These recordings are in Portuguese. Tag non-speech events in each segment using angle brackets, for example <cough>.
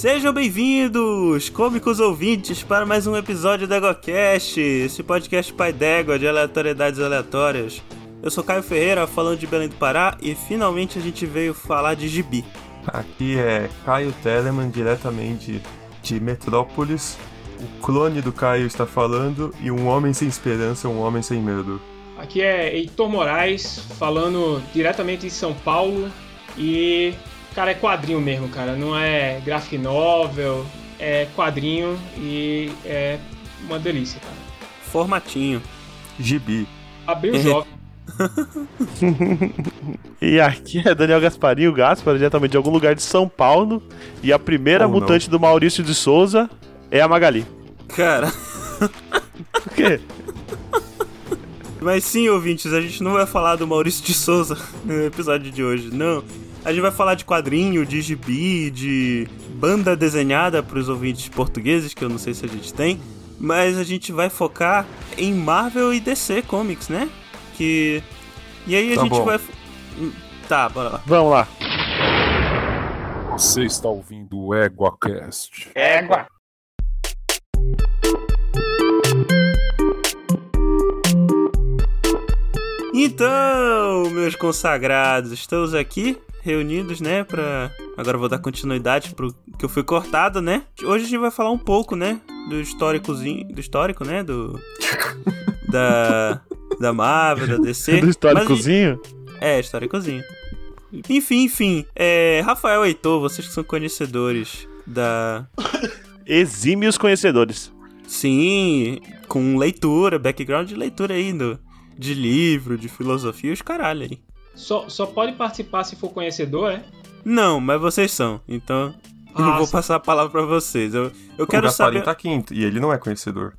Sejam bem-vindos, cômicos ouvintes, para mais um episódio do EgoCast, esse podcast pai d'égua de aleatoriedades aleatórias. Eu sou Caio Ferreira, falando de Belém do Pará, e finalmente a gente veio falar de gibi. Aqui é Caio Telemann, diretamente de Metrópolis. O clone do Caio está falando e um homem sem esperança, um homem sem medo. Aqui é Heitor Moraes, falando diretamente de São Paulo. E, cara, é quadrinho mesmo, cara. Não é graphic novel, é quadrinho e é uma delícia, cara. Formatinho. Gibi. Abriu o jovem. <laughs> E aqui é Daniel Gasparinho Gaspar, diretamente de algum lugar de São Paulo. E a primeira Ou não. mutante do Maurício de Souza é a Magali. Cara, Por quê? mas sim, ouvintes, a gente não vai falar do Maurício de Souza no episódio de hoje, não. A gente vai falar de quadrinho, de gibi, de banda desenhada para os ouvintes portugueses, que eu não sei se a gente tem. Mas a gente vai focar em Marvel e DC Comics, né? Que. E aí a Tá gente bom. vai. Tá, bora lá. Vamos lá. Você está ouvindo o EguaCast. Égua. Então, meus consagrados, estamos aqui reunidos, né, pra... Agora vou dar continuidade pro que eu fui cortado, né? Hoje a gente vai falar um pouco, né, do históricozinho, do histórico, né, do... <laughs> da... da Marvel, da DC. Do históricozinho? É, históricozinho. Enfim, enfim, é... Rafael Heitor, vocês que são conhecedores da... Exímios conhecedores. Sim, com leitura, background de leitura aí, do... de livro, de filosofia, os caralho aí. Só, só pode participar se for conhecedor, é? Não, mas vocês são, então eu Ah, vou sim. passar a palavra pra vocês. Eu, eu o quero Gasparinho saber. tá quinto e ele não é conhecedor.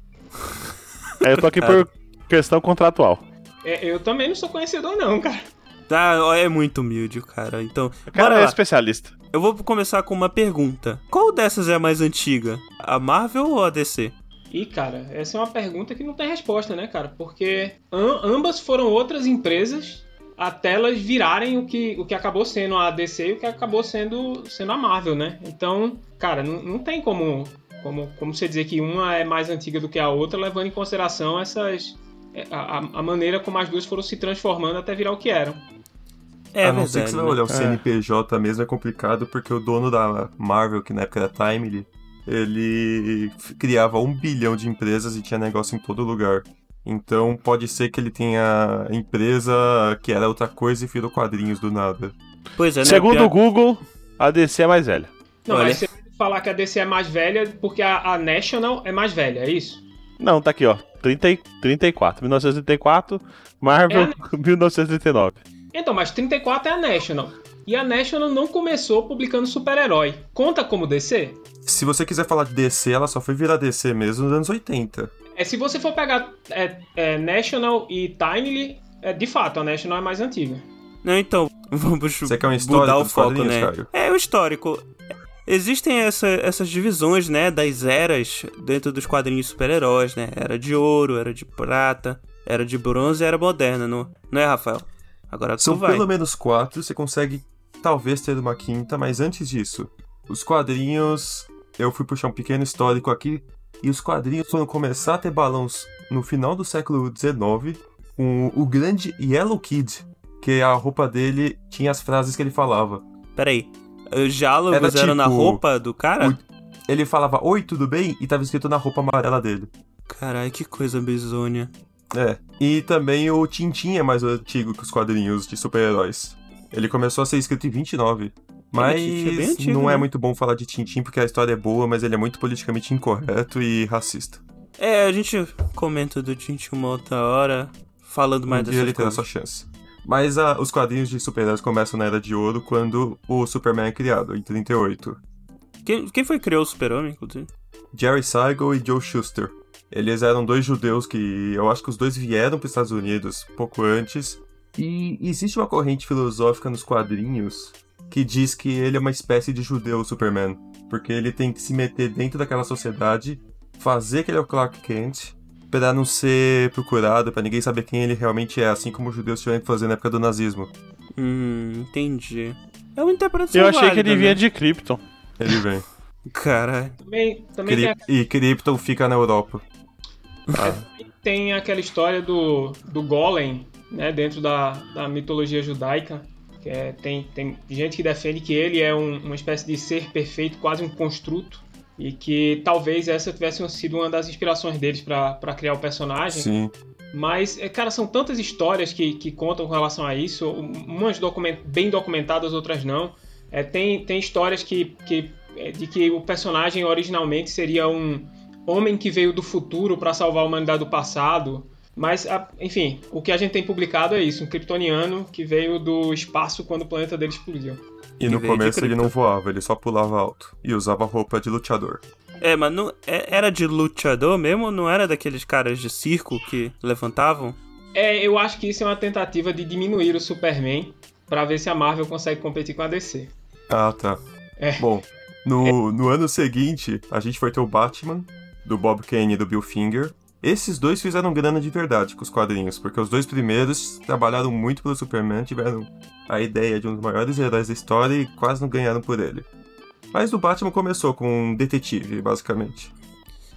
É, eu tô aqui por questão contratual. É, Eu também não sou conhecedor, não, cara. Tá, é muito humilde o cara. Então, O cara bora é lá. especialista. Eu vou começar com uma pergunta. Qual dessas é a mais antiga? A Marvel ou a DC? E, cara, essa é uma pergunta que não tem resposta, né, cara? Porque am- ambas foram outras empresas até elas virarem o que, o que acabou sendo a DC e o que acabou sendo, sendo a Marvel, né? Então, cara, não, não tem como, como, como você dizer que uma é mais antiga do que a outra, levando em consideração essas. A, a- maneira como as duas foram se transformando até virar o que eram. É a não ser que você vai né? olhar o É. CNPJ mesmo é complicado, porque o dono da Marvel, que na época era Timely, ele criava um bilhão de empresas e tinha negócio em todo lugar. Então pode ser que ele tenha empresa que era outra coisa e virou quadrinhos do nada. Pois é, né? Segundo Pior- o Google, a DC é mais velha. Não, Olha. aí você vai falar que a DC é mais velha porque a, a National é mais velha, é isso? Não, tá aqui, ó. 30, e- 34. 1934, Marvel, É. 1939. <laughs> Então, mas 34 é a National. E a National não começou publicando super-herói. Conta como DC? Se você quiser falar de DC, ela só foi virar DC mesmo nos anos 80. É, se você for pegar é, é, National e Timely, é, de fato, a National é mais antiga. Não, então, <laughs> vamos Você quer um histórico mudar o foco, né? Caio? É, o histórico. Existem essa- essas divisões, né, das eras dentro dos quadrinhos super-heróis, né? Era de ouro, era de prata, era de bronze e era moderna, não, não é, Rafael? Agora tu São vai. pelo menos quatro, você consegue talvez ter uma quinta, mas antes disso, os quadrinhos. Eu fui puxar um pequeno histórico aqui, e os quadrinhos foram começar a ter balões no final do século XIX, com o grande Yellow Kid, que a roupa dele tinha as frases que ele falava. Peraí. Os diálogos Era eram na tipo, roupa do cara? o- Ele falava, oi, tudo bem? E tava escrito na roupa amarela dele. Caralho, que coisa bizonha. É. E também o Tintin é mais antigo que os quadrinhos de super-heróis. Ele começou a ser escrito em 29. Mas é antigo, não é né? muito bom falar de Tintin porque a história é boa, mas ele é muito politicamente incorreto e racista. É, a gente comenta do Tintin uma outra hora, falando mais um dia dessas ele terá coisas. sua chance. Mas ah, os quadrinhos de super-heróis começam na Era de Ouro quando o Superman é criado, em 38. Quem, quem foi que criou o super-homem, inclusive? Jerry Siegel e Joe Shuster. Eles eram dois judeus que eu acho que os dois vieram para os Estados Unidos pouco antes. E existe uma corrente filosófica nos quadrinhos que diz que ele é uma espécie de judeu Superman, porque ele tem que se meter dentro daquela sociedade, fazer que ele é o Clark Kent, pra não ser procurado, pra ninguém saber quem ele realmente é, assim como os judeus tiveram que fazer na época do nazismo. Hum, entendi. É uma interpretação Eu achei que ele vinha né? de Krypton. Ele vem. Caralho. Também, também tem, Cri- E Krypton fica na Europa. a- <laughs> tem aquela história do, do Golem, né, dentro da, da mitologia judaica. É, tem, tem gente que defende que ele é um- uma espécie de ser perfeito, quase um construto. E que talvez essa tivesse sido uma das inspirações deles para criar o personagem. Sim. Mas, é, cara, são tantas histórias que, que contam com relação a isso, umas document, bem documentadas, outras não. É, tem, tem histórias que, que, é, de que o personagem originalmente seria um homem que veio do futuro para salvar a humanidade do passado. Mas, enfim, o que a gente tem publicado é isso: um kryptoniano que veio do espaço quando o planeta dele explodiu. E no começo ele não voava, ele só pulava alto. E usava roupa de luteador. É, mas não, é- era de luteador mesmo não era daqueles caras de circo que levantavam? É, eu acho que isso é uma tentativa de diminuir o Superman para ver se a Marvel consegue competir com a DC. Ah, tá. É. Bom, no, no ano seguinte, a gente foi ter o Batman, do Bob Kane e do Bill Finger. Esses dois fizeram grana de verdade com os quadrinhos, porque os dois primeiros trabalharam muito pelo Superman, tiveram a ideia de um dos maiores heróis da história e quase não ganharam por ele. Mas o Batman começou com um detetive, basicamente.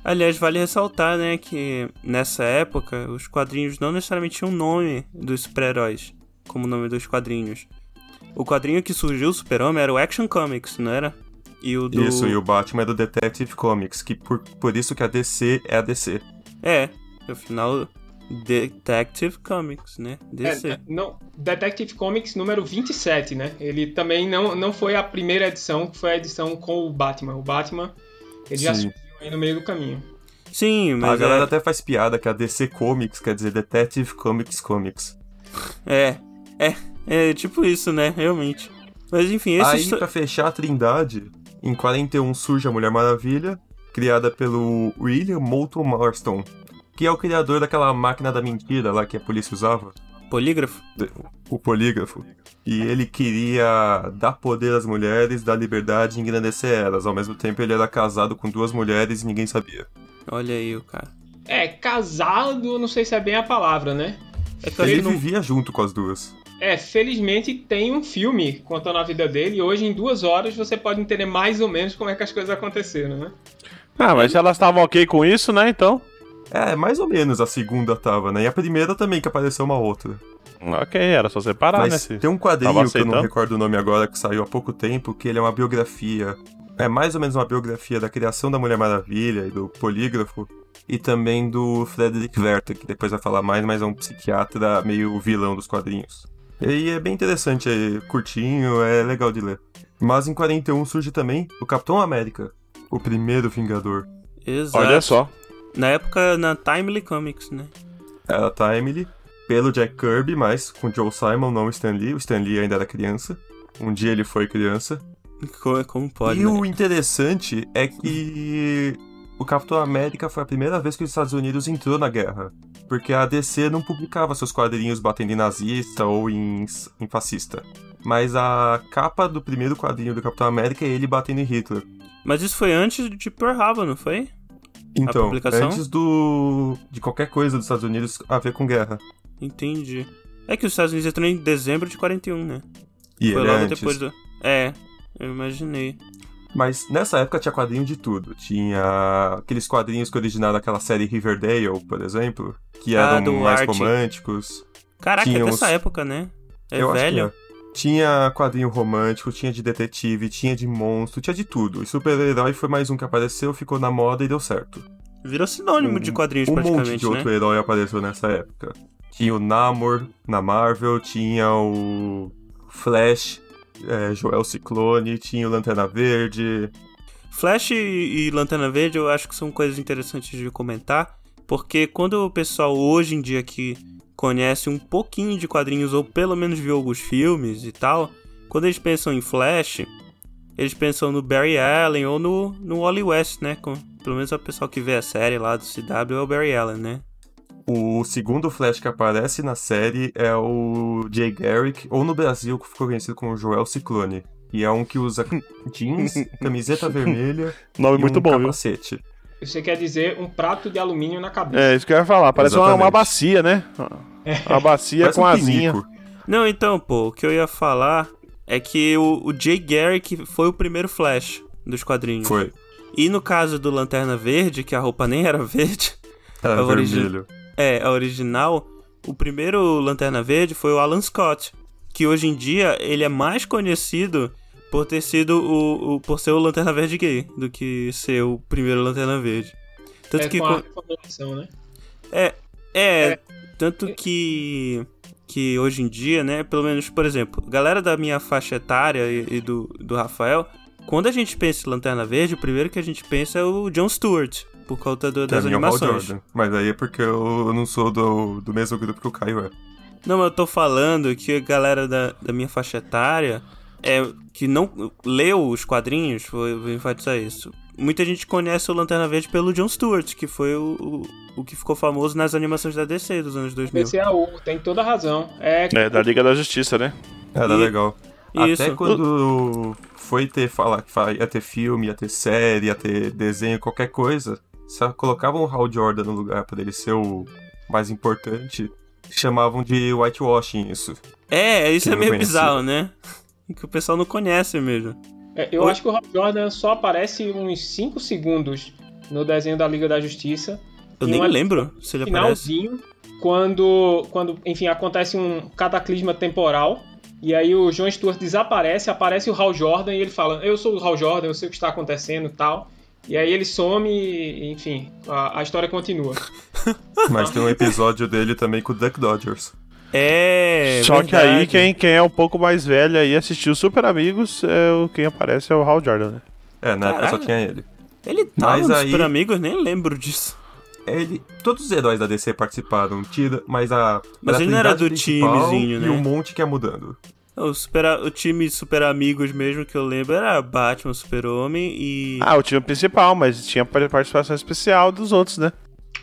Aliás, vale ressaltar, né, que nessa época os quadrinhos não necessariamente tinham nome dos super-heróis, como o nome dos quadrinhos. O quadrinho que surgiu, o Super-Homem, era o Action Comics, não era? E o do... Isso, e o Batman é do Detective Comics, que por, por isso que a DC é a DC. É, no final, Detective Comics, né? DC. É, não, Detective Comics número 27, né? Ele também não, não foi a primeira edição, que foi a edição com o Batman. O Batman, ele já Sim. surgiu aí no meio do caminho. Sim, a mas galera é, até faz piada que a DC Comics quer dizer Detective Comics Comics. é, é, é tipo isso, né? Realmente. Mas enfim, esse... Aí, histo- pra fechar a trindade, em 41 surge a Mulher Maravilha, criada pelo William Moulton Marston, que é o criador daquela máquina da mentira lá que a polícia usava, Polígrafo? o polígrafo. E ele queria dar poder às mulheres, dar liberdade e engrandecer elas. Ao mesmo tempo, ele era casado com duas mulheres e ninguém sabia. Olha aí o cara. É, casado, não sei se é bem a palavra, né? É Ele que não... vivia junto com as duas. É, felizmente tem um filme contando a vida dele e hoje em duas horas você pode entender mais ou menos como é que as coisas aconteceram, né? Ah, mas elas estavam ok com isso, né? Então. É, mais ou menos a segunda tava, né? E a primeira também, que apareceu uma outra. Ok, era só separar, né? Mas se- tem um quadrinho que eu não recordo o nome agora, que saiu há pouco tempo, que ele é uma biografia. É mais ou menos uma biografia da criação da Mulher Maravilha e do polígrafo. E também do Frederick Werther, que depois vai falar mais, mas é um psiquiatra meio vilão dos quadrinhos. E é bem interessante, é curtinho, é legal de ler. Mas em 41 surge também o Capitão América, o primeiro Vingador. Exato. Olha só. Na época, na Timely Comics, né? Era Timely, pelo Jack Kirby, mas com Joe Simon, não o Stan Lee. O Stan Lee ainda era criança. Um dia ele foi criança. Como, como pode, e né? o interessante é que o Capitão América foi a primeira vez que os Estados Unidos entrou na guerra. Porque a DC não publicava seus quadrinhos batendo em nazista ou em, em fascista. Mas a capa do primeiro quadrinho do Capitão América é ele batendo em Hitler. Mas isso foi antes de Pearl Harbor, não foi? Então, antes do de qualquer coisa dos Estados Unidos a ver com guerra. Entendi. É que os Estados Unidos entrou em dezembro de 41, né? E foi ele é logo antes. depois do... É, eu imaginei. Mas nessa época tinha quadrinho de tudo. Tinha aqueles quadrinhos que originaram aquela série Riverdale, por exemplo, que Ah, eram mais românticos. Caraca, Tinha é uns- dessa época, né? É Eu velho. acho que é. Tinha quadrinho romântico, tinha de detetive, tinha de monstro, tinha de tudo. E super-herói foi mais um que apareceu, ficou na moda e deu certo. Virou sinônimo de quadrinhos um monte praticamente, de né? outro herói apareceu nessa época. Tinha o Namor na Marvel, tinha o Flash, é, Joel Ciclone, tinha o Lanterna Verde. Flash e, e Lanterna Verde eu acho que são coisas interessantes de comentar, porque quando o pessoal hoje em dia que conhece um pouquinho de quadrinhos ou pelo menos viu alguns filmes e tal, quando eles pensam em Flash, eles pensam no Barry Allen ou no, no Wally West, né? Com, pelo menos o pessoal que vê a série lá do CW é o Barry Allen, né? O segundo Flash que aparece na série é o Jay Garrick, ou no Brasil, que ficou conhecido como Joel Ciclone. E é um que usa <laughs> jeans, camiseta <laughs> vermelha Nome e muito um bom, viu? Você quer dizer um prato de alumínio na cabeça. É, isso que eu ia falar. Parece uma, uma Exatamente. bacia, né? Uma bacia com um asinha. pinico. Não, então, pô, o que eu ia falar é que o, o Jay Garrick foi o primeiro Flash dos quadrinhos. Foi. E no caso do Lanterna Verde, que a roupa nem era <laughs> verde, Era É origi- vermelho. é, a original, o primeiro Lanterna Verde foi o Alan Scott, que hoje em dia ele é mais conhecido por ter sido o, o- por ser o Lanterna Verde gay do que ser o primeiro Lanterna Verde. Tanto é que com co- a reformulação, né? é, é, tanto que que hoje em dia, né, pelo menos, por exemplo, galera da minha faixa etária e, e do, do Rafael, quando a gente pensa em Lanterna Verde, o primeiro que a gente pensa é o John Stewart, por conta do- das é animações. Jordan. Mas aí é porque eu não sou do, do mesmo grupo que o Caio é. Não, mas eu tô falando que a galera da, da minha faixa etária é, que não leu os quadrinhos, vou, vou enfatizar isso. Muita gente conhece o Lanterna Verde pelo John Stewart, que foi o, o, o que ficou famoso nas animações da DC dos anos 2000. PCAU, tem toda a razão. É, É, da Liga da Justiça, né? Era E- legal. Isso. Até quando foi ter falar que ia ter filme, ia ter série, ia ter desenho, qualquer coisa, só colocavam o Hal Jordan no lugar pra ele ser o mais importante, chamavam de whitewashing isso. É, isso Que é meio conhecia. bizarro, né? Que o pessoal não conhece mesmo. É, eu Oi? acho que o Hal Jordan só aparece uns 5 segundos no desenho da Liga da Justiça. Eu nem uma- lembro se ele aparece. finalzinho, quando, quando, enfim, acontece um cataclisma temporal. E aí o John Stewart desaparece, aparece o Hal Jordan e ele fala: Eu sou o Hal Jordan, eu sei o que está acontecendo e tal. E aí ele some e, enfim, a, a história continua. <laughs> Mas tem um episódio dele também com o Duck Dodgers. É. Só que aí verdade. quem, quem é um pouco mais velho e assistiu Super Amigos, é o, quem aparece é o Hal Jordan, né? É, na época só tinha ele. Ele tava Mas nos aí- Super Amigos, nem lembro disso. Ele, todos os heróis da DC participaram, tira, mas a Mas a ele não era do timezinho, e né? um monte que é mudando. O, super, o time Super Amigos mesmo que eu lembro era Batman, Super-Homem e. Ah, o time principal, mas tinha par- participação especial dos outros, né?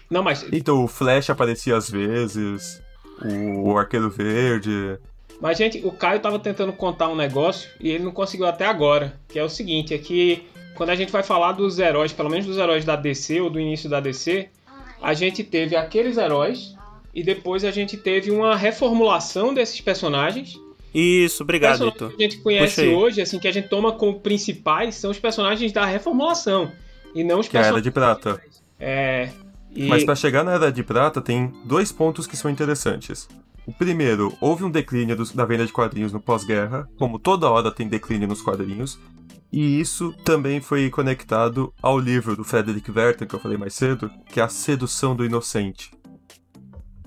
Não, mas, Então o Flash aparecia às vezes, o Arqueiro Verde. mas, gente, o Caio tava tentando contar um negócio e ele não conseguiu até agora. Que é o seguinte: é que quando a gente vai falar dos heróis, pelo menos dos heróis da DC ou do início da DC, a gente teve aqueles heróis e depois a gente teve uma reformulação desses personagens. Isso, obrigado, personagens Heitor. que a gente conhece hoje, assim, que a gente toma como principais, são os personagens da reformulação. E não os Que é a Era personagens. de Prata. É. E... Mas pra chegar na Era de Prata tem dois pontos que são interessantes. O primeiro, houve um declínio dos- da venda de quadrinhos no pós-guerra, como toda hora tem declínio nos quadrinhos. E isso também foi conectado ao livro do Frederick Werther, que eu falei mais cedo, que é A Sedução do Inocente.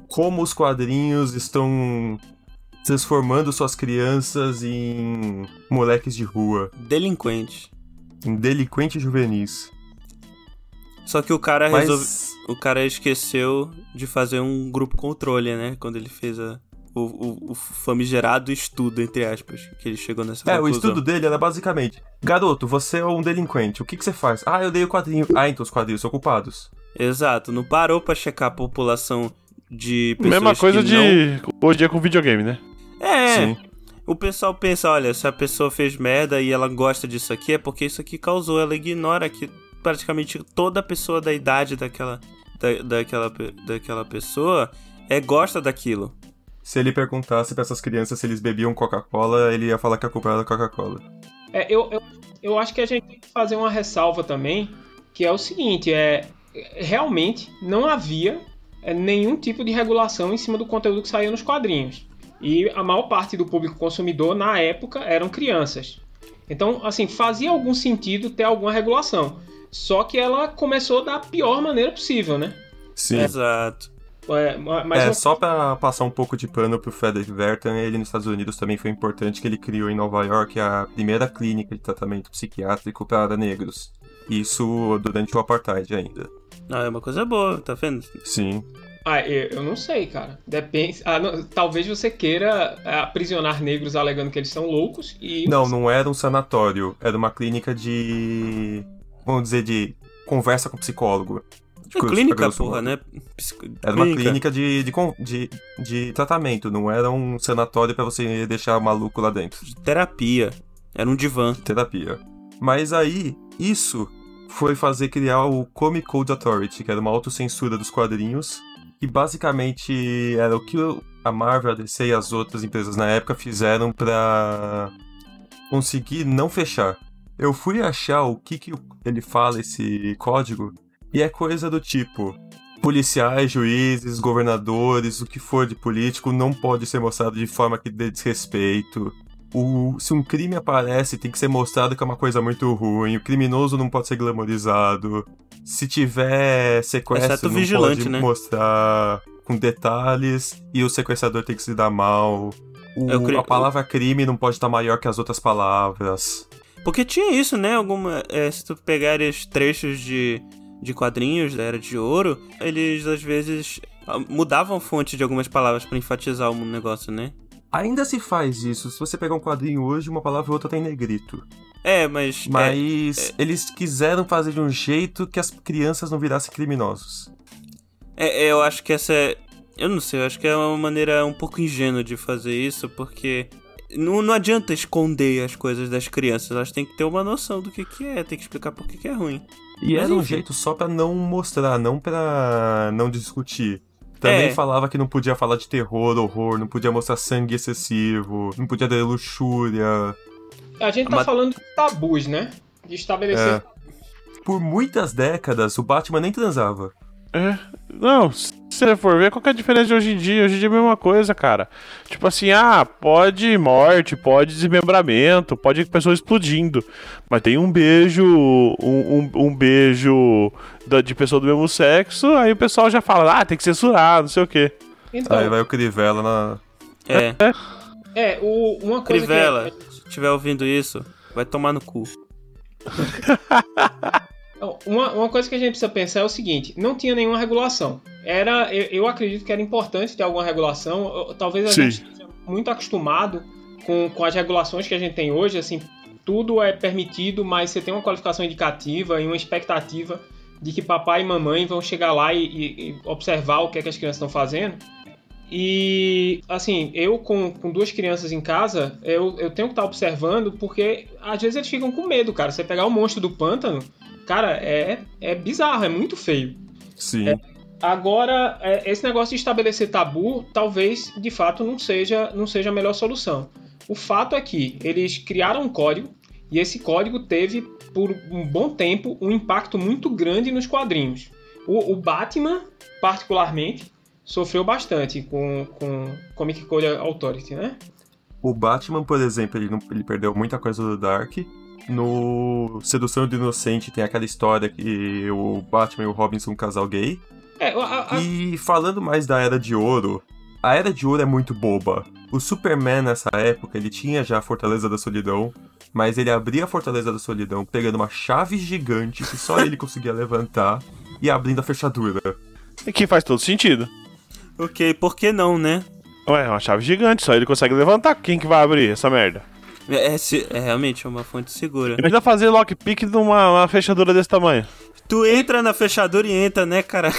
Como os quadrinhos estão transformando suas crianças em moleques de rua, Delinquente. em delinquentes juvenis. Só que o cara Mas resolve... O cara esqueceu de fazer um grupo controle, né? Quando ele fez a... o, o, o famigerado estudo, entre aspas, que ele chegou nessa É, o conclusão. estudo dele era basicamente: Garoto, você é um delinquente, o que, que você faz? Ah, eu leio quadrinho. Ah, então os quadrinhos são culpados. Exato, não parou pra checar a população de pessoas Mesma coisa que de não... hoje é com videogame, né? É, Sim. o pessoal pensa, olha, se a pessoa fez merda e ela gosta disso aqui, é porque isso aqui causou. Ela ignora que praticamente toda pessoa da idade daquela, da, daquela, daquela pessoa é, gosta daquilo. Se ele perguntasse pra essas crianças se eles bebiam Coca-Cola, ele ia falar que a culpa era da Coca-Cola. É, eu, eu, eu acho que a gente tem que fazer uma ressalva também, que é o seguinte, é realmente não havia é, nenhum tipo de regulação em cima do conteúdo que saía nos quadrinhos. E a maior parte do público consumidor na época eram crianças. Então, assim, fazia algum sentido ter alguma regulação. Só que ela começou da pior maneira possível, né? Sim. Exato. É, mas É, uma- só pra passar um pouco de pano pro Frederick Werther, ele nos Estados Unidos também foi importante que ele criou em Nova York a primeira clínica de tratamento psiquiátrico para negros. Isso durante o apartheid ainda. Ah, é uma coisa boa, tá vendo? Sim. Ah, eu, eu não sei, cara. Depende. ah, não, talvez você queira ah, aprisionar negros alegando que eles são loucos e. Não, não era um sanatório, era uma clínica de. Vamos dizer, de conversa com psicólogo. De É clínica, porra, né? Psico- Era uma clínica de, de, con- de, de tratamento, não era um sanatório pra você deixar maluco lá dentro. de terapia. Era um divã. Terapia. Mas aí, isso foi fazer criar o Comic Code Authority, que era uma autocensura dos quadrinhos, que basicamente era o que a Marvel, a DC e as outras empresas na época fizeram pra conseguir não fechar. Eu fui achar o que, que ele fala, esse código, e é coisa do tipo: policiais, juízes, governadores, o que for de político não pode ser mostrado de forma que dê desrespeito. O, se um crime aparece, tem que ser mostrado que é uma coisa muito ruim. O criminoso não pode ser glamorizado. Se tiver sequestro, Exceto não vigilante, pode né? mostrar com detalhes. E o sequestrador tem que se dar mal. O- cre- A palavra crime não pode estar maior que as outras palavras. Porque tinha isso, né? Alguma. é, se tu pegares trechos de, de quadrinhos da Era de Ouro, eles às vezes ah, mudavam a fonte de algumas palavras pra enfatizar um negócio, né? Ainda se faz isso. Se você pegar um quadrinho hoje, uma palavra ou outra tá em negrito. É, mas. é, Mas eles quiseram fazer de um jeito que as crianças não virassem criminosos. É, é, eu acho que essa é. Eu não sei, eu acho que é uma maneira um pouco ingênua de fazer isso, porque. Não, não adianta esconder as coisas das crianças, elas têm que ter uma noção do que, que é, tem que explicar por que, que é ruim. E Mas era um enfim. jeito só pra não mostrar, não pra não discutir. Também É. falava que não podia falar de terror, horror, não podia mostrar sangue excessivo, não podia ter luxúria. A gente tá Mas- falando de tabus, né? De estabelecer. É. Por muitas décadas, o Batman nem transava. É. Não, se você for ver, qual que é a diferença de hoje em dia? Hoje em dia é a mesma coisa, cara. Tipo assim, ah, pode morte, pode desmembramento, pode pessoa explodindo. Mas tem um beijo, um, um, um beijo da- de pessoa do mesmo sexo, aí o pessoal já fala, ah, tem que censurar, não sei o quê. Então, Aí vai o Crivella na. É, é, o, uma coisa Crivella, que... se estiver ouvindo isso, vai tomar no cu. <laughs> Uma, uma coisa que a gente precisa pensar é o seguinte: não tinha nenhuma regulação. Era, eu, eu acredito que era importante ter alguma regulação. Talvez a Sim. gente esteja muito acostumado com, com as regulações que a gente tem hoje. Assim, tudo é permitido, mas você tem uma qualificação indicativa e uma expectativa de que papai e mamãe vão chegar lá e, e- e observar o que, é que as crianças estão fazendo. E, assim, eu com, com duas crianças em casa, eu, eu tenho que estar observando porque às vezes eles ficam com medo, cara. Você pegar o monstro do pântano, cara, é, é bizarro, é muito feio. Sim. Agora, é, esse negócio de estabelecer tabu, talvez de fato não seja, não seja a melhor solução. O fato é que eles criaram um código e esse código teve, por um bom tempo, um impacto muito grande nos quadrinhos. O, o Batman, particularmente, sofreu bastante com, com Comic Code Authority, né? O Batman, por exemplo, ele, não- ele perdeu muita coisa do Dark. No Sedução do Inocente tem aquela história que o Batman e o Robin são um casal gay. É, a- a- E falando mais da Era de Ouro, a Era de Ouro é muito boba. O Superman nessa época, ele tinha já a Fortaleza da Solidão, mas ele abria a Fortaleza da Solidão pegando uma chave gigante que só ele conseguia levantar e abrindo a fechadura. E que faz todo sentido. Ok, por que não, né? Ué, é uma chave gigante, só ele consegue levantar. Quem que vai abrir essa merda? É, é se- é realmente uma fonte segura. Imagina fazer lockpick numa uma fechadura desse tamanho. Tu entra na fechadura e entra, né, cara?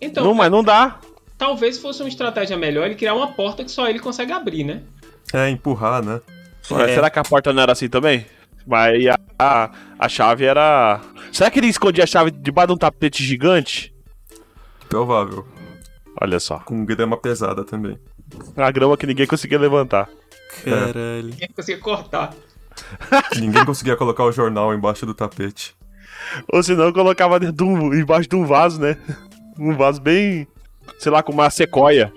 então, não, mas não dá. talvez fosse uma estratégia melhor ele criar uma porta que só ele consegue abrir, né? É, empurrar, né? É. Será que a porta não era assim também? Mas a, a, a chave era. Será que ele escondia a chave debaixo de um tapete gigante? Provável. Olha só. Com grama pesada também. A grama que ninguém conseguia levantar. Caralho. Ninguém conseguia cortar. <laughs> Ninguém conseguia colocar o jornal embaixo do tapete. Ou senão colocava dentro de um- embaixo de um vaso, né? Um vaso bem. sei lá, com uma sequoia.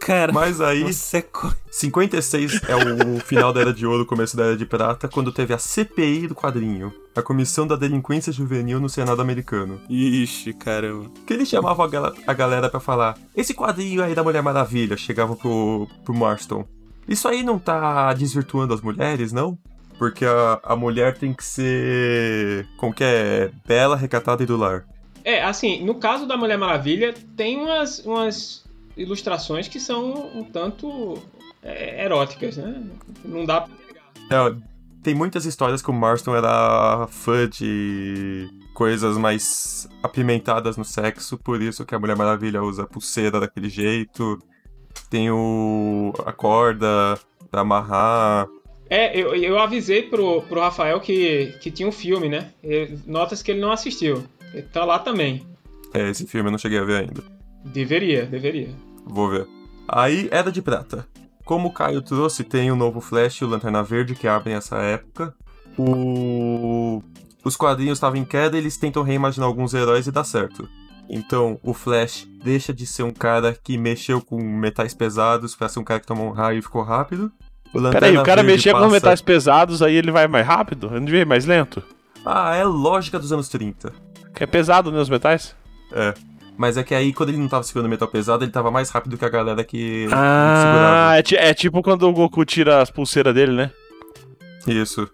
Cara, Mas aí, você é co- 56 é o final da Era de Ouro, começo da Era de Prata, quando teve a CPI do quadrinho, a Comissão da Delinquência Juvenil no Senado americano. Ixi, caramba. Que eles chamavam a, a galera pra falar: esse quadrinho aí da Mulher Maravilha, chegavam pro, pro Marston. Isso aí não tá desvirtuando as mulheres, não? Porque a, a mulher tem que ser. como que é? Bela, recatada e do lar. É, assim, no caso da Mulher Maravilha, tem umas, umas ilustrações que são um tanto é, eróticas, né? Não dá pra É, tem muitas histórias que o Marston era fã de coisas mais apimentadas no sexo, por isso que a Mulher Maravilha usa pulseira daquele jeito. Tem o a corda pra amarrar. É, eu, eu avisei pro, pro Rafael que, que tinha um filme, né? E Nota-se que ele não assistiu. Ele tá lá também. É, esse filme eu não cheguei a ver ainda. Deveria, deveria. Vou ver. Aí, Era de Prata. Como o Caio trouxe, tem o novo Flash e o Lanterna Verde que abrem essa época. o... os quadrinhos estavam em queda eles tentam reimaginar alguns heróis e dá certo. Então, o Flash deixa de ser um cara que mexeu com metais pesados pra ser um cara que tomou um raio e ficou rápido. O Peraí, o cara mexia com passa- metais pesados, aí ele vai mais rápido? Não devia ir mais lento? Ah, é lógica dos anos 30. Que é pesado, né, os metais? É. Mas é que aí, quando ele não tava segurando metal pesado, ele tava mais rápido que a galera que, que segurava. Ah, é, é tipo quando o Goku tira as pulseiras dele, né? Isso.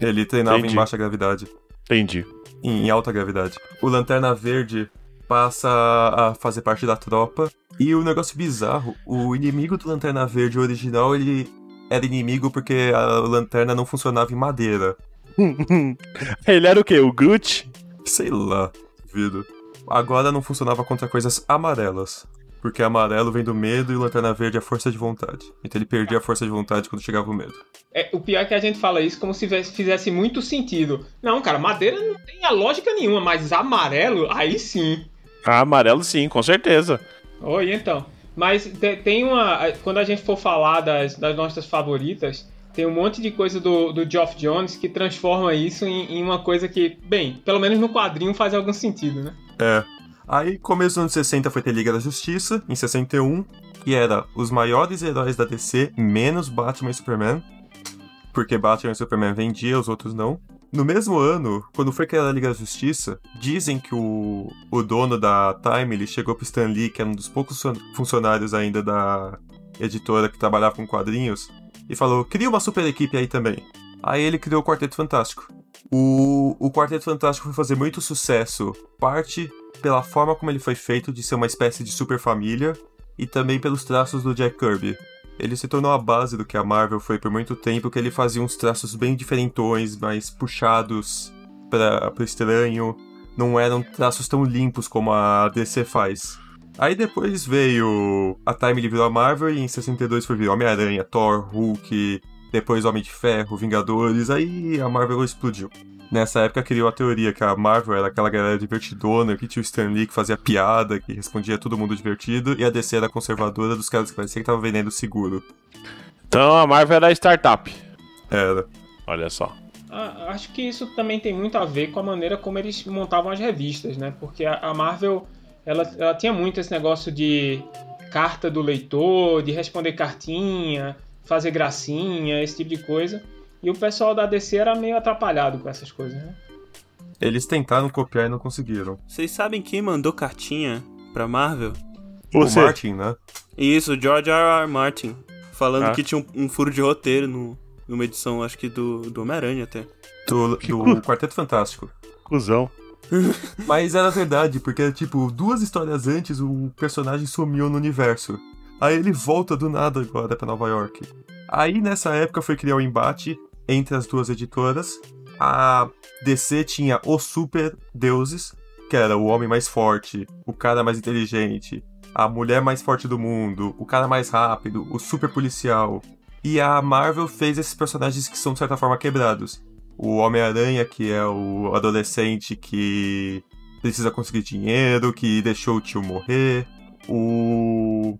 Ele treinava Entendi. em baixa gravidade. Entendi. Em, em alta gravidade. O Lanterna Verde passa a fazer parte da tropa. E o negócio bizarro, o inimigo do Lanterna Verde original, ele era inimigo porque a lanterna não funcionava em madeira. <laughs> ele era o quê? O Groot? Sei lá, duvido. Agora não funcionava contra coisas amarelas. Porque amarelo vem do medo e o Lanterna Verde é a força de vontade. Então ele perdia a força de vontade quando chegava o medo. É, o pior é que a gente fala isso como se fizesse- fizesse muito sentido. Não, cara, madeira não tem a lógica nenhuma, mas amarelo, aí sim. Ah, amarelo sim, com certeza. Oi, então. Mas te- tem uma. Quando a gente for falar das, das nossas favoritas, tem um monte de coisa do, do Geoff Jones que transforma isso em, em uma coisa que, bem, pelo menos no quadrinho faz algum sentido, né? É. Aí, começo dos anos 60 foi ter Liga da Justiça, em 61, que era os maiores heróis da DC, menos Batman e Superman. Porque Batman e Superman vendia, os outros não. No mesmo ano, quando foi criada a Liga da Justiça, dizem que o, o dono da Time ele chegou pro Stan Lee, que era um dos poucos fun- funcionários ainda da editora que trabalhava com quadrinhos, e falou: cria uma super equipe aí também. Aí ele criou o Quarteto Fantástico. O, o Quarteto Fantástico foi fazer muito sucesso, parte pela forma como ele foi feito de ser uma espécie de super família e também pelos traços do Jack Kirby. Ele se tornou a base do que a Marvel foi por muito tempo, que ele fazia uns traços bem diferentões, mais puxados para o estranho, não eram traços tão limpos como a DC faz. Aí depois veio a Time virou a Marvel e em 62 foi vir Homem-Aranha, Thor, Hulk, depois Homem de Ferro, Vingadores, aí a Marvel explodiu. Nessa época criou a teoria que a Marvel era aquela galera divertidona, que tinha o Stan Lee que fazia piada, que respondia a todo mundo divertido, e a DC era a conservadora dos caras que parecia que tava vendendo seguro. Então a Marvel era startup. Era. Olha só. Ah, acho que isso também tem muito a ver com a maneira como eles montavam as revistas, né? Porque a, a Marvel, ela, ela tinha muito esse negócio de carta do leitor, de responder cartinha, fazer gracinha, esse tipo de coisa. E o pessoal da DC era meio atrapalhado com essas coisas, né? Eles tentaram copiar e não conseguiram. Vocês sabem quem mandou cartinha pra Marvel? Você. O Martin, né? Isso, o George R. R. Martin. Falando Ah. que tinha um, um furo de roteiro no, numa edição, acho que do, do Homem-Aranha até. Do, do Quarteto Fantástico. Cusão. <laughs> Mas era verdade, porque, tipo, duas histórias antes o personagem sumiu no universo. Aí ele volta do nada agora pra Nova York. Aí nessa época foi criar o embate entre as duas editoras. A DC tinha os super deuses, que era o homem mais forte, o cara mais inteligente, a mulher mais forte do mundo, o cara mais rápido, o super policial. E a Marvel fez esses personagens que são de certa forma quebrados. O Homem-Aranha, que é o adolescente que precisa conseguir dinheiro, que deixou o tio morrer. O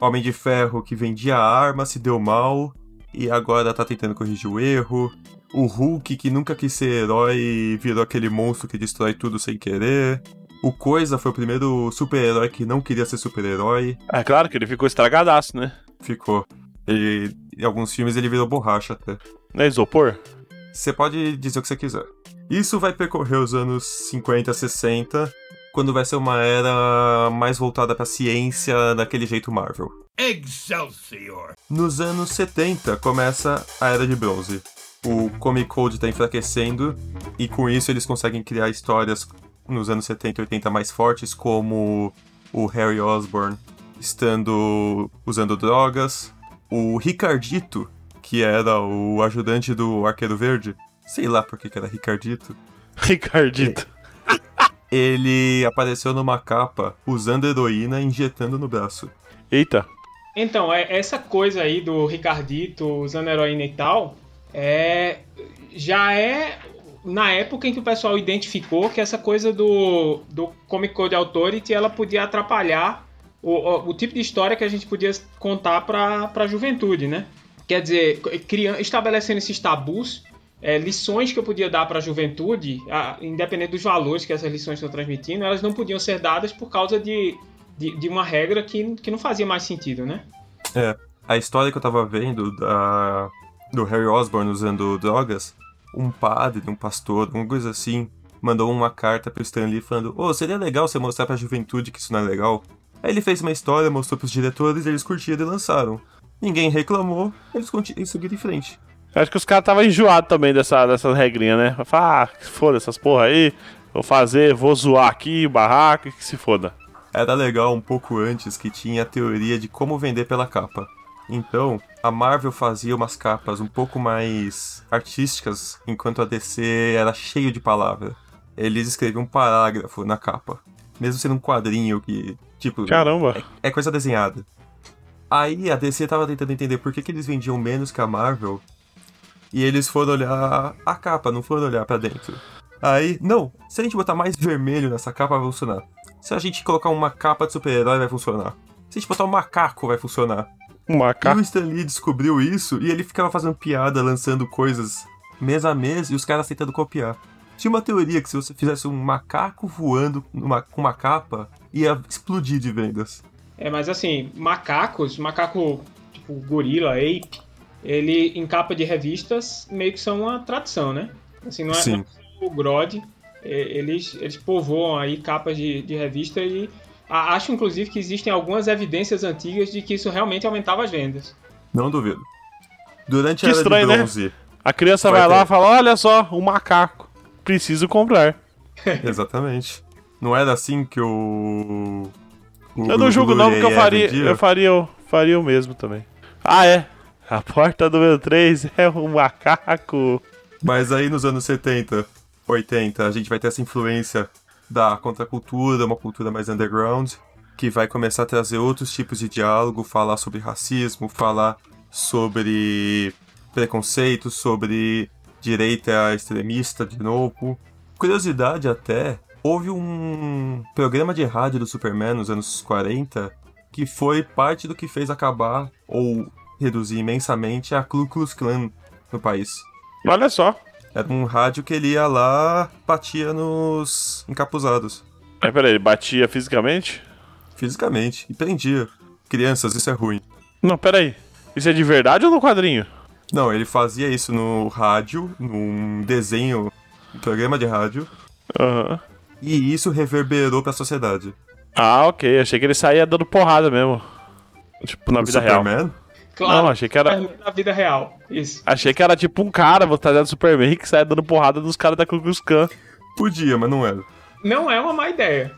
Homem de Ferro, que vendia arma, se deu mal e agora tá tentando corrigir o erro. O Hulk, que nunca quis ser herói virou aquele monstro que destrói tudo sem querer. O Coisa foi o primeiro super-herói que não queria ser super-herói. É claro que ele ficou estragadaço, né? Ficou. E em alguns filmes ele virou borracha até. Não é isopor? Você pode dizer o que você quiser. Isso vai percorrer os anos 50, 60, quando vai ser uma era mais voltada pra ciência daquele jeito Marvel. Excelsior! Nos anos 70 começa a Era de Bronze. O Comic Code tá enfraquecendo e com isso eles conseguem criar histórias nos anos 70 e 80 mais fortes, como o Harry Osborn estando usando drogas, o Ricardito, que era o ajudante do Arqueiro Verde, sei lá por que que era Ricardito, Ricardito. ele apareceu numa capa usando heroína e injetando no braço. Eita. Então, é, essa coisa aí do Ricardito usando heroína e tal, é, já é na época em que o pessoal identificou que essa coisa do, do Comic Code Authority ela podia atrapalhar o, o, o tipo de história que a gente podia contar para a juventude, né? Quer dizer, criando, estabelecendo esses tabus é, lições que eu podia dar para a juventude, independente dos valores que essas lições estão transmitindo, elas não podiam ser dadas por causa de, de, de uma regra que, que não fazia mais sentido, né? A história que eu tava vendo da, do Harry Osborn usando drogas, um padre, um pastor, alguma coisa assim, mandou uma carta pro Stan Lee falando: Ô, seria legal você mostrar pra juventude que isso não é legal. Aí ele fez uma história, mostrou pros diretores, eles curtiram e lançaram. Ninguém reclamou, eles seguindo em frente. Acho que os caras estavam enjoados também dessa, dessas regrinhas, né? Falar, ah, foda essas porra aí, vou fazer, vou zoar aqui, barraco, e que se foda. Era legal um pouco antes que tinha a teoria de como vender pela capa. Então, a Marvel fazia umas capas um pouco mais artísticas, enquanto a DC era cheio de palavra. Eles escreviam um parágrafo na capa, mesmo sendo um quadrinho que, tipo, Caramba. é coisa desenhada. Aí a DC tava tentando entender por que, que eles vendiam menos que a Marvel. E eles foram olhar a capa, não foram olhar pra dentro. Aí, não, se a gente botar mais vermelho nessa capa vai funcionar. Se a gente colocar uma capa de super-herói vai funcionar. Se a gente botar um macaco vai funcionar. Um E o macaco. Stan Lee descobriu isso e ele ficava fazendo piada, lançando coisas mês a mês e os caras tentando copiar. Tinha uma teoria que se você fizesse um macaco voando numa- com uma capa, ia explodir de vendas. É, mas assim, macacos, macaco tipo gorila, ape, ele em capa de revistas meio que são uma tradição, né? Assim, não é, Sim. não é o Grod, eles, eles povoam aí capas de, de revista e a- acho inclusive que existem algumas evidências antigas de que isso realmente aumentava as vendas. Não duvido. Durante Que a era estranho, de né? bronze, A criança Vai vai, lá e fala: Olha só, um macaco. Preciso comprar. <laughs> <laughs> exatamente. Não era assim que o. o Eu não julgo, não, porque eu faria, vendia? eu faria, eu faria o mesmo também. Ah, é. A porta número 3 <laughs> é um macaco. Mas aí nos anos 70, 80, a gente vai ter essa influência da contracultura, uma cultura mais underground, que vai começar a trazer outros tipos de diálogo, falar sobre racismo, falar sobre preconceito, sobre direita extremista de novo. Curiosidade até, houve um programa de rádio do Superman nos anos 40 que foi parte do que fez acabar ou reduzir imensamente a Ku Klux Klan no país. Olha só. Era um rádio que ele ia lá, batia nos encapuzados. Mas peraí, ele batia fisicamente? Fisicamente. E prendia. Crianças, isso é ruim. Não, peraí. Isso é de verdade ou no quadrinho? Não, ele fazia isso no rádio, num desenho, um programa de rádio. Aham. E isso reverberou pra sociedade. Ah, ok. Achei que ele saía dando porrada mesmo. Tipo, na O vida real. Claro, Não, achei que era. na vida real. Isso. Achei que era tipo um cara, vou trazer do Superman que saia dando porrada nos caras da Ku Klux Klan. Podia, mas não era. Não é uma má ideia.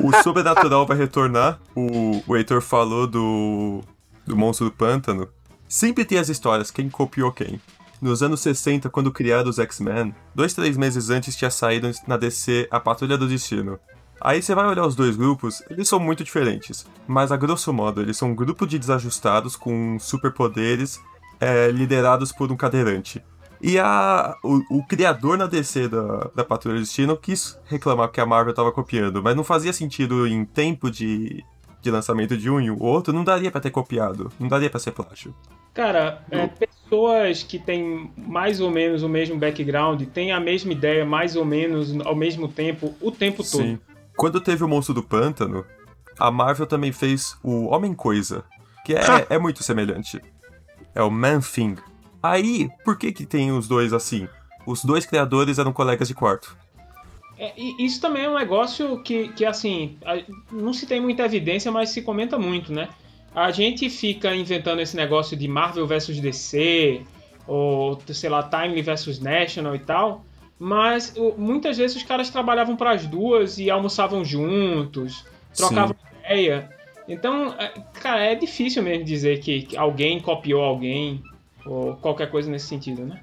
O sobrenatural vai retornar. O, o Heitor falou do, do monstro do pântano. Sempre tem as histórias, quem copiou quem. Nos anos 60, quando criaram os X-Men, dois, três meses antes tinha saído na DC a Patrulha do Destino. Aí você vai olhar os dois grupos, eles são muito diferentes. Mas a grosso modo, eles são um grupo de desajustados com superpoderes é, liderados por um cadeirante. E a, o, o criador na DC da, da Patrulha do Destino quis reclamar que a Marvel tava copiando, mas não fazia sentido em tempo de, de lançamento de um e o outro, não daria pra ter copiado, não daria pra ser plágio. Cara, é, pessoas que têm mais ou menos o mesmo background, têm a mesma ideia mais ou menos ao mesmo tempo, o tempo todo. Quando teve o Monstro do Pântano, a Marvel também fez o Homem-Coisa, que é, é muito semelhante. É o Man-Thing. Aí, por que que tem os dois assim? Os dois criadores eram colegas de quarto. É, isso também é um negócio que, que assim, não se tem muita evidência, mas se comenta muito, né? A gente fica inventando esse negócio de Marvel versus DC, ou sei lá, Timely versus National e tal, mas muitas vezes os caras trabalhavam para as duas e almoçavam juntos, trocavam ideia. Então, é, cara, é difícil mesmo dizer que que alguém copiou alguém, ou qualquer coisa nesse sentido, né?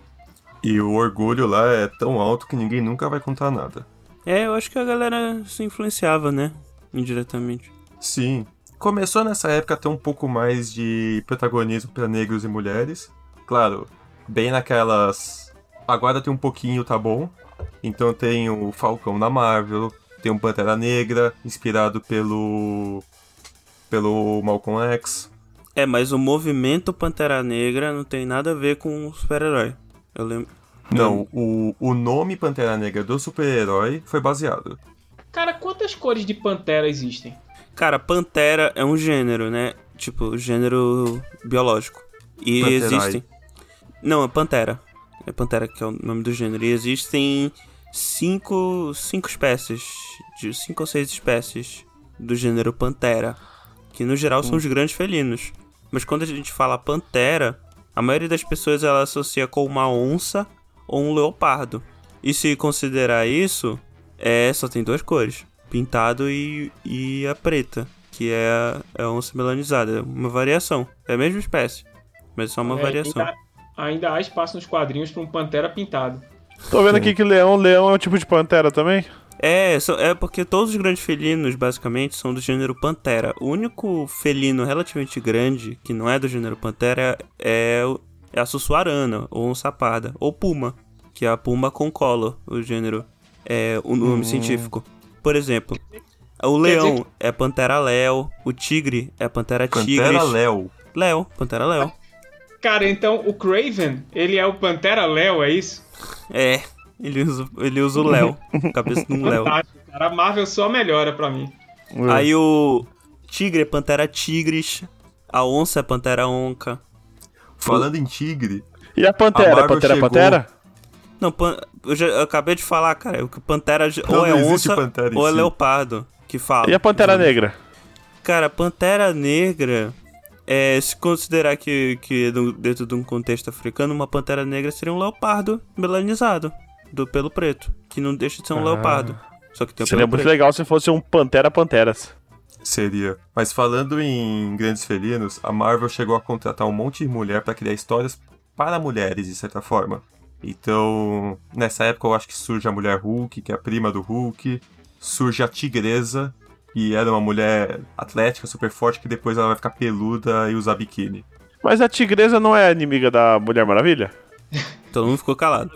E o orgulho lá é tão alto que ninguém nunca vai contar nada. É, eu acho que a galera se influenciava, né? Indiretamente. Sim. Começou nessa época a ter um pouco mais de protagonismo para negros e mulheres. Claro, bem naquelas. Agora tem um pouquinho, tá bom? Então tem o Falcão na Marvel, tem um Pantera Negra, inspirado pelo. pelo Malcolm X. É, mas o movimento Pantera Negra não tem nada a ver com o super-herói. Eu lembro. Não, o, o nome Pantera Negra do super-herói foi baseado. Cara, quantas cores de pantera existem? Cara, pantera é um gênero, né? Tipo, gênero biológico. E Panterai. existem. Não, é pantera. É pantera que é o nome do gênero. E existem cinco, cinco espécies. De cinco ou seis espécies do gênero pantera. Que no geral são os grandes felinos. Mas quando a gente fala pantera, a maioria das pessoas ela associa com uma onça ou um leopardo. E se considerar isso, é só tem duas cores: pintado e, e a preta, que é a, é a onça melanizada. É uma variação. É a mesma espécie, mas é só uma É, variação. Ainda há espaço nos quadrinhos pra um pantera pintado. Tô vendo aqui que leão, leão é um tipo de pantera também. É, só- é porque todos os grandes felinos, basicamente, são do gênero Pantera. O único felino relativamente grande que não é do gênero Pantera é, é a Sussuarana, ou um Saparda, ou Puma, que é a Puma concolor, o gênero, é o nome científico. Por exemplo, o leão é Pantera Leo, o tigre é Pantera tigris. Pantera Léo. Leo, Pantera Leo. Cara, então o Craven, ele é o Pantera Léo, é isso? É, ele usa, ele usa o Léo, <laughs> cabeça de um Léo. Cara. A Marvel só melhora pra mim. Aí o tigre é Pantera tigris, a onça é Pantera onca. Falando em tigre, E a A pantera? Marvel Pantera chegou- pantera? Não, pan- eu, já, eu acabei de falar, cara, o que Pantera Não, ou é onça ou é si. leopardo que fala. E a pantera negra? Cara, Pantera Negra, é, se considerar que, que dentro de um contexto africano, uma Pantera Negra seria um leopardo melanizado, do pelo preto, que não deixa de ser um Ah. leopardo. Só que tem Seria muito preto. legal se fosse um pantera panteras. seria. Mas falando em grandes felinos, a Marvel chegou a contratar um monte de mulher pra criar histórias para mulheres, de certa forma. Então, nessa época eu acho que surge a mulher Hulk, que é a prima do Hulk. Surge a Tigresa, que era uma mulher atlética, super forte, que depois ela vai ficar peluda e usar biquíni. Mas a tigresa não é inimiga da Mulher Maravilha? <laughs> Todo mundo ficou calado.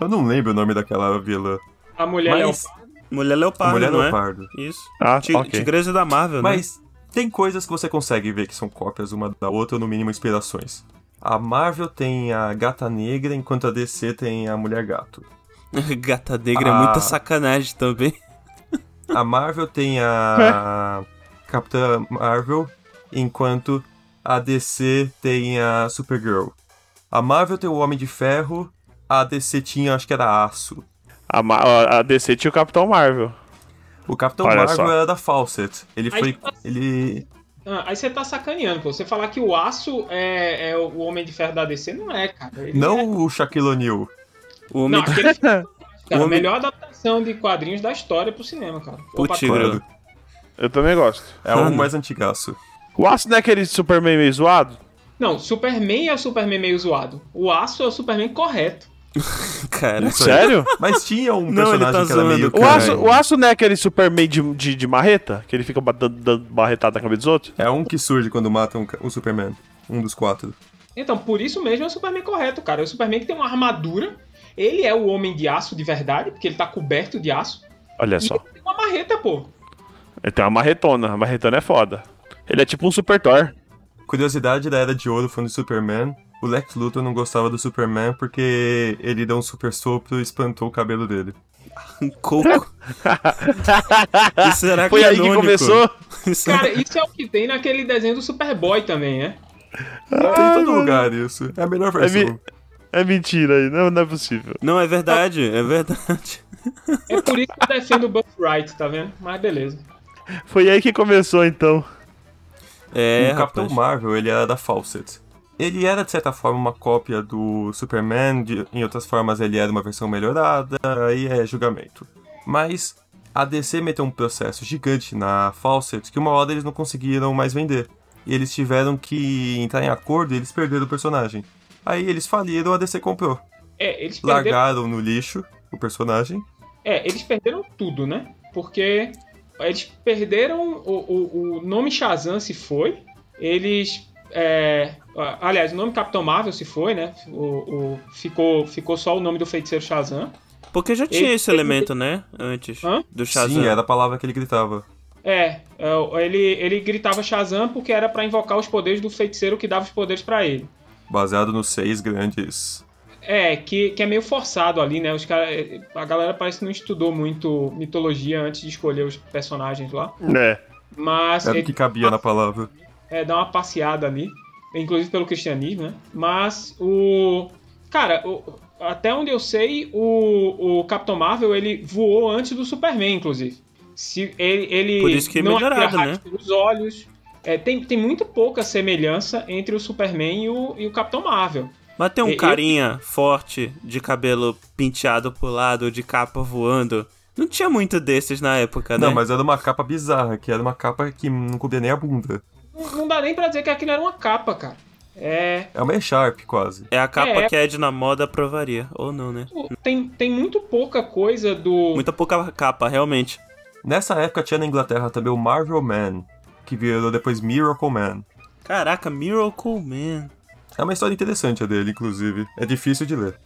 Eu não lembro o nome daquela vilã. A mulher Mas Leopardo. Mulher leopardo, mulher não leopardo. é? Isso. Ah, Ti- ok. Tigresa da Marvel, Mas tem coisas que você consegue ver que são cópias uma da outra, ou no mínimo inspirações. A Marvel tem a Gata Negra, enquanto a DC tem a Mulher Gato. né? <laughs> Gata Negra é Ah. muita sacanagem também. A Marvel tem a <laughs> Capitã Marvel, enquanto a DC tem a Supergirl. A Marvel tem o Homem de Ferro, a DC tinha, acho que era Aço. A, Ma- a DC tinha o Capitão Marvel. O Capitão Olha Marvel só. era da Fawcett. Ele Aí foi. tá- Ele. Ah, aí você tá sacaneando, pô. Você falar que o Aço é, é o Homem de Ferro da DC, não é, cara. Ele Não é- o Shaquille O'Neal. O homem Não, aquele filme, <laughs> cara, Homem- melhor adaptação de quadrinhos da história pro cinema, cara. Putz. Eu também gosto. É Ah, o não. mais antigaço. O Aço não é aquele Superman meio zoado? Não, Superman é o Superman meio zoado. O Aço é o Superman correto. <laughs> Cara. Sério? Mas tinha um Não, personagem tá que era meio. O cara. aço, o aço não é aquele Superman de, de, de marreta? Que ele fica dando, dando barretada na cabeça dos outros? É um que surge quando matam o Superman. Um dos quatro. Então, por isso mesmo é o Superman correto, cara. É o Superman que tem uma armadura. Ele é o Homem de Aço de verdade, porque ele tá coberto de aço. Olha E só. ele tem uma marreta, pô. Ele tem uma marretona. A marretona é foda. Ele é tipo um Super Thor. Curiosidade da Era de Ouro falando de Superman. O Lex Luthor não gostava do Superman porque ele deu um super sopro e espantou o cabelo dele. um coco. <laughs> Isso era Foi aí que canônico. começou. Isso Cara, isso é o que tem naquele desenho do Superboy também, né? Tem em todo lugar isso. É a melhor É, versão. mi- é mentira aí. Não, não é possível. Não, é verdade, é verdade. É por isso que eu defendo o Buff Wright, tá vendo? Mas beleza. Foi aí que começou, então. É, o Capitão. Marvel, ele era da Fawcett. Ele era, de certa forma, uma cópia do Superman, de- em outras formas ele era uma versão melhorada, aí é julgamento. Mas a DC meteu um processo gigante na Fawcett que uma hora eles não conseguiram mais vender. E eles tiveram que entrar em acordo e eles perderam o personagem. Aí eles faliram, a DC comprou. É, eles perderam, Largaram no lixo o personagem. é, eles perderam tudo, né? Porque eles perderam o, o, o nome Shazam se foi. Eles. é, aliás, o nome Capitão Marvel se foi, né? O, o- ficou, ficou só o nome do feiticeiro Shazam. Porque já tinha Ele- esse elemento, né? Antes. Hã? Do Shazam. Sim, era a palavra que ele gritava. É, é, ele, ele gritava Shazam porque era pra invocar os poderes do feiticeiro que dava os poderes pra ele. Baseado nos seis grandes É, que, que é meio forçado ali, né? Os cara, a galera parece que não estudou muito mitologia antes de escolher os personagens lá. É. Mas. Era o que cabia na palavra. é, dá uma passeada ali, inclusive pelo cristianismo, né? Mas o. Cara, o- até onde eu sei, o, o Capitão Marvel ele voou antes do Superman, inclusive. Se ele, ele Por isso que é não melhorado, né? pelos olhos. É, tem, tem muito pouca semelhança entre o Superman e o, e o Capitão Marvel. Mas tem um Eu- carinha forte, de cabelo penteado pro lado, de capa voando. Não tinha muito desses na época, né? Não, mas era uma capa bizarra, que era uma capa que não cobria nem a bunda. Não, não dá nem pra dizer que aquilo era uma capa, cara. É. É uma E-Sharp, quase. É a capa É. que Ed na moda aprovaria. Ou não, né? Tem, tem muito pouca coisa do. Muita pouca capa, realmente. Nessa época tinha na Inglaterra também o Marvel Man, que virou depois Miracle Man. Caraca, Miracle Man. É uma história interessante a dele, inclusive. É difícil de ler.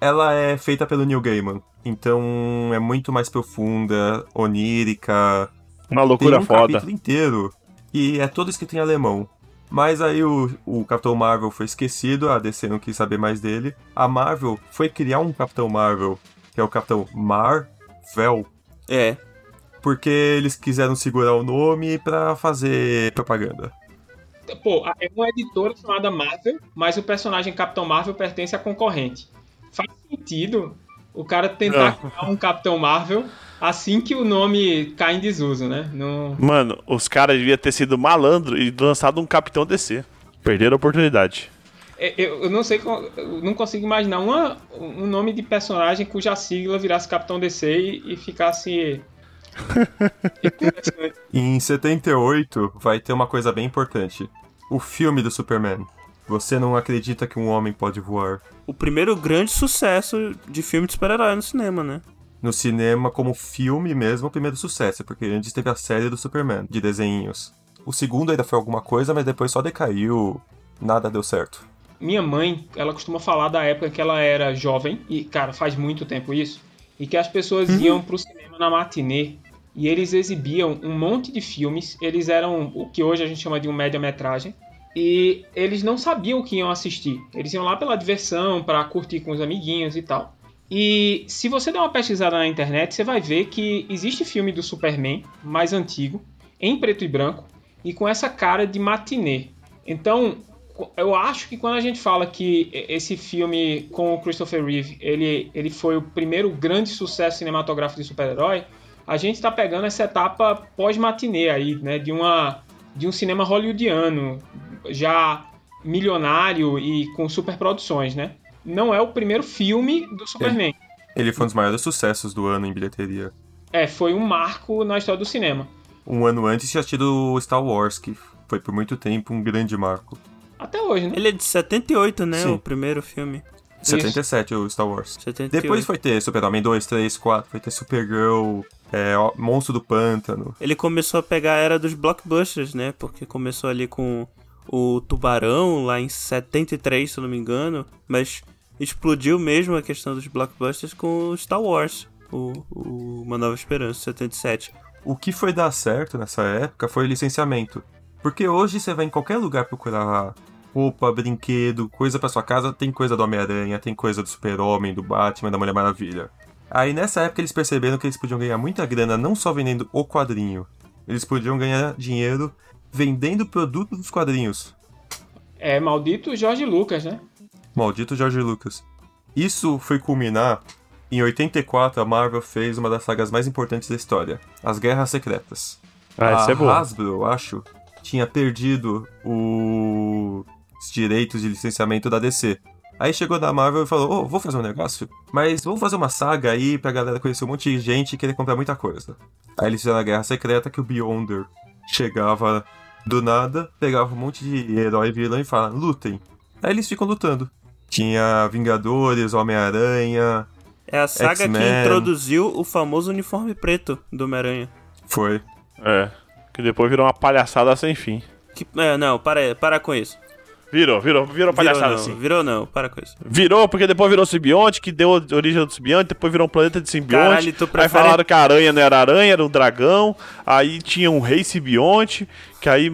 Ela é feita pelo Neil Gaiman, então é muito mais profunda, onírica. Uma Tem loucura um foda. capítulo inteiro e é todo escrito em alemão. Mas aí o, o Capitão Marvel foi esquecido, a DC não quis saber mais dele. A Marvel foi criar um Capitão Marvel, que é o Capitão Marvel, É. porque eles quiseram segurar o nome pra fazer propaganda. Pô, é uma editora chamada Marvel, mas o personagem Capitão Marvel pertence à concorrente. Faz sentido o cara tentar criar um Capitão Marvel assim que o nome cai em desuso, né? Não... Mano, os caras deviam ter sido malandro e lançado um Capitão DC. Perderam a oportunidade. É, Eu, eu não sei, eu não consigo imaginar uma, um nome de personagem cuja sigla virasse Capitão DC e, e ficasse. <laughs> Em 78 vai ter uma coisa bem importante. O filme do Superman. Você não acredita que um homem pode voar. O primeiro grande sucesso de filme de super-herói no cinema, né? No cinema, como filme mesmo, o primeiro sucesso, porque antes teve a série do Superman, de desenhos. O segundo ainda foi alguma coisa, mas depois só decaiu. Nada deu certo. Minha mãe, ela costuma falar da época que ela era jovem, e, cara, faz muito tempo isso, e que as pessoas iam pro cinema na matinê e eles exibiam um monte de filmes. Eles eram o que hoje a gente chama de um média-metragem. E eles não sabiam o que iam assistir. Eles iam lá pela diversão, para curtir com os amiguinhos e tal. E se você der uma pesquisada na internet, você vai ver que existe filme do Superman, mais antigo, em preto e branco, e com essa cara de matinê. Então, eu acho que quando a gente fala que esse filme com o Christopher Reeve, ele, ele foi o primeiro grande sucesso cinematográfico de super-herói, a gente está pegando essa etapa pós-matinê aí, né, de uma de um cinema hollywoodiano, já milionário e com superproduções, né? Não é o primeiro filme do Superman. Ele foi um dos maiores sucessos do ano em bilheteria. É, foi um marco na história do cinema. Um ano antes tinha tido o Star Wars, que foi por muito tempo um grande marco. Até hoje, né? Ele é de 78, né? Sim. O primeiro filme. 77 o Star Wars. 78. Depois foi ter Super-Homem 2, 3, 4, foi ter Supergirl, é, Monstro do Pântano. Ele começou a pegar a era dos blockbusters, né? Porque começou ali com o Tubarão, lá em 73, se eu não me engano. Mas explodiu mesmo a questão dos blockbusters com o Star Wars, o, o Uma Nova Esperança, 77. O que foi dar certo nessa época foi licenciamento. Porque hoje você vai em qualquer lugar procurar roupa, brinquedo, coisa pra sua casa, tem coisa do Homem-Aranha, tem coisa do Super-Homem, do Batman, da Mulher Maravilha. Aí nessa época eles perceberam que eles podiam ganhar muita grana não só vendendo o quadrinho, eles podiam ganhar dinheiro vendendo produto dos quadrinhos. É maldito George Lucas, né? Maldito George Lucas. Isso foi culminar em 84 a Marvel fez uma das sagas mais importantes da história, As Guerras Secretas. Ah, isso a é bom. Hasbro, eu acho, tinha perdido o- os direitos de licenciamento da DC. Aí chegou da Marvel e falou: Ô, vou fazer um negócio, mas vamos fazer uma saga aí pra galera conhecer um monte de gente e querer comprar muita coisa. Aí eles fizeram a Guerra Secreta que o Beyonder chegava do nada, pegava um monte de herói e vilão e fala: lutem. Aí eles ficam lutando. Tinha Vingadores, Homem-Aranha, É a saga que introduziu o famoso uniforme preto do Homem-Aranha. foi. É. Que depois virou uma palhaçada sem fim. Que- É, não, para, para com isso. Virou, virou, virou palhaçada virou não, assim. virou não, para com isso. Virou, porque depois virou simbionte, que deu origem ao simbionte, depois virou um planeta de simbionte. Caralho, tu Aí prefere- falaram que a aranha não era aranha, era um dragão. Aí tinha um rei simbionte, que aí.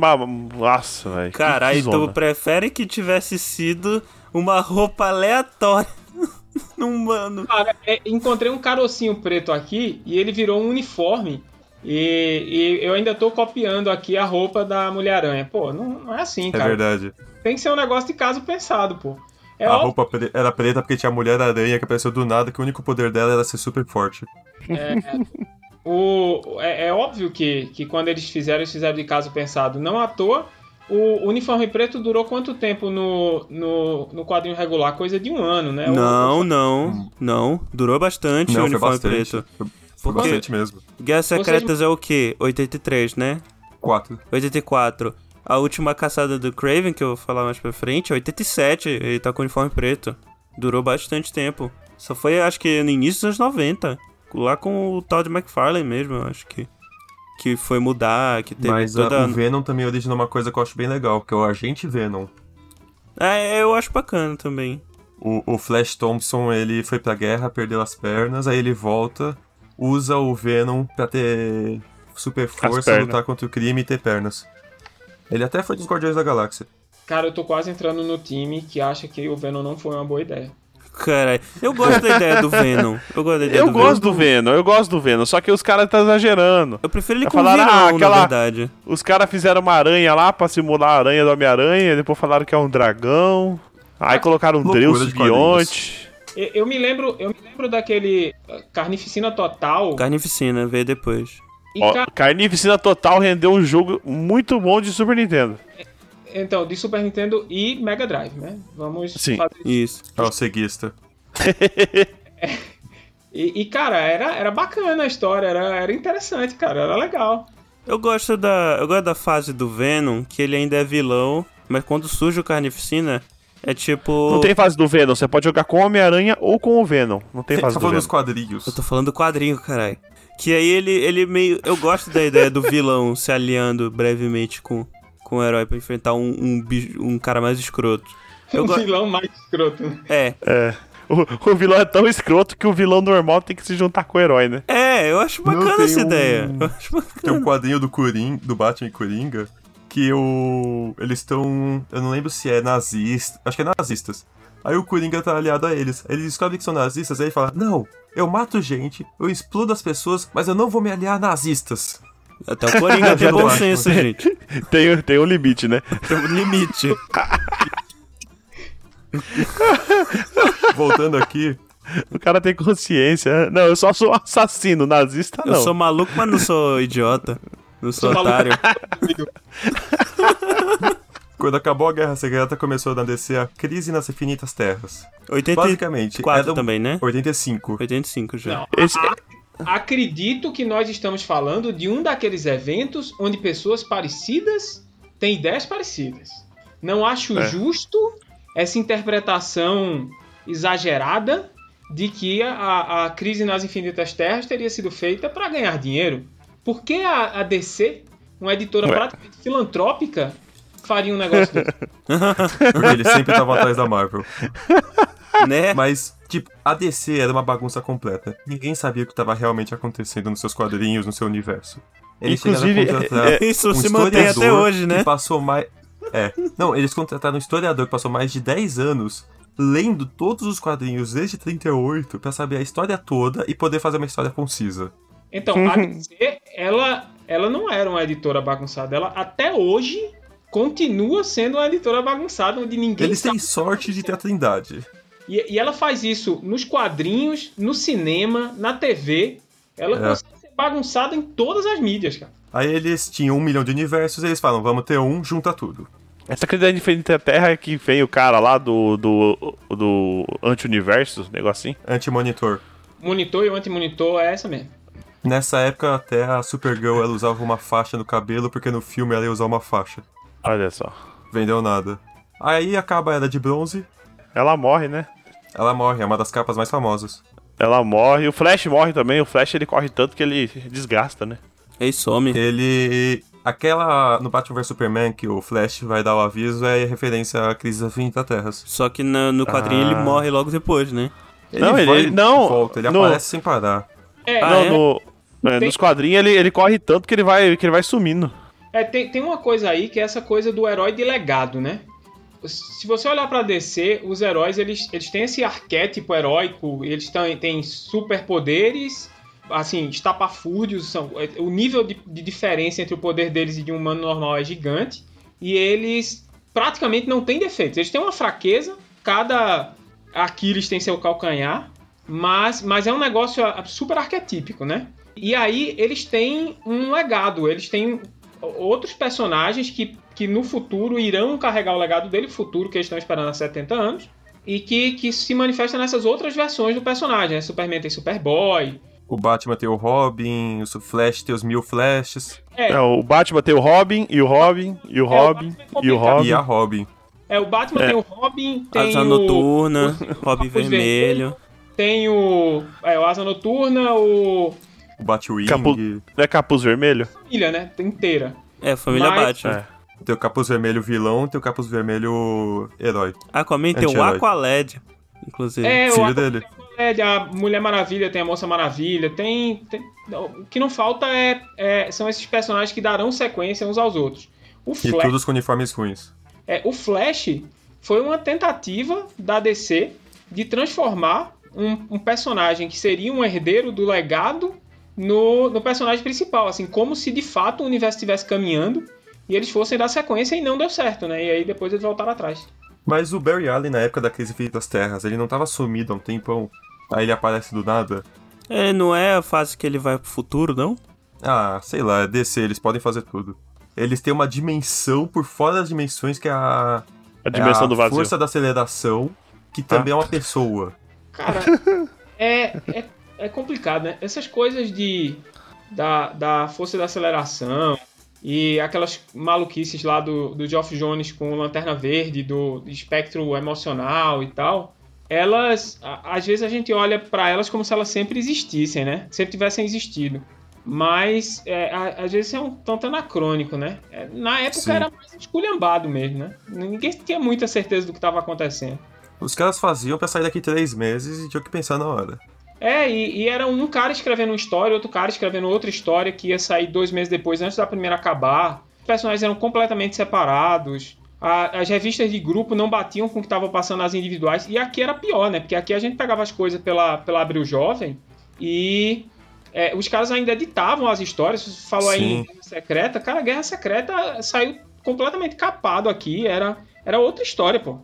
Nossa, velho. Caralho, tu zona. prefere que tivesse sido uma roupa aleatória <laughs> num mano. Cara, é, encontrei um carocinho preto aqui e ele virou um uniforme. E, e eu ainda tô copiando aqui a roupa da Mulher-Aranha. Pô, não, não é assim, É cara. verdade. Tem que ser um negócio de caso pensado, pô. É a óbvio, roupa pre- era preta porque tinha a Mulher-Aranha que apareceu do nada, que o único poder dela era ser super forte. o, é, é óbvio que, que quando eles fizeram, eles fizeram de caso pensado. Não à toa, o uniforme preto durou quanto tempo no, no, no quadrinho regular? Coisa de um ano, né? Não, O- não, não. Durou bastante o Não, foi uniforme bastante. preto. Foi, foi Porque- bastante mesmo. Guerras Vocês- Secretas é o quê? 83, né? Quatro. 84. A última caçada do Craven, que eu vou falar mais pra frente, é 87. Ele tá com o uniforme preto. Durou bastante tempo. Só foi, acho que, no início dos anos 90. Lá com o Todd McFarlane mesmo, eu acho que. Que foi mudar, que teve Mas a- toda. o Venom também originou uma coisa que eu acho bem legal, que é o Agente Venom. É, eu acho bacana também. O, o Flash Thompson, ele foi pra guerra, perdeu as pernas, aí ele volta, usa o Venom pra ter super força, lutar contra o crime e ter pernas. Ele até foi dos Guardiões da Galáxia. Cara, eu tô quase entrando no time que acha que o Venom não foi uma boa ideia. Cara, eu gosto da ideia do Venom. Eu gosto da ideia Eu do gosto Venom. do Venom, eu gosto do Venom, só que os caras tá exagerando. Eu prefiro ele Vai com falar, vilão, ah, aquela- na verdade. Os caras fizeram uma aranha lá pra simular a aranha do Homem-Aranha, depois falaram que é um dragão. Aí colocaram um Loucura Deus de quadrinhos. Bionte. Eu, eu me lembro, eu me lembro daquele uh, Carnificina Total. Carnificina, veio depois. Ó, ca- Carnificina Total rendeu um jogo muito bom de Super Nintendo. Então, de Super Nintendo e Mega Drive, né? Vamos Sim. fazer Isso. É o ceguista. <laughs> E, e, cara, era, era bacana a história, era, era interessante, cara, era legal. Eu gosto da. Eu gosto da fase do Venom, que ele ainda é vilão, mas quando surge o Carnificina, é tipo. Não tem fase do Venom, você pode jogar com o Homem-Aranha ou com o Venom. Não tem Tá fase do falando Venom. dos quadrinhos. Eu tô falando do quadrinho, caralho. Que aí ele, ele meio. Eu gosto da ideia do vilão <laughs> se aliando brevemente com, com o herói pra enfrentar um, um, bicho- um cara mais escroto. Eu o go... vilão mais escroto. né? É. É. O, o vilão é tão escroto que o vilão normal tem que se juntar com o herói, né? É, eu acho Não, bacana tem essa um- ideia. Eu acho Tem bacana. um quadrinho do Coringa, do Batman e Coringa, que o... eles estão... Eu não lembro se é nazista... Acho que é nazistas. Aí o Coringa tá aliado a eles. Aí Ele descobre que são nazistas, aí ele fala, não, eu mato gente, eu explodo as pessoas, mas eu não vou me aliar a nazistas. Até o Coringa <laughs> tem bom senso, gente. <laughs> Tem, tem um limite, né? <laughs> Tem um limite. Voltando aqui, O cara tem consciência. Não, eu só sou assassino, nazista Eu não. sou maluco, mas não sou idiota. Não sou otário. <laughs> quando acabou a Guerra Secreta, começou a descer a crise nas infinitas terras. 84 Basicamente, era um- também, né? 85. 85 já. Não, Esse- acredito que nós estamos falando de um daqueles eventos onde pessoas parecidas têm ideias parecidas. Não acho É. justo essa interpretação exagerada de que a, a crise nas infinitas terras teria sido feita para ganhar dinheiro. Por que a, a DC, uma editora Ué. praticamente filantrópica, faria um negócio desse? <laughs> Porque eles sempre estavam atrás da Marvel. <laughs> né? Mas, tipo, a DC era uma bagunça completa. Ninguém sabia o que estava realmente acontecendo nos seus quadrinhos, no seu universo. Eles Inclusive, a contratar <laughs> Isso um se mantém até historiador hoje, né? Que passou mais. É. Não, eles contrataram um historiador que passou mais de 10 anos lendo todos os quadrinhos desde 38 pra saber a história toda e poder fazer uma história concisa. Então, a DC, ela, ela não era uma editora bagunçada. Ela, até hoje, continua sendo uma editora bagunçada, onde ninguém Eles têm sorte de ter a Trindade. E, e ela faz isso nos quadrinhos, no cinema, na TV. Ela É. consegue ser bagunçada em todas as mídias, cara. Aí eles tinham um milhão de universos e eles falam, vamos ter um, junta tudo. Essa crise de Infinita Terra é que vem o cara lá do, do, do anti-universo, negocinho. Anti-monitor. Monitor e o anti-monitor é essa mesmo. Nessa época, até a Supergirl ela usava uma faixa no cabelo, porque no filme ela ia usar uma faixa. Olha só. Vendeu nada. Aí acaba a Era de Bronze, Ela morre, né? ela morre, é uma das capas mais famosas. Ela morre. O Flash morre também. O Flash ele corre tanto que ele desgasta, né? Aí some. Ele. Aquela. No Batman vs Superman, que o Flash vai dar o aviso, é referência à crise das 30 terras. Só que na- no quadrinho ele Ah. morre logo depois, né? Ele Não, ele- vai ele- não, volta, ele no- aparece sem parar. É, Ah, não, é? no, é, Tem- nos quadrinhos ele, ele corre tanto que ele vai, que ele vai sumindo. é, tem, tem uma coisa aí que é essa coisa do herói de legado, né? se você olhar pra DC, os heróis eles, eles têm esse arquétipo heróico, eles têm, têm superpoderes, assim, estapafúrdios, são, o nível de, de diferença entre o poder deles e de um humano normal é gigante, e eles praticamente não têm defeitos. Eles têm uma fraqueza, cada Aquiles tem seu calcanhar, mas, mas é um negócio super arquetípico, né? E aí eles têm um legado, eles têm outros personagens que, que no futuro irão carregar o legado dele, futuro que eles estão esperando há 70 anos, e que, que se manifesta nessas outras versões do personagem. Né? Superman tem Superboy. O Batman tem o Robin, o Flash tem os mil Flashes. É. é o Batman tem o Robin, e o Robin, e o Robin, é, o e o Robin. E a Robin. É, o Batman é. tem o Robin, tem Asa o... Noturna, o, Robin Vermelho. vermelho. Tem o... É, o Asa Noturna, o... O Batwing. Capu... Não é Capuz Vermelho? Família, né? Inteira. É, família Mas... Batman. É. Tem o Capuz Vermelho vilão, tem o Capuz Vermelho herói. Aquaman tem o Aqualed, inclusive. É, Filho o dele. Aqualed, a Mulher Maravilha tem a Moça Maravilha, tem... tem... O que não falta é, é, são esses personagens que darão sequência uns aos outros. O Flash... E todos com uniformes ruins. É, o Flash foi uma tentativa da DC de transformar um, um personagem que seria um herdeiro do legado no, no personagem principal, assim, como se de fato o universo estivesse caminhando e eles fossem dar sequência e não deu certo, né? E aí depois eles voltaram atrás. Mas o Barry Allen, na época da crise das terras, ele não estava sumido há um tempão. Aí ele aparece do nada. É, não é a fase que ele vai pro futuro, não? Ah, sei lá, é DC, eles podem fazer tudo. Eles têm uma dimensão por fora das dimensões que é a. A dimensão é a do vazio. força da aceleração, que também ah. é uma pessoa. Cara, <laughs> é, é é complicado, né? Essas coisas de da, da força da aceleração e aquelas maluquices lá do, do Geoff Jones com Lanterna Verde, do, espectro emocional e tal, elas, às vezes a gente olha para elas como se elas sempre existissem, né? Sempre tivessem existido. Mas é, às vezes é um tanto anacrônico, né? É, na época Sim. era mais esculhambado mesmo, né? Ninguém tinha muita certeza do que estava acontecendo. Os caras faziam para sair daqui três meses e tinha que pensar na hora. É, e, e, era um cara escrevendo uma história, outro cara escrevendo outra história que ia sair dois meses depois, antes da primeira acabar. Os personagens eram completamente separados. A, as revistas de grupo não batiam com o que estavam passando nas individuais. E aqui era pior, né? Porque aqui a gente pegava as coisas pela, pela Abril Jovem e é, os caras ainda editavam as histórias. Falou Sim. aí em Guerra Secreta. Cara, Guerra Secreta saiu completamente capado aqui. Era, era outra história, pô.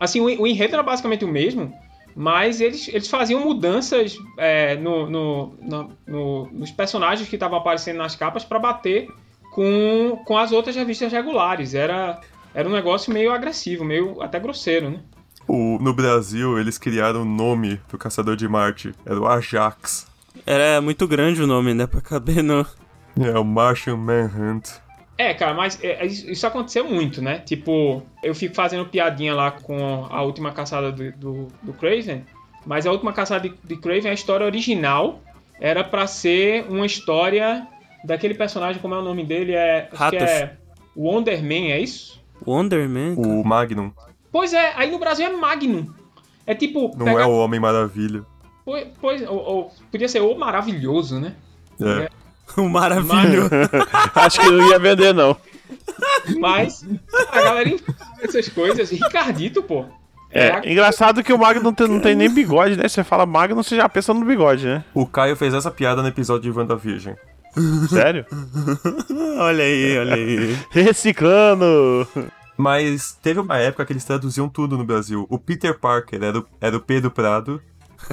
Assim, o, o enredo era basicamente o mesmo mas eles, eles faziam mudanças é, no, no, no, no, nos personagens que estavam aparecendo nas capas para bater com, com as outras revistas regulares. Era, era um negócio meio agressivo, meio até grosseiro, né? O, no Brasil, eles criaram o um nome do Caçador de Marte. Era o Ajax. Era muito grande o nome, né? Pra caber no... É, o Martian Manhunt. É, cara, mas é, é isso aconteceu muito, né? Tipo, eu fico fazendo piadinha lá com a última caçada do, do, do Craven, mas a última caçada de, de Craven, a história original, era para ser uma história daquele personagem, como é o nome dele? É, acho que é Wonderman, é isso? Wonderman? O Magnum. Pois é, aí no Brasil é Magnum. É tipo. Não pega... é o Homem Maravilha. Pois, pois ou, ou, podia ser o Maravilhoso, né? É. é o <laughs> maravilhoso. <laughs> Acho que não ia vender, não. Mas a galera essas coisas. Ricardito, pô. É, é engraçado que o Magno não tem, não tem nem bigode, né? Você fala Magno, você já pensa no bigode, né? O Caio fez essa piada no episódio de WandaVision. Sério? <laughs> olha aí, olha aí. Reciclando! Mas teve uma época que eles traduziam tudo no Brasil. O Peter Parker era o, era o Pedro Prado.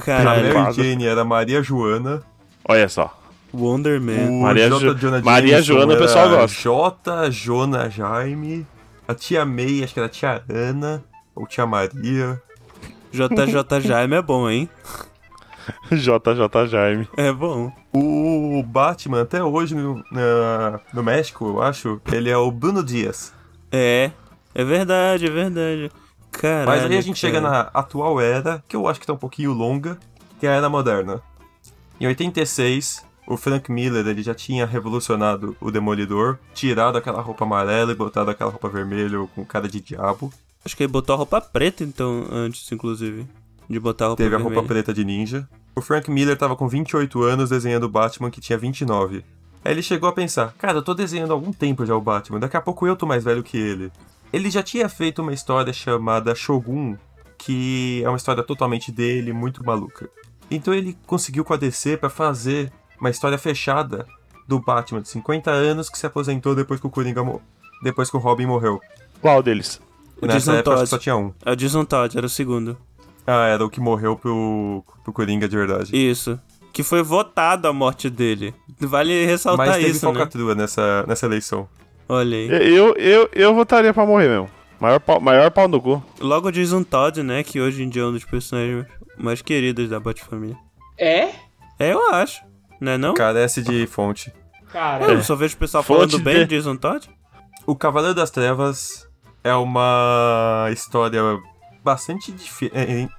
Caralho. A Mary Jane era a Maria Joana. Olha só. Wonder Man. O Maria, J. Jo Maria Joana o pessoal gosta. J. Jona Jaime. A tia May, acho que era a tia Ana. Ou tia Maria. JJ Jaime é bom, hein? <laughs> JJ Jaime. É bom. O Batman, até hoje no, na, no México, eu acho, ele é o Bruno Dias. É, é verdade, é verdade. Caralho, Mas aí a gente cara. chega na atual era, que eu acho que tá um pouquinho longa, que é a era moderna. Em 86, o Frank Miller ele já tinha revolucionado o Demolidor, tirado aquela roupa amarela e botado aquela roupa vermelha com cara de diabo. Acho que ele botou a roupa preta então antes, inclusive, de botar a roupa Teve vermelha. a roupa preta de ninja. O Frank Miller tava com 28 anos desenhando o Batman que tinha 29. Aí ele chegou a pensar, cara, eu tô desenhando há algum tempo já o Batman, daqui a pouco eu tô mais velho que ele. Ele já tinha feito uma história chamada Shogun, que é uma história totalmente dele, muito maluca. Então ele conseguiu com a DC pra fazer uma história fechada do Batman de 50 anos que se aposentou depois que o Coringa depois que o Robin morreu. Qual deles? O Nessa Jason época Todd. só tinha um. É o Jason Todd, era o segundo. Ah, era o que morreu pro, pro Coringa de verdade. Isso. Que foi votado a morte dele. Vale ressaltar Mas teve isso, né? falcatrua nessa, nessa eleição. Olha aí. Eu, eu, eu votaria pra morrer mesmo. Maior pau, maior pau no cu. Logo o Jason Todd, né? Que hoje em dia é um dos personagens mais queridos da Batfamília. É? É, eu acho. Não é não? Carece de fonte. Cara, Eu só vejo o pessoal Fonte falando bem de- Jason Todd. O Cavaleiro das Trevas é uma história bastante, dife- é, é,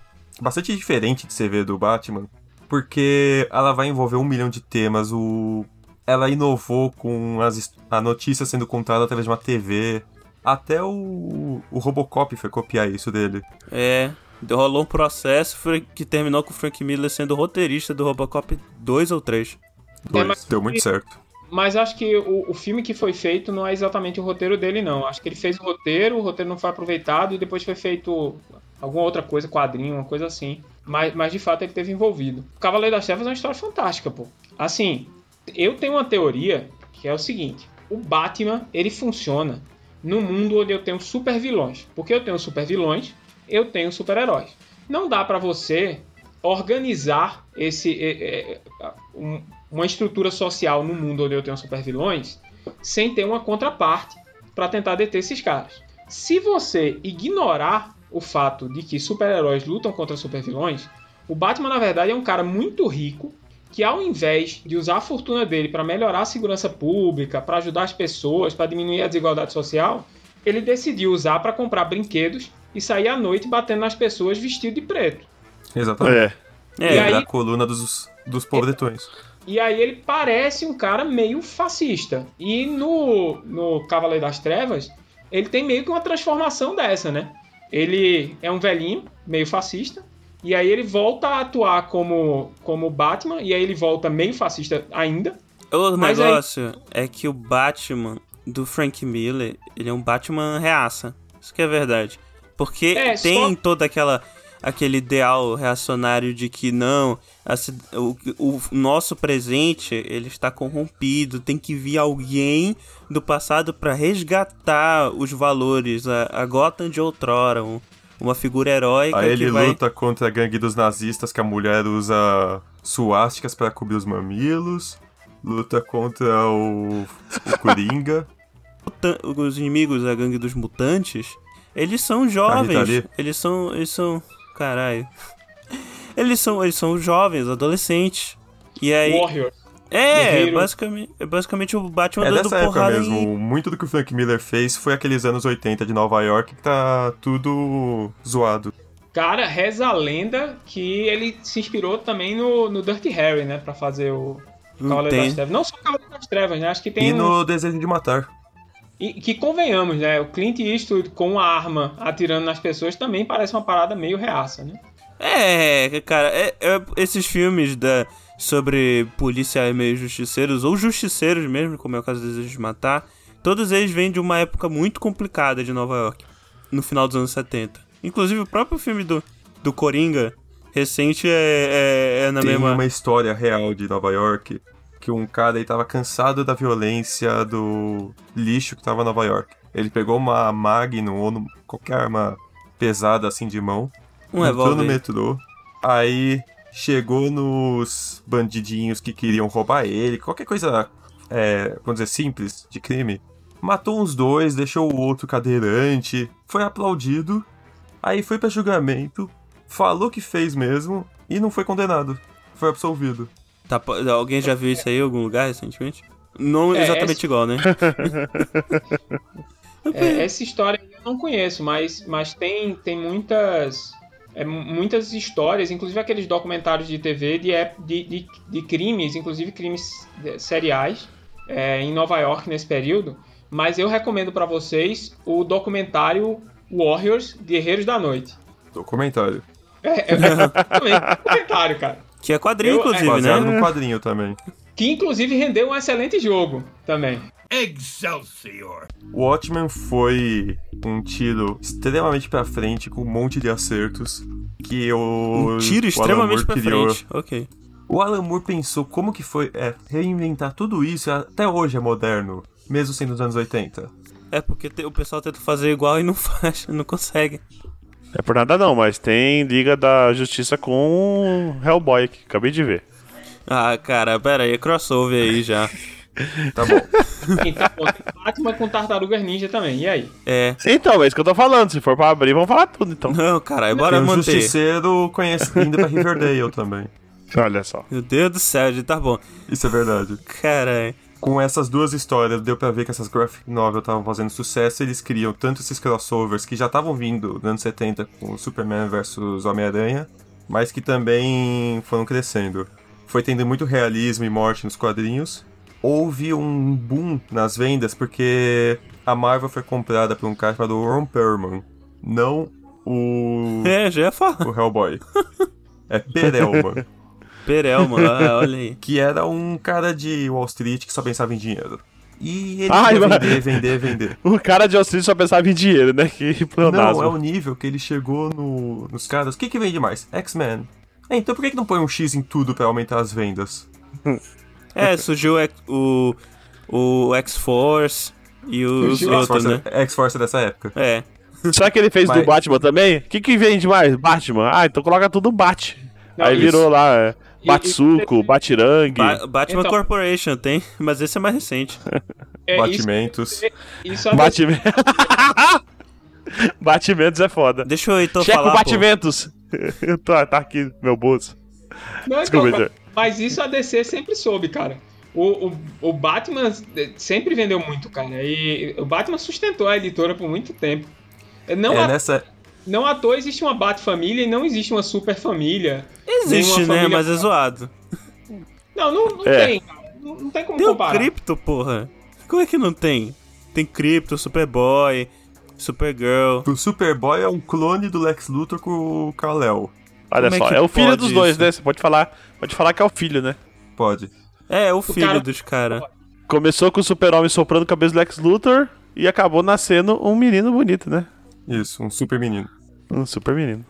bastante diferente de você ver do Batman, porque ela vai envolver um milhão de temas. O... Ela inovou com as, a notícia sendo contada através de uma TV. Até o, o Robocop foi copiar isso dele. É. Rolou um processo que terminou com o Frank Miller sendo roteirista do Robocop 2 ou 3. Dois. mas- Deu muito certo. Mas acho que o, o filme que foi feito não é exatamente o roteiro dele, não. Acho que ele fez o roteiro, o roteiro não foi aproveitado e depois foi feito alguma outra coisa, quadrinho, uma coisa assim. Mas, mas de fato ele teve envolvido. O Cavaleiro das Trevas é uma história fantástica, pô. Assim, eu tenho uma teoria que é o seguinte: o Batman ele funciona no mundo onde eu tenho super vilões. Porque eu tenho super vilões, eu tenho super heróis. Não dá pra você organizar esse é, é, um- uma estrutura social no mundo onde eu tenho super vilões sem ter uma contraparte para tentar deter esses caras. Se você ignorar o fato de que super-heróis lutam contra super-vilões, o Batman na verdade é um cara muito rico que ao invés de usar a fortuna dele para melhorar a segurança pública, para ajudar as pessoas, para diminuir a desigualdade social, ele decidiu usar para comprar brinquedos e sair à noite batendo nas pessoas vestido de preto. Exatamente. É. É, E aí- Da coluna dos, dos pobretões. E aí ele parece um cara meio fascista. E no, no Cavaleiro das Trevas, ele tem meio que uma transformação dessa, né? Ele é um velhinho, meio fascista. E aí ele volta a atuar como, como Batman. E aí ele volta meio fascista ainda. O Mas aí- negócio é que o Batman do Frank Miller, ele é um Batman reaça. Isso que é verdade. Porque É, tem só- toda aquela aquele ideal reacionário de que não, a o, o nosso presente ele está corrompido, tem que vir alguém do passado para resgatar os valores, a, a Gotham de outrora, um- uma figura heróica Aí ele que vai luta contra a gangue dos nazistas, que a mulher usa suásticas pra cobrir os mamilos. Luta contra o, o Coringa. Os inimigos da gangue dos mutantes, eles são jovens. Eles são. Eles são. Caralho. Eles são, eles são jovens, adolescentes. E aí. Warrior. É, basicamente, é basicamente o Batman É dando dessa época porrada mesmo. em. Muito do que o Frank Miller fez foi aqueles anos 80 de Nova York que tá tudo zoado. Cara, reza a lenda que ele se inspirou também no, no Dirty Harry, né? Pra fazer o Cavaleiro das Trevas. Não só o Cavaleiro das Trevas, né? Acho que tem E um- no Desejo de Matar. E que convenhamos, né? O Clint Eastwood com a arma atirando nas pessoas também parece uma parada meio reaça, né? É, cara, é- é- esses filmes da, sobre policiais meio justiceiros, ou justiceiros mesmo, como é o caso do Desejo de Matar, todos eles vêm de uma época muito complicada de Nova York, no final dos anos 70. Inclusive o próprio filme do, do Coringa, recente, é, é, é na Tem mesma... uma história real de Nova York que um cara aí tava cansado da violência do lixo que tava em Nova York. Ele pegou uma Magnum ou no- qualquer arma pesada assim de mão, Um entrou no metrô, aí chegou nos bandidinhos que queriam roubar ele, qualquer coisa, é, vamos dizer, simples de crime. Matou uns dois, deixou o outro cadeirante, foi aplaudido, aí foi pra julgamento, falou que fez mesmo e não foi condenado. Foi absolvido. Tá, alguém já viu isso aí em algum lugar recentemente? Não É, exatamente essa- igual, né? <laughs> É, essa história eu não conheço, mas, mas tem, tem muitas é, mu- muitas histórias, inclusive aqueles documentários de TV de, de, de, de crimes, inclusive crimes eh, seriais é, em Nova York nesse período. Mas eu recomendo pra vocês o documentário Warriors Guerreiros da Noite. Documentário. É, é, é, <laughs> também, documentário, cara. Que é quadrinho, Eu- é, inclusive, Baseado né? num quadrinho também. Que inclusive rendeu um excelente jogo também. Excelsior. Watchmen foi um tiro extremamente pra frente, com um monte de acertos. Que o. Um tiro o extremamente pra criou. frente. Ok. O Alan Moore pensou como que foi é, reinventar tudo isso, até hoje é moderno, mesmo sendo dos anos 80. É porque te- o pessoal tenta fazer igual e não <laughs> faz, não consegue. É por nada não, mas tem Liga da Justiça com Hellboy, que acabei de ver. Ah, cara, pera aí, é crossover aí já. Tá bom. Então, pô, tem Batman com Tartarugas Ninja também. E aí? É. Então, é isso que eu tô falando. Se for pra abrir, vamos falar tudo, então. Não, cara, bora Tem um manter. Justiceiro conhecido pra Riverdale também. Olha só. Meu Deus do céu, gente, tá bom. Isso é verdade. Cara, Com essas duas histórias, deu pra ver que essas graphic novel estavam fazendo sucesso. Eles criam tanto esses crossovers que já estavam vindo nos anos 70 com Superman vs Homem-Aranha, mas que também foram crescendo. Foi tendo muito realismo e morte nos quadrinhos. Houve um boom nas vendas porque a Marvel foi comprada por um cara chamado Ron Perlman, não o, <laughs> é, já ia falar. o Hellboy. É Perelman. <laughs> Perelma, ah, olha aí. que era um cara de Wall Street que só pensava em dinheiro. E ele Ai, queria mas- vender, vender, vender. O <laughs> cara de Wall Street só pensava em dinheiro, né? Que Não, pleonasmo. é o nível que ele chegou no- nos caras. O que, que vende mais? X-Men. É, então por que, que não põe um X em tudo pra aumentar as vendas? <laughs> É, surgiu o o, X-Force e os outros, X-Force né? X-Force é dessa época. É. Será que ele fez Mas- do Batman também? O que, que vende mais? Batman. Ah, então coloca tudo Bat. Não, Aí isso- virou lá, é, Batsuko, e- Batirangue. Ba- Batman Então- Corporation tem, mas esse é mais recente. <laughs> É, isso, Batimentos. isso é <laughs> Batman. <laughs> Batimentos é foda. Deixa eu então Checa falar. o pô. Batimentos. Eu tô- tá aqui no meu bolso. Não, Desculpa, então, Heitor. mas isso a DC sempre soube, cara. O, o, o Batman sempre vendeu muito, cara. E o Batman sustentou a editora por muito tempo. Não, É, à, nessa. Não à toa existe uma Bat-família e não existe uma super família. Existe, né? família- Mas é zoado. Não, não, não É. tem. Não, não tem como Tem o comparar. Crypto, porra. Como é que não tem? Tem Crypto, Superboy, Supergirl. O Superboy é um clone do Lex Luthor com o Kal-El. Olha Como é só, que é, o filho dos dois, isso? né? Você pode falar, pode falar que é o filho, né? Pode. É, o filho cara- dos caras. Começou com o super-homem soprando a cabeça do Lex Luthor e acabou nascendo um menino bonito, né? Isso, um super menino. Um super menino.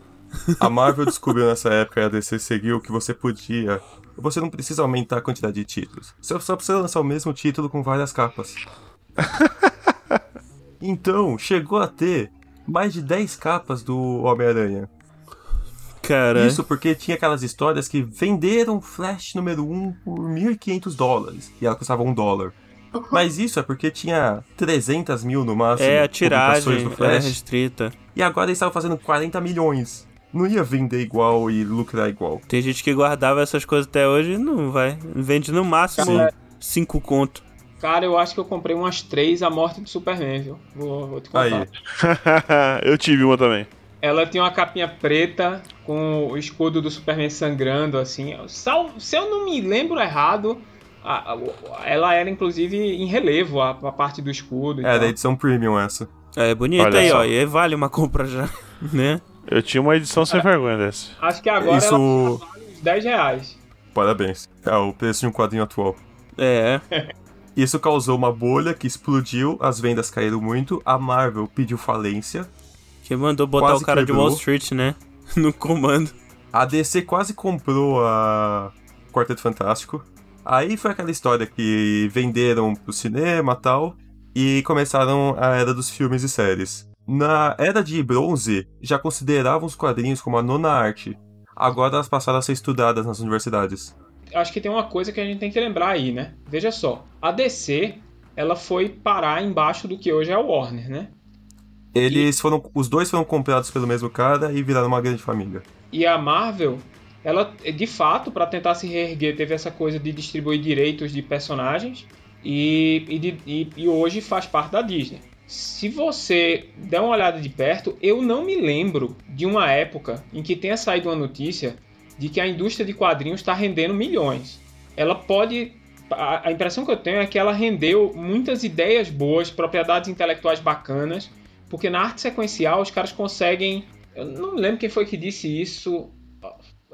A Marvel descobriu nessa época e a DC seguiu que você podia. Você não precisa aumentar a quantidade de títulos. Você só precisa lançar o mesmo título com várias capas. <laughs> então, chegou a ter mais de 10 capas do Homem-Aranha. Cara, Isso porque tinha aquelas histórias que venderam Flash número 1 por 1.500 dólares. E ela custava um dólar. <laughs> Mas isso é porque tinha 300 mil no máximo. é a tiragem, do é Flash. restrita. E agora eles estavam fazendo 40 milhões. Não ia vender igual e lucrar igual. Tem gente que guardava essas coisas até hoje e não vai. Vende no máximo Cara, 5 conto. Cara, eu acho que eu comprei umas três A Morte do Superman, viu? Vou, vou te contar. Aí. <laughs> eu tive uma também. Ela tinha uma capinha preta com o escudo do Superman sangrando, assim. Se eu não me lembro errado, a- a- ela era inclusive em relevo, a, a parte do escudo. É, da tal. edição premium essa. É bonito Olha aí, só. ó. E vale uma compra já, <laughs> né? Eu tinha uma edição sem vergonha dessa. Acho que agora Isso- ela vale uns 10 reais. Parabéns. É o preço de um quadrinho atual. É. <laughs> Isso causou uma bolha que explodiu, as vendas caíram muito, a Marvel pediu falência, Que mandou botar Quase o cara de quebrou. Wall Street, né? <laughs> No comando. a DC quase comprou a Quarteto Fantástico. Aí foi aquela história que venderam pro cinema e tal, e começaram a era dos filmes e séries. Na era de bronze, já consideravam os quadrinhos como a nona arte. Agora elas passaram a ser estudadas nas universidades. Acho que tem uma coisa que a gente tem que lembrar aí, né? Veja só, a DC, ela foi parar embaixo do que hoje é a Warner, né? Eles foram. Os dois foram comprados pelo mesmo cara e viraram uma grande família. E a Marvel, ela, de fato, para tentar se reerguer, teve essa coisa de distribuir direitos de personagens e, e, de- e- e hoje faz parte da Disney. Se você der uma olhada de perto, eu não me lembro de uma época em que tenha saído uma notícia de que a indústria de quadrinhos está rendendo milhões. Ela pode. A a impressão que eu tenho é que ela rendeu muitas ideias boas, propriedades intelectuais bacanas, porque na arte sequencial os caras conseguem. Eu não me lembro quem foi que disse isso.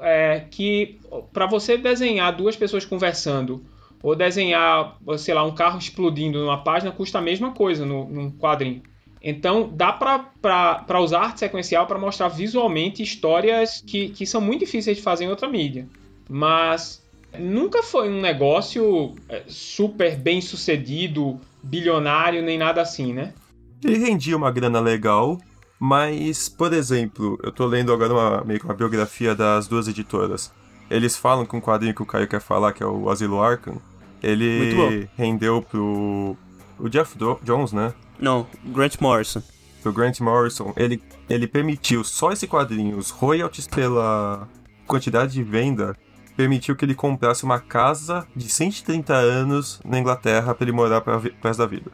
É, que para você desenhar duas pessoas conversando ou desenhar, sei lá, um carro explodindo numa página custa a mesma coisa no, num quadrinho. Então dá para usar arte sequencial para mostrar visualmente histórias que, que são muito difíceis de fazer em outra mídia. Mas nunca foi um negócio é, super bem sucedido, bilionário, nem nada assim, né? Ele rendia uma grana legal, mas, por exemplo, eu tô lendo agora uma, meio que uma biografia das duas editoras. Eles falam que um quadrinho que o Caio quer falar, que é o Asilo Arkham, ele rendeu pro o Jeff Do Jones, né? Não, Grant Morrison. Pro Grant Morrison, ele, ele permitiu só esse quadrinho, os royalties pela quantidade de venda, permitiu que ele comprasse uma casa de 130 anos na Inglaterra para ele morar para o resto da vida.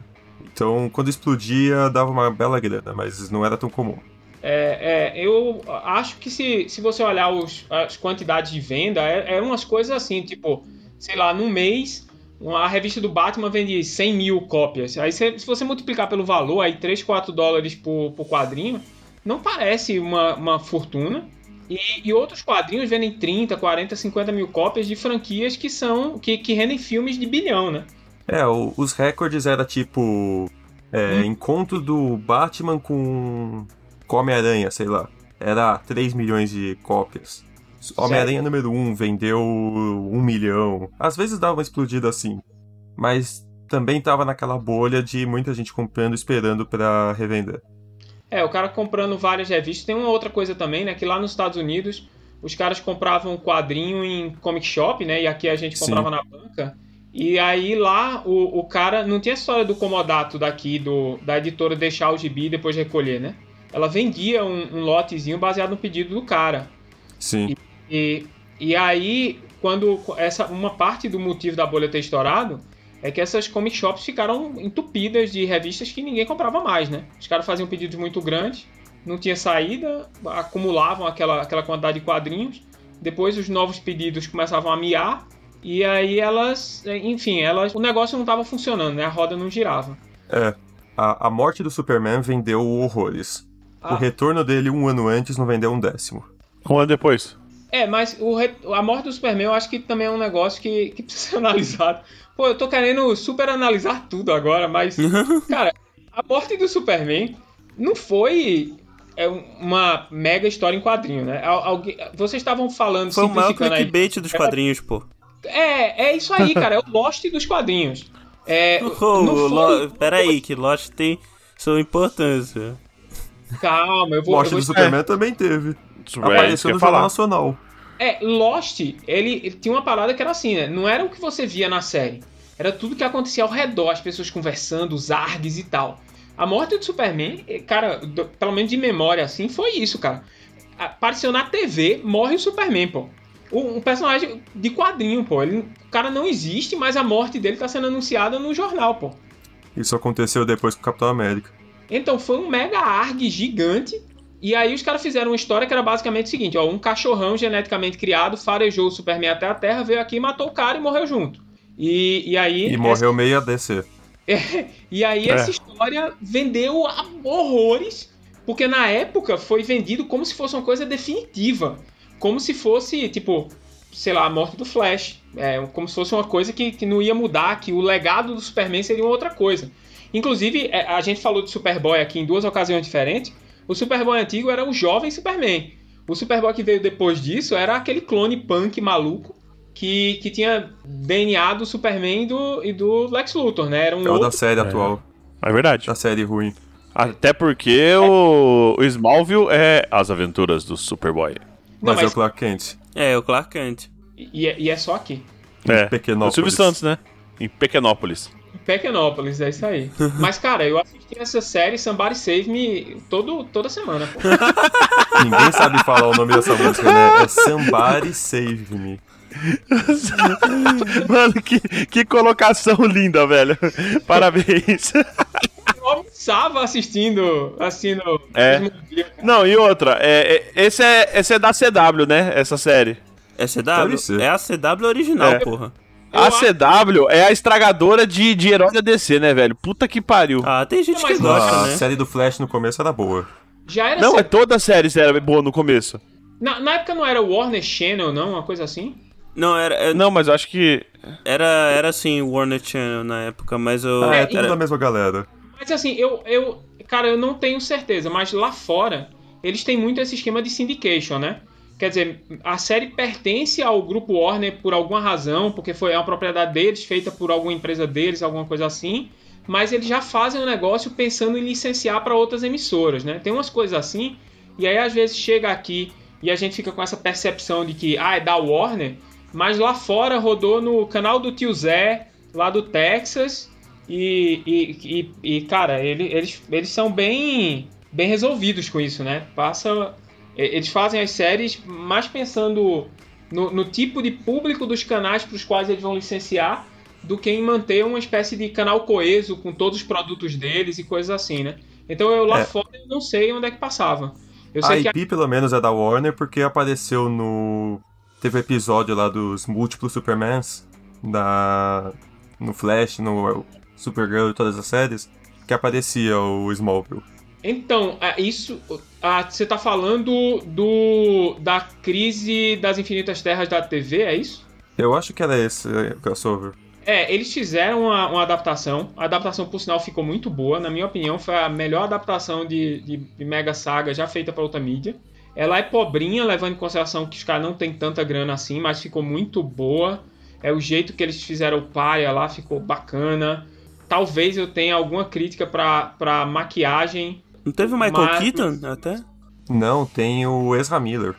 Então, quando explodia, dava uma bela grana, mas não era tão comum. É, é, eu acho que se, se você olhar os, as quantidades de venda, é, eram umas coisas assim, tipo, sei lá, num mês a revista do Batman vende 100 mil cópias. Aí se, se você multiplicar pelo valor, aí 3, 4 dólares por, por quadrinho, não parece uma, uma fortuna. E, e, outros quadrinhos vendem 30, 40, 50 mil cópias de franquias que são que, que rendem filmes de bilhão, né? É, o, os recordes era tipo é, hum. encontro do Batman com, Homem-Aranha, sei lá. Era 3 milhões de cópias. Homem-Aranha número 1 vendeu 1 milhão. Às vezes dava uma explodida assim. Mas também tava naquela bolha de muita gente comprando, esperando para revender. É, o cara comprando várias revistas. Tem uma outra coisa também, né? Que lá nos Estados Unidos, os caras compravam quadrinho em comic shop, né? E aqui a gente comprava Sim. na banca. E aí lá o, o cara. Não tinha a história do comodato daqui, do, da editora deixar o gibi e depois recolher, né? Ela vendia um, um lotezinho baseado no pedido do cara. Sim. E e, e aí, quando essa uma parte do motivo da bolha ter estourado é que essas comic shops ficaram entupidas de revistas que ninguém comprava mais, né? Os caras faziam pedidos muito grandes, não tinha saída, acumulavam aquela, aquela quantidade de quadrinhos, depois os novos pedidos começavam a miar, e aí elas, enfim, elas, o negócio não estava funcionando, né? A roda não girava. É, a, a morte do Superman vendeu horrores. Ah. O retorno dele um ano antes não vendeu um décimo. Um ano depois? É, mas o, a morte do Superman eu acho que também é um negócio que, que <laughs> precisa ser analisado. Pô, eu tô querendo super analisar tudo agora, mas, <laughs> cara, a morte do Superman não foi é, uma mega história em quadrinho, né? Alguém, vocês estavam falando... Foi o maior clickbait dos quadrinhos, pô. É, é isso aí, cara. É o Lost dos quadrinhos. É, <laughs> oh, foi... Lo... Peraí, que Lost tem sua importância. Calma, eu vou... Lost eu vou... do Superman é. também teve. Apareceu no Jornal Nacional. É, Lost, ele, ele, tinha uma parada que era assim, né? Não era o que você via na série. Era tudo que acontecia ao redor, as pessoas conversando, os args e tal. A morte do Superman, eh, cara, do, pelo menos de memória assim, foi isso, cara. Apareceu na TV, morre o Superman, pô. Um personagem de quadrinho, pô. Ele, o cara não existe, mas a morte dele tá sendo anunciada no jornal, pô. Isso aconteceu depois com o Capitão América. Então foi um mega arg gigante e aí os caras fizeram uma história que era basicamente o seguinte, ó, um cachorrão geneticamente criado farejou o Superman até a Terra, veio aqui, matou o cara e morreu junto. E, e aí... E morreu essa... meio a descer. <laughs> É, e aí é. essa história vendeu a horrores, porque na época foi vendido como se fosse uma coisa definitiva. Como se fosse, tipo, sei lá, a morte do Flash. É, como se fosse uma coisa que, que não ia mudar, que o legado do Superman seria outra coisa. Inclusive, é, a gente falou de Superboy aqui em duas ocasiões diferentes. O Superboy antigo era o jovem Superman. O Superboy que veio depois disso era aquele clone punk maluco que, que tinha DNA do Superman e do, e do Lex Luthor, né? Era um é o da série é. atual. É verdade. Da série ruim. Até porque o, o Smallville é as aventuras do Superboy. Não, mas, mas, é o Clark Kent. É, o Clark Kent. E, e é só aqui. É, Pequenópolis. o Silvio Santos, né? Em Pequenópolis. Pequenópolis, é isso aí. <laughs> Mas, cara, eu assisti essa série Somebody Save Me todo, toda semana, pô. Ninguém sabe falar o nome dessa música, né? É Somebody Save Me. <laughs> Mano, que, que colocação linda, velho. Parabéns. Eu almoçava assistindo, assistindo. É. Não, e outra, é, é, esse, é, esse é da CW, né? Essa série. É CW? É a CW original, é. porra. A CW é a estragadora de, de herói da DC, né, velho? Puta que pariu. Ah, tem gente que gosta, a né? A série do Flash no começo era boa. Já era Não, é toda a série era boa no começo. Na, na época não era Warner Channel, não? Uma coisa assim? Não, era, é- Não, mas eu acho que. era, era assim, Warner Channel na época, mas eu. Ah, é, tudo era- da mesma galera. Mas assim, eu, eu. Cara, eu não tenho certeza, mas lá fora, eles têm muito esse esquema de syndication, né? Quer dizer, a série pertence ao grupo Warner por alguma razão, porque foi é uma propriedade deles, feita por alguma empresa deles, alguma coisa assim. Mas eles já fazem o negócio pensando em licenciar para outras emissoras, né? Tem umas coisas assim, e aí às vezes chega aqui e a gente fica com essa percepção de que, ah, é da Warner, mas lá fora rodou no canal do tio Zé, lá do Texas, e, e, e, e, cara, ele- eles, eles são bem, bem resolvidos com isso, né? Passa, eles fazem as séries mais pensando no, no tipo de público dos canais para os quais eles vão licenciar do que em manter uma espécie de canal coeso com todos os produtos deles e coisas assim, né? Então eu lá É. fora eu não sei onde é que passava. Eu A IP, pelo menos, é da Warner porque apareceu no. Teve episódio lá dos múltiplos Supermans, da. No Flash, no Supergirl e todas as séries, que aparecia o Smallville. Então, é, isso. ah, você tá falando do da crise das infinitas terras da TV, é isso? Eu acho que era esse é, crossover. É, eles fizeram uma, uma adaptação. A adaptação, por sinal, ficou muito boa. Na minha opinião, foi a melhor adaptação de, de, de Mega Saga já feita para outra mídia. Ela é pobrinha, levando em consideração que os caras não têm tanta grana assim, mas ficou muito boa. É o jeito que eles fizeram o paia lá, ficou bacana. Talvez eu tenha alguma crítica pra, pra maquiagem. Não teve o Michael Mas- Keaton até? Não, tem o Ezra Miller.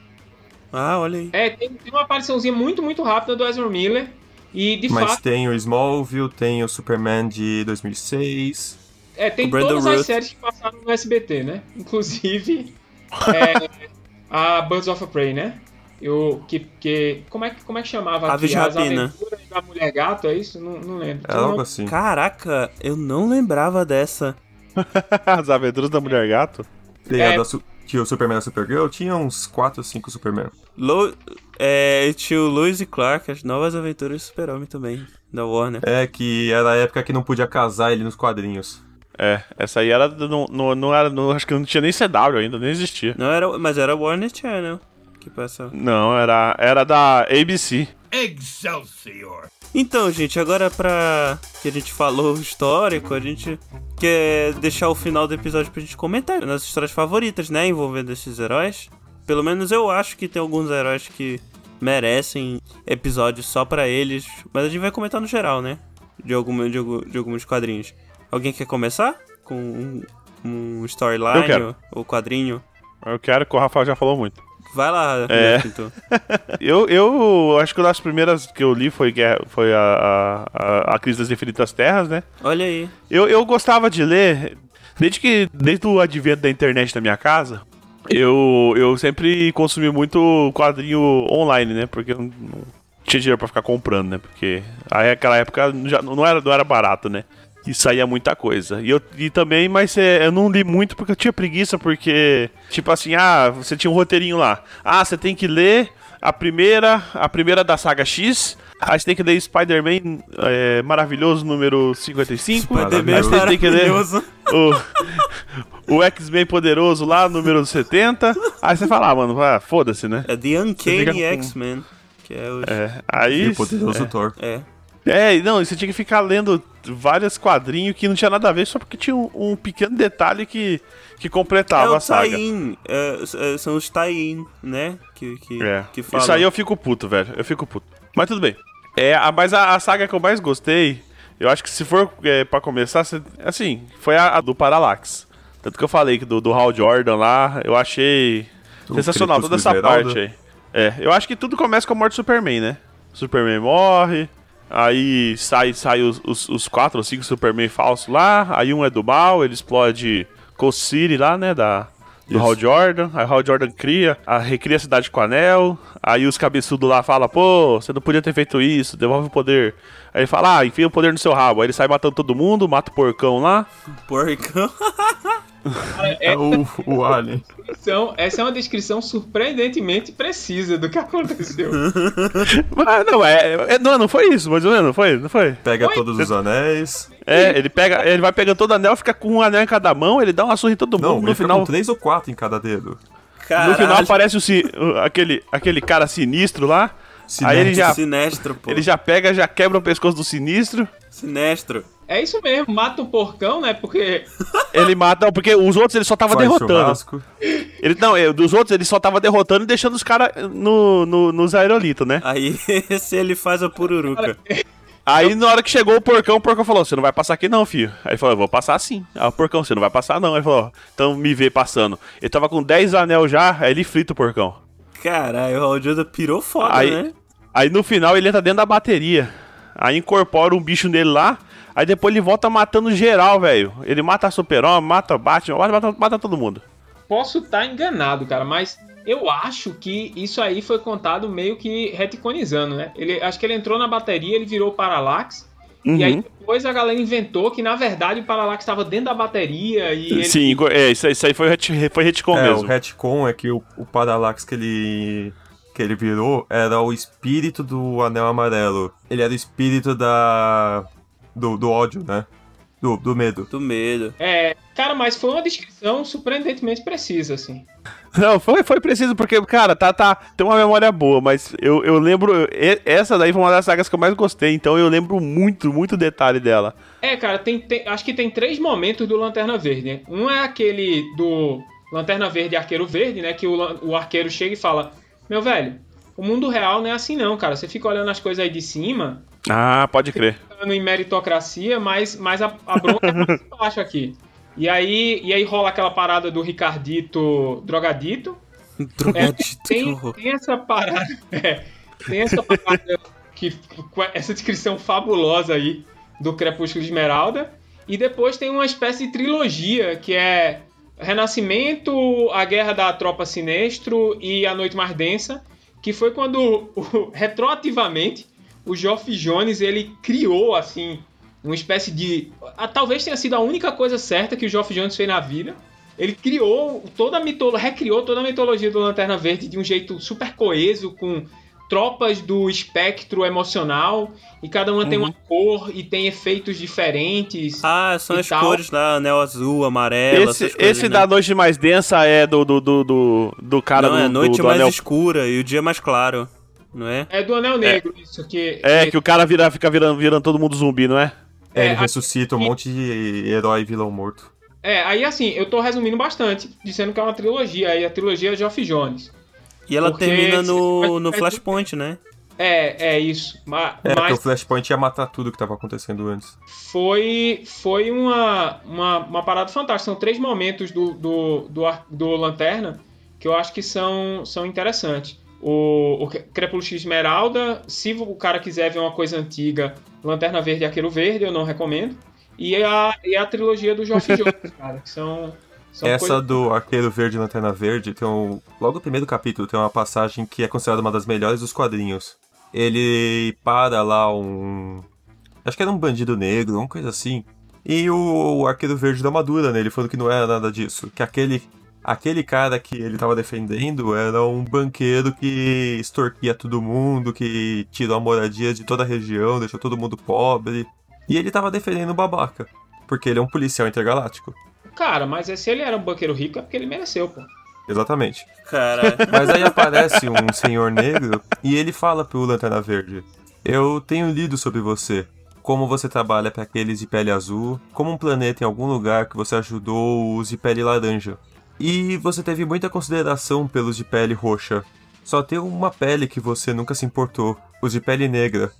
Ah, olha aí. É, tem, tem uma apariçãozinha muito, muito rápida do Ezra Miller. E de Mas fato, tem o Smallville, tem o Superman de 2006. é, tem todas as Routh. séries que passaram no SBT, né? Inclusive <laughs> é, a Birds of Prey, né? Eu, que, que, como, é, que- como é que chamava Aves de As. Aventuras da Mulher Gato, é isso? Não, não lembro. É Tinha algo assim. Caraca, eu não lembrava dessa. <laughs> As aventuras da Mulher Gato. Tem É. a da Su- o Superman e a Supergirl tinha uns 4 ou 5 Superman. Lo... É, tinha o Lois e Clark, as novas aventuras do Super-Homem também, da Warner. É, que era a época que não podia casar ele nos quadrinhos. É, essa aí era. do- Não, não, não era. Não, acho que não tinha nem CW ainda, nem existia. Não era, mas era Warner Channel que passava. Não, era, era da ABC. Excelsior! Então, gente, agora pra que a gente falou o histórico, a gente quer deixar o final do episódio pra gente comentar nas histórias favoritas, né, envolvendo esses heróis. Pelo menos eu acho que tem alguns heróis que merecem episódios só pra eles, mas a gente vai comentar no geral, né, de, alguma, de, algum- de alguns quadrinhos. Alguém quer começar com um, um Eu storyline quero. ou, quadrinho? Eu quero que o Rafael já falou muito. Vai lá, É. Então. <laughs> Eu, eu acho que uma das primeiras que eu li foi, foi a, a, a, Crise das Infinitas Terras, né? Olha aí. Eu, eu gostava de ler, desde que desde o advento da internet na minha casa, eu, eu sempre consumi muito quadrinho online, né? Porque eu não não tinha dinheiro pra ficar comprando, né? Porque aí aquela época já não era, não era barato, né? E saía muita coisa. E, eu, e também, mas é, eu não li muito porque eu tinha preguiça, porque, tipo assim, ah, você tinha um roteirinho lá. Ah, você tem que ler a primeira, a primeira da saga X. Aí você tem que ler Spider-Man é, Maravilhoso número 55. Spider-Man Aí você tem que ler maravilhoso. o, o X-Men Poderoso lá, número 70. Aí você fala, ah, mano, ah, foda-se, né? É The Uncanny fica X-Men, que é o... É, aí. E o poderoso Thor. É. É, não, e você tinha que ficar lendo vários quadrinhos que não tinha nada a ver, só porque tinha um, um pequeno detalhe que, que É completava o a saga. é, é, são os tie-in, né? Que, que, É. que falam. Isso aí eu fico puto, velho. Eu fico puto. Mas tudo bem. É, a, mas a, a saga que eu mais gostei, eu acho que se for é, pra começar, cê- assim, foi a, a do Parallax. Tanto que eu falei que do, do Hal Jordan lá, eu achei sensacional toda essa Crepúsculo parte aí. É, eu acho que tudo começa com a morte do Superman, né? Superman morre, aí sai, sai os, os, os quatro ou cinco Superman falsos lá, aí um é do mal, ele explode Coast City lá, né, da, do Isso. Hal Jordan, aí o Hal Jordan cria, a, recria a cidade com o anel, aí os cabeçudos lá falam, pô, você não podia ter feito isso, devolve o poder. Aí ele fala, ah, enfia o poder no seu rabo. Aí ele sai matando todo mundo, mata o porcão lá. Porcão. <laughs> É o, o Alien. <laughs> Então, essa é uma descrição surpreendentemente precisa do que aconteceu. <laughs> Mas não, é, é- não, não foi isso, mais ou menos, não foi? Não foi? Pega Oi? todos os anéis. É, ele pega, ele vai pegando todo o anel, fica com um anel em cada mão, ele dá uma surra em todo mundo Não, no ele fica final. com três ou quatro em cada dedo. Caralho. No final aparece o- aquele, aquele cara sinistro lá. Sinestro. Aí ele já, Sinestro, pô. ele já pega, já quebra o pescoço do sinistro. Sinestro. É isso mesmo, mata um porcão, né? Porque Ele mata. Não, porque os outros ele só tava Faz derrotando. churrasco. Ele, não, é, dos outros ele só tava derrotando e deixando os caras no, no, nos aerolitos, né? Aí <laughs> esse ele faz a pururuca. Aí na hora que chegou o porcão, o porcão falou: Você não vai passar aqui não, filho. Aí ele falou: Eu vou passar sim. Aí o porcão, você não vai passar não. Aí ele falou: "Ó, Então me vê passando. Ele tava com 10 anel já, aí ele frita o porcão. Caralho, o Raul Judah pirou foda, Aí, né? aí no final ele entra dentro da bateria. Aí incorpora um bicho nele lá. Aí depois ele volta matando geral, velho. Ele mata a Super-Homem, mata Batman, mata, mata, mata todo mundo. posso estar enganado, cara, mas eu acho que isso aí foi contado meio que reticonizando, né? Ele, acho que ele entrou na bateria, ele virou Parallax. E aí Uhum. depois a galera inventou que na verdade o Parallax estava dentro da bateria e ele Sim, é, isso, aí- isso aí foi, foi retcon É, o mesmo. retcon é que o, o Parallax que ele que ele virou era o espírito do Anel Amarelo. Ele era o espírito da do, do ódio, né? Do, do medo. Do medo. É, cara, mas foi uma descrição surpreendentemente precisa, assim. Não, foi, foi preciso, porque, cara, tá, tá, tem uma memória boa, mas eu, eu lembro. Essa daí foi uma das sagas que eu mais gostei, então eu lembro muito, muito detalhe dela. É, cara, tem, tem- acho que tem três momentos do Lanterna Verde, né? Um é aquele do Lanterna Verde e Arqueiro Verde, né? Que o, o arqueiro chega e fala: Meu velho, o mundo real não é assim não, cara. Você fica olhando as coisas aí de cima, Ah, pode crer. Falando em meritocracia, mas, mas a, a bronca é mais <laughs> baixo aqui. E aí, e aí rola aquela parada do Ricardito drogadito. Drogadito, que Tem, tem essa parada. <laughs> é, tem essa parada que. com essa descrição fabulosa aí do Crepúsculo de Esmeralda. E depois tem uma espécie de trilogia que é Renascimento, A Guerra da Tropa Sinestro e A Noite Mais Densa. Que foi quando, <laughs> retroativamente, o Geoff Jones ele criou assim uma espécie de. ah, Talvez tenha sido a única coisa certa que o Geoff Jones fez na vida. Ele criou toda a mitologia, recriou toda a mitologia do Lanterna Verde de um jeito super coeso, com tropas do espectro emocional, e cada uma tem uma cor e tem efeitos diferentes. Ah, são as tal. cores lá, anel azul, amarelo, Esse, essas coisas, esse né? da noite mais densa é do, do, do, do, do cara Não, do, é a noite do, do mais anel. escura e o dia mais claro, não é? É do Anel Negro, isso que. É, que o cara vira, fica virando, virando todo mundo zumbi, não é? É, É, ele ressuscita um monte de herói vilão morto. É, aí assim, eu tô resumindo bastante, dizendo que é uma trilogia, aí a trilogia é Geoff Jones. E ela Porque termina no, no mas- Flashpoint, né? É, é isso. Ma- É, porque o mas Flashpoint ia matar tudo que tava acontecendo antes. foi, foi uma, uma, uma parada fantástica. São três momentos do, do, do, do Lanterna que eu acho que são, são interessantes. O, o Crepúsculo Esmeralda, se o cara quiser ver uma coisa antiga, Lanterna Verde e Arqueiro Verde, eu não recomendo. E a, e a trilogia do Geoff Jones, <laughs> cara, que são, são Essa coisas- do Arqueiro Verde e Lanterna Verde tem um. Logo no primeiro capítulo tem uma passagem que é considerada uma das melhores dos quadrinhos. Ele para lá um. Acho que era um bandido negro, uma coisa assim. E o, o Arqueiro Verde dá uma dura nele, falando que não era nada disso. Que aquele. Aquele cara que ele tava defendendo era um banqueiro que extorquia todo mundo, que tirou a moradia de toda a região, deixou todo mundo pobre. E ele tava defendendo o babaca. Porque ele é um policial intergaláctico. Cara, mas se ele era um banqueiro rico é porque ele mereceu, pô. Exatamente. Caralho. <laughs> Mas aí aparece um senhor negro e ele fala pro Lanterna Verde: Eu tenho lido sobre você. Como você trabalha para aqueles de pele azul, como um planeta em algum lugar que você ajudou os de pele laranja. E você teve muita consideração pelos de pele roxa. Só tem uma pele que você nunca se importou, os de pele negra.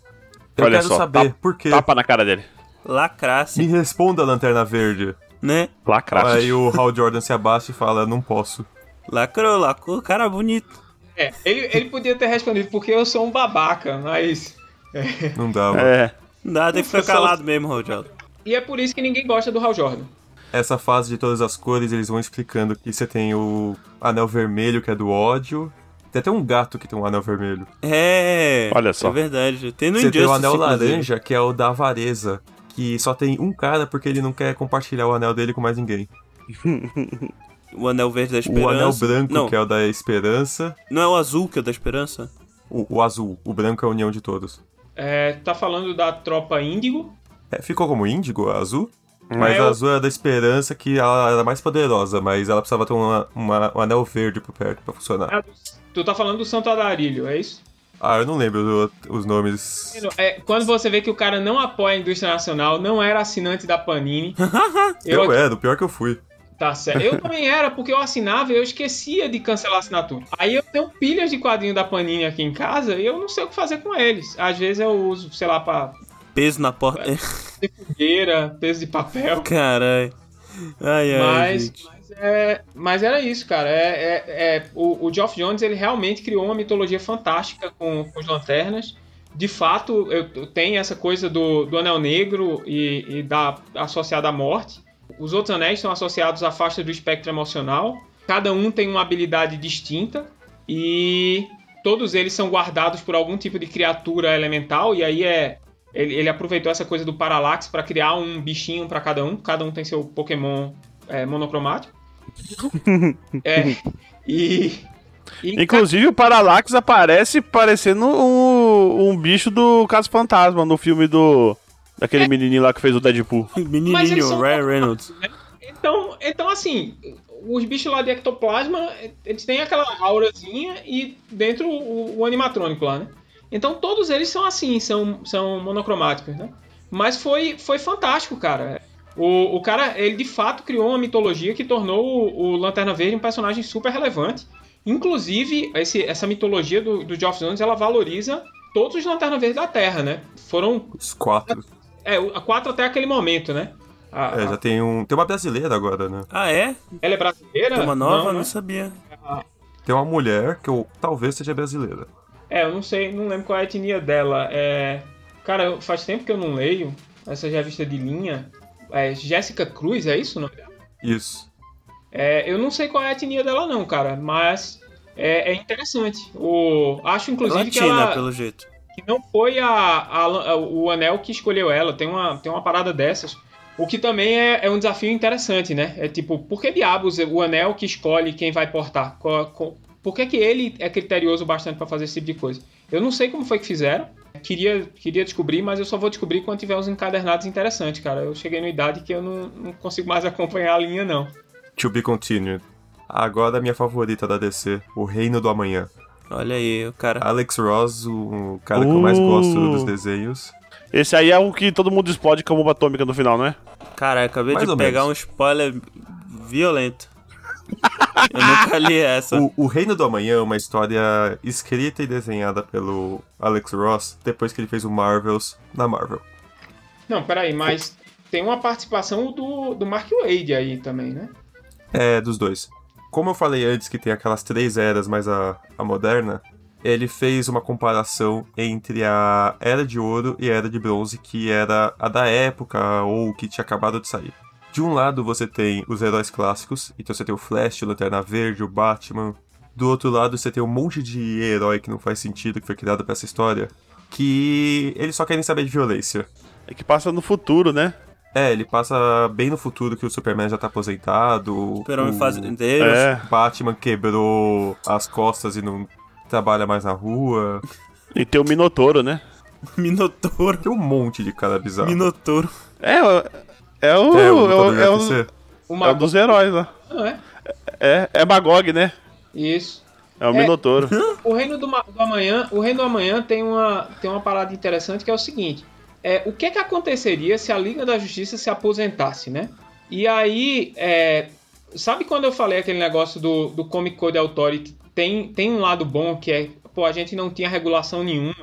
Eu Olha quero só, saber por quê. Tapa na cara dele. Lacrasse, Me responda, Lanterna Verde. né? Lacraste. Aí o Hal Jordan se abaixa e fala: Não posso. Lacrou, lacrou, cara bonito. É, ele, ele podia ter respondido porque eu sou um babaca, mas. Não dava. É. Não dá, tem que ficar calado mesmo, Rojaldo. E é por isso que ninguém gosta do Hal Jordan. Essa fase de todas as cores, eles vão explicando que você tem o anel vermelho, que é do ódio. Tem até um gato que tem um anel vermelho. É. Olha só. É verdade. Tem no você tem o anel inclusive. laranja, que é o da avareza. Que só tem um cara porque ele não quer compartilhar o anel dele com mais ninguém. O anel verde da esperança. O anel branco, não, que é o da esperança. não é o azul que é o da esperança? O, o azul. O branco é a união de todos. É, tá falando da tropa Índigo. É, ficou como índigo, azul? Mas É, a eu- azul era da esperança que ela era mais poderosa, mas ela precisava ter uma, uma- um anel verde por perto pra funcionar. Ah, Tu tá falando do Santo Adarilho, é isso? Ah, eu não lembro do- os nomes. É, quando você vê que o cara não apoia a indústria nacional, não era assinante da Panini. <laughs> Eu, era, o pior que eu fui. Tá certo. Eu também era, porque eu assinava e eu esquecia de cancelar a assinatura. Aí eu tenho pilhas de quadrinho da Panini aqui em casa e eu não sei o que fazer com eles. Às vezes eu uso, sei lá, pra Peso na porta. de fogueira, peso de papel. <laughs> Caralho. Ai, ai, Mas, mas, é, mas era isso, cara. É, é- é- o, o Geoff Jones ele realmente criou uma mitologia fantástica com, com os lanternas. De fato, eu, tenho essa coisa do, do anel negro e, e da associada à morte. Os outros anéis são associados à faixa do espectro emocional. Cada um tem uma habilidade distinta e todos eles são guardados por algum tipo de criatura elemental. E aí é ele, ele aproveitou essa coisa do Parallax para criar um bichinho para cada um. Cada um tem seu Pokémon é, monocromático. é, e, e Inclusive, o Parallax aparece parecendo um, um bicho do Caso Fantasma no filme do. Daquele menininho lá que fez o Deadpool. <laughs> Menininho, Ryan Reynolds. né? Então, então, assim, os bichos lá de ectoplasma, eles têm aquela aurazinha e dentro o, o animatrônico lá, né? Então todos eles são assim, são, são monocromáticos, né? Mas foi, foi fantástico, cara. O, o cara, ele de fato criou uma mitologia que tornou o, o Lanterna Verde um personagem super relevante. Inclusive, esse, essa mitologia do, do Geoff Jones, ela valoriza todos os Lanterna Verde da Terra, né? Foram Os quatro. é, a quatro até aquele momento, né? A- É, a- já tem um. Tem uma brasileira agora, né? Ah, é? ela é brasileira? Tem uma nova? Não, Não, né? sabia. Tem uma mulher que eu talvez seja brasileira. É, eu não sei, não lembro qual é a etnia dela. É... Cara, faz tempo que eu não leio essas revistas de linha. É Jéssica Cruz, é isso? Não? Isso. É, eu não sei qual é a etnia dela, não, cara, mas é, é interessante. O, acho, inclusive, que, Latina, ela, pelo jeito. que não foi a, a- a- o anel que escolheu ela. Tem uma, tem uma parada dessas. O que também é, é um desafio interessante, né? É tipo, por que diabos o anel que escolhe quem vai portar? Qual- qual- por que, que ele é criterioso bastante pra fazer esse tipo de coisa? Eu não sei como foi que fizeram. Queria, queria descobrir, mas eu só vou descobrir quando tiver uns encadernados interessantes, cara. Eu cheguei numa idade que eu não, não consigo mais <laughs> acompanhar a linha, não. To be continued. Agora a minha favorita da DC, O Reino do Amanhã. Olha aí, o cara. Alex Ross, o cara que eu mais Uh. gosto dos desenhos. Esse aí é o que todo mundo explode com a bomba atômica no final, não é? Cara, acabei Mais de pegar menos. um spoiler violento. Eu nunca li essa. O, o Reino do Amanhã é uma história escrita e desenhada pelo Alex Ross depois que ele fez o Marvels na Marvel. Não, peraí, mas tem uma participação do, do Mark Wade aí também, né? É, dos dois. Como eu falei antes que tem aquelas três eras mais a, a moderna, ele fez uma comparação entre a Era de Ouro e a Era de Bronze, que era a da época ou que tinha acabado de sair. De um lado você tem os heróis clássicos, então você tem o Flash, o Lanterna Verde, o Batman. Do outro lado você tem um monte de herói que não faz sentido, que foi criado pra essa história, que eles só querem saber de violência. É que passa no futuro, né? É, ele passa bem no futuro que o Superman já tá aposentado. Super-Homem o- Fazendeiro. É. Batman quebrou as costas e não trabalha mais na rua. E tem o Minotouro, né? <laughs> Minotouro. Tem um monte de cara bizarro. Minotouro. É, o- é o. É, É o é o- é um dos heróis lá. não é? É, é Magog, né? Isso. É o É. Minotouro. O Reino do, do Amanhã, o Reino do Amanhã tem uma, tem uma parada interessante que é o seguinte: é, o que é que aconteceria se a Liga da Justiça se aposentasse, né? E aí, é, sabe quando eu falei aquele negócio do, do Comic Code Authority? Tem, tem um lado bom que é, pô, a gente não tinha regulação nenhuma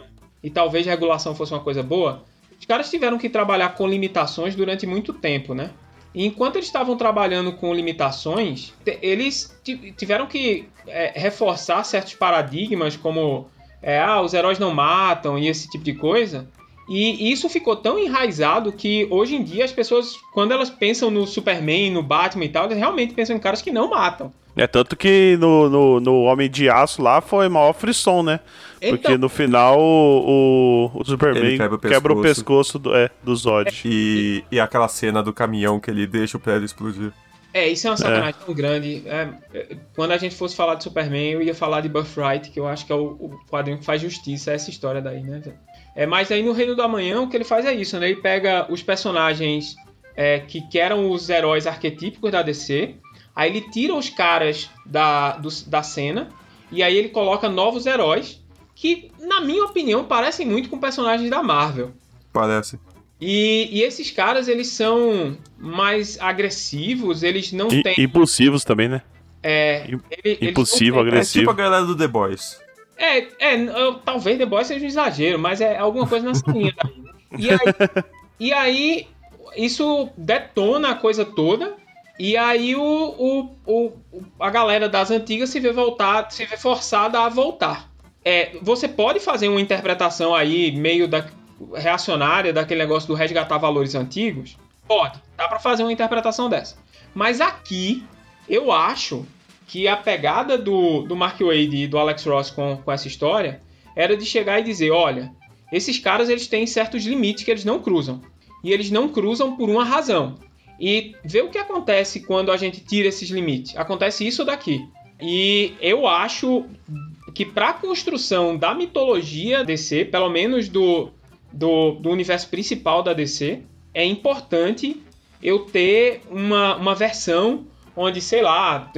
e talvez a regulação fosse uma coisa boa. Os caras tiveram que trabalhar com limitações durante muito tempo, né? E enquanto eles estavam trabalhando com limitações, eles ti- tiveram que é, reforçar certos paradigmas, como é, ah, os heróis não matam e esse tipo de coisa. E isso ficou tão enraizado que hoje em dia as pessoas, quando elas pensam no Superman, no Batman e tal, elas realmente pensam em caras que não matam. É tanto que no, no, no Homem de Aço lá foi maior frisson, né? Porque Então- no final o, o, o Superman Ele quebra o quebra o pescoço. pescoço do, é, do Zod. E, e aquela cena do caminhão que ele deixa o prédio explodir. É, isso é uma sacanagem tão grande. É, é, quando a gente fosse falar de Superman, eu ia falar de Birthright, que eu acho que é o, o quadrinho que faz justiça a essa história daí, né? velho? É, mas aí no Reino do Amanhã, o que ele faz é isso, né? Ele pega os personagens é, que, que eram os heróis arquetípicos da DC. Aí ele tira os caras da, do- da cena e aí ele coloca novos heróis que, na minha opinião, parecem muito com personagens da Marvel. Parece. E, e esses caras, eles são mais agressivos, eles não I- têm... impulsivos também, né? É, im- ele- impulsivo, têm- É agressivo. tipo a galera do The Boys. É, é, eu- talvez The Boys seja um exagero, mas é alguma coisa nessa linha. daí, né? <laughs> E aí, e aí, isso detona a coisa toda. E aí o, o, o- a galera das antigas se vê voltar, se vê forçada a voltar. É, você pode fazer uma interpretação aí meio da, reacionária daquele negócio do resgatar valores antigos? Pode, dá pra fazer uma interpretação dessa. Mas aqui eu acho que a pegada do, do Mark Wade e do Alex Ross com, com essa história era de chegar e dizer, olha, esses caras eles têm certos limites que eles não cruzam. E eles não cruzam por uma razão. E ver o que acontece quando a gente tira esses limites. Acontece isso daqui. E eu acho que para a construção da mitologia DC, pelo menos do, do, do universo principal da DC, é importante eu ter uma, uma versão onde, sei lá,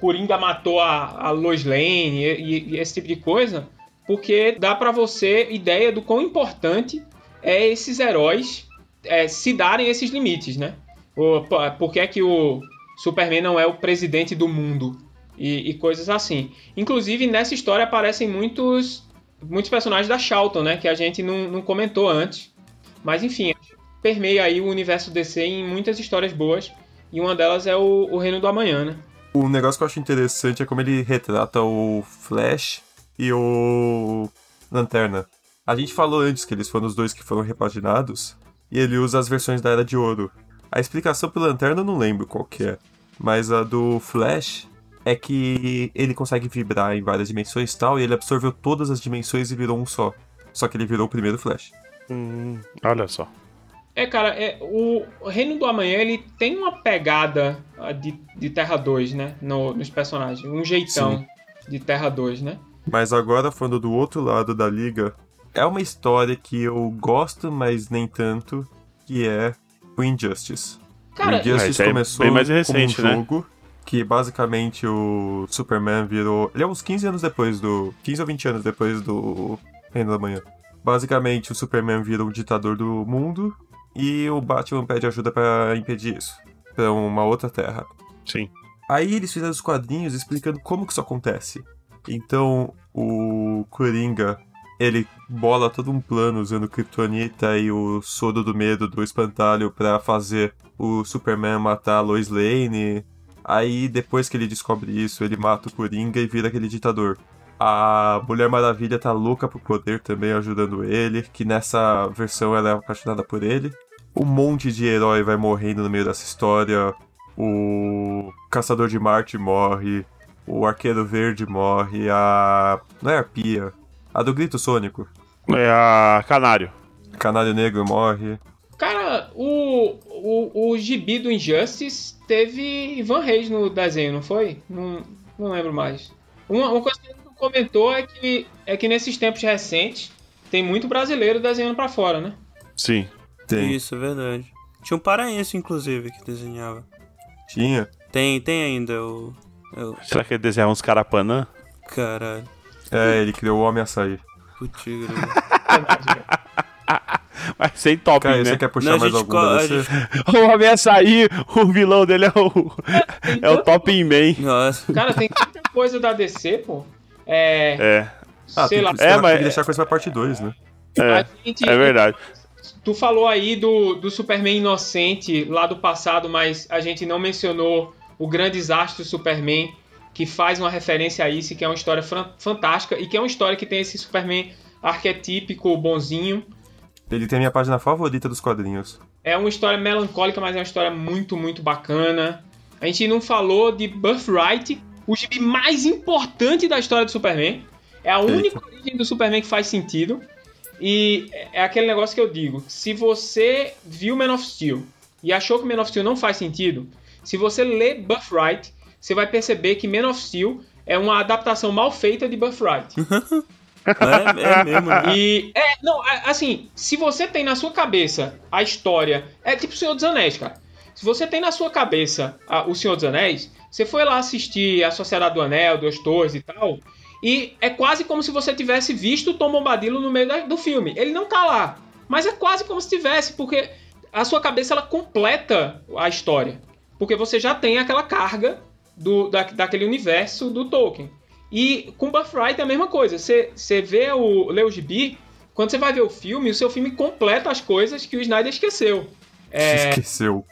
Coringa matou a, a Lois Lane e, e esse tipo de coisa, porque dá para você ideia do quão importante é esses heróis é, se darem esses limites, né? Por que é que o Superman não é o presidente do mundo e, e coisas assim. Inclusive nessa história aparecem muitos muitos personagens da Charlton, né? Que a gente não, não comentou antes. Mas enfim, permeia aí o universo DC em muitas histórias boas. E uma delas é o, o Reino do Amanhã, né? Um negócio que eu acho interessante é como ele retrata o Flash e o Lanterna. A gente falou antes que eles foram os dois que foram repaginados, e ele usa as versões da Era de Ouro. A explicação pro Lanterna eu não lembro qual que é, mas a do Flash é que ele consegue vibrar em várias dimensões e tal, e ele absorveu todas as dimensões e virou um só. Só que ele virou o primeiro Flash. Hum, olha só. É, cara, é, o Reino do Amanhã ele tem uma pegada ah, de, de Terra 2, né? No- nos personagens. Um jeitão de Terra 2, né? Mas agora, falando do outro lado da liga, é uma história que eu gosto, mas nem tanto, que é o Injustice. Cara, o Injustice Ah, é começou bem mais recente, como um né? Que basicamente o Superman virou... Ele é uns 15 anos depois do... 15 ou 20 anos depois do Reino da Manhã. Basicamente, o Superman vira um ditador do mundo e o Batman pede ajuda pra impedir isso. Pra uma outra terra. Sim. Aí eles fizeram os quadrinhos explicando como que isso acontece. Então, o Coringa, ele bola todo um plano usando Kryptonita e o Soro do Medo do Espantalho pra fazer o Superman matar a Lois Lane. Aí, depois que ele descobre isso, ele mata o Coringa e vira aquele ditador. A Mulher Maravilha tá louca pro poder também, ajudando ele, que nessa versão ela é apaixonada por ele. Um monte de herói vai morrendo no meio dessa história. O Caçador de Marte morre. O Arqueiro Verde morre. A. Não é a Arpia. A do Grito Sônico. É a Canário. Canário Negro morre. Cara, o, o, o gibi do Injustice teve Ivan Reis no desenho, não foi? Não, não lembro mais. Uma, uma coisa que ele comentou é que, é que nesses tempos recentes tem muito brasileiro desenhando pra fora, né? Sim. Tem. Isso, é verdade. Tinha um paraense, inclusive, que desenhava. Tinha. Tem, tem ainda o. o Será que ele desenhava uns carapanã? caralho. É, ele criou o Homem-Açaí. O tigre. <laughs> Mas sem top, Cara, né? você quer puxar Não, a mais gente algum co- gente- <laughs> O homem açaí, o vilão dele é o. É o Top Man. Nossa. Cara, tem muita coisa da DC, pô. É. É, Ah, sei tem, lá. que- É, tem mas- que deixar coisa pra parte 2, né? é, gente- é verdade. Tu falou aí do, do Superman inocente lá do passado, mas a gente não mencionou o grande desastre do Superman, que faz uma referência a isso, que é uma história fantástica e que é uma história que tem esse Superman arquetípico, bonzinho. Ele tem a minha página favorita dos quadrinhos. É uma história melancólica, mas é uma história muito, muito bacana. A gente não falou de Birthright, o gibi mais importante da história do Superman. É a única origem do Superman que faz sentido. E é aquele negócio que eu digo: se você viu Man of Steel e achou que Man of Steel não faz sentido, se você lê Birthright, você vai perceber que Man of Steel é uma adaptação mal feita de Birthright. <laughs> É, é mesmo, né? E é, não, assim, se você tem na sua cabeça a história, é tipo o Senhor dos Anéis, cara. Se você tem na sua cabeça a, O Senhor dos Anéis, você foi lá assistir A Sociedade do Anel, Duas Torres e tal, e é quase como se você tivesse visto o Tom Bombadilo no meio da, do filme. Ele não tá lá, mas é quase como se tivesse, porque a sua cabeça ela completa a história. Porque você já tem aquela carga do, da, daquele universo do Tolkien. E com Birthright é a mesma coisa. Você, você vê o Leo Gibi, quando você vai ver o filme, o seu filme completa as coisas que o Snyder esqueceu. É... Esqueceu.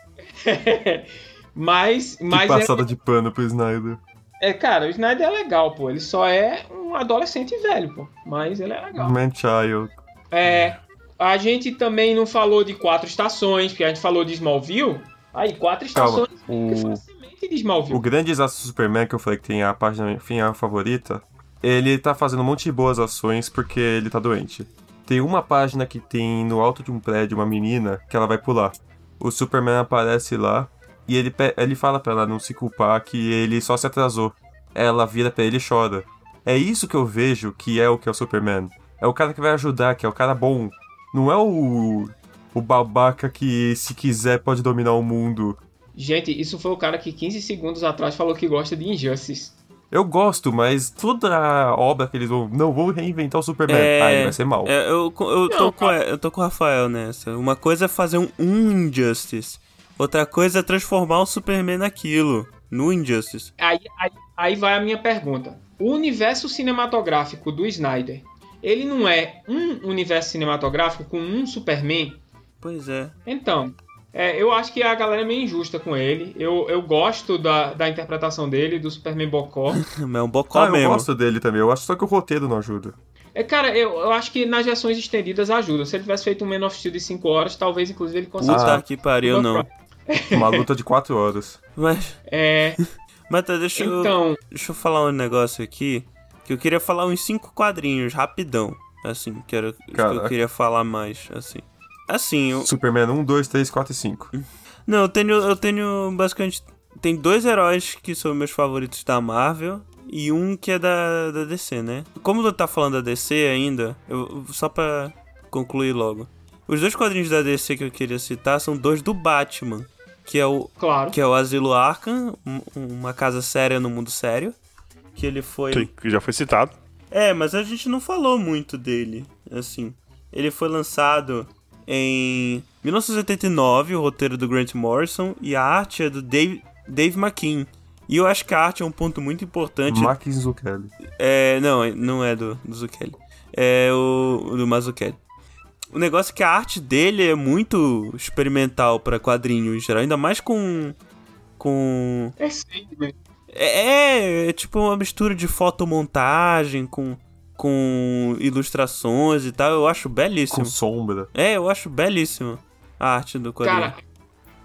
mas, <laughs> mas que passada é... de pano pro Snyder. É, cara, o Snyder é legal, pô. Ele só é um adolescente velho, pô. Mas ele é legal. Man Child. É. A gente também não falou de quatro estações, porque a gente falou de Smallville. Aí, quatro estações Calma, o... Smallville. O grande desastre do Superman, que eu falei que tem a página final favorita, ele tá fazendo um monte de boas ações porque ele tá doente. Tem uma página que tem no alto de um prédio uma menina que ela vai pular. O Superman aparece lá e ele, ele fala pra ela não se culpar que ele só se atrasou. Ela vira pra ele e chora. É isso que eu vejo que é o que é o Superman. É o cara que vai ajudar, que é o cara bom. Não é o. o babaca que, se quiser, pode dominar o mundo. Gente, isso foi o cara que 15 segundos atrás falou que gosta de Injustice. Eu gosto, mas toda a obra que eles vão. Não, vou reinventar o Superman. É, Aí vai ser mal. É, eu, eu, tô não, com, eu tô com o Rafael nessa. Uma coisa é fazer um, um Injustice. Outra coisa é transformar o Superman naquilo, no Injustice. Aí, aí, aí vai a minha pergunta. O universo cinematográfico do Snyder, ele não é um universo cinematográfico com um Superman? Pois é. Então, é, eu acho que a galera é meio injusta com ele. Eu, eu gosto da, da interpretação dele, do Superman Bocó. <laughs> é um Bocó ah, mesmo. eu gosto dele também. Eu acho só que o roteiro não ajuda. É, cara, eu, eu acho que nas versões estendidas ajuda. Se ele tivesse feito um Man of Steel de 5 horas, talvez, inclusive, ele conseguisse. Puta ah, que pariu, não. <laughs> Uma luta de 4 horas. Mas. É. <laughs> Mas tá, deixa, então... eu, deixa eu falar um negócio aqui. Que eu queria falar uns 5 quadrinhos, rapidão. Assim, que era que eu queria falar mais, assim. Assim, eu... Superman 1, 2, 3, 4 e 5. Não, eu tenho, eu tenho basicamente. Tem dois heróis que são meus favoritos da Marvel e um que é da, da DC, né? Como tu tá falando da DC ainda, eu, só pra concluir logo. Os dois quadrinhos da DC que eu queria citar são dois do Batman, que é o claro. que é o Asilo Arkham, uma casa séria no mundo sério, que ele foi Sim, que já foi citado. É, mas a gente não falou muito dele, assim. Ele foi lançado em 1989, o roteiro do Grant Morrison e a arte é do Dave, Dave McKean. E eu acho que a arte é um ponto muito importante. Mark Zucchelli. É, não, não é do, do Zucchelli. É o do Mazzucchelli. O negócio é que a arte dele é muito experimental para quadrinhos em geral, ainda mais com. com. É sim, é, é, é tipo uma mistura de fotomontagem com, com ilustrações e tal. Eu acho belíssimo. Com sombra. É, eu acho belíssimo a arte do quadrinho. Cara,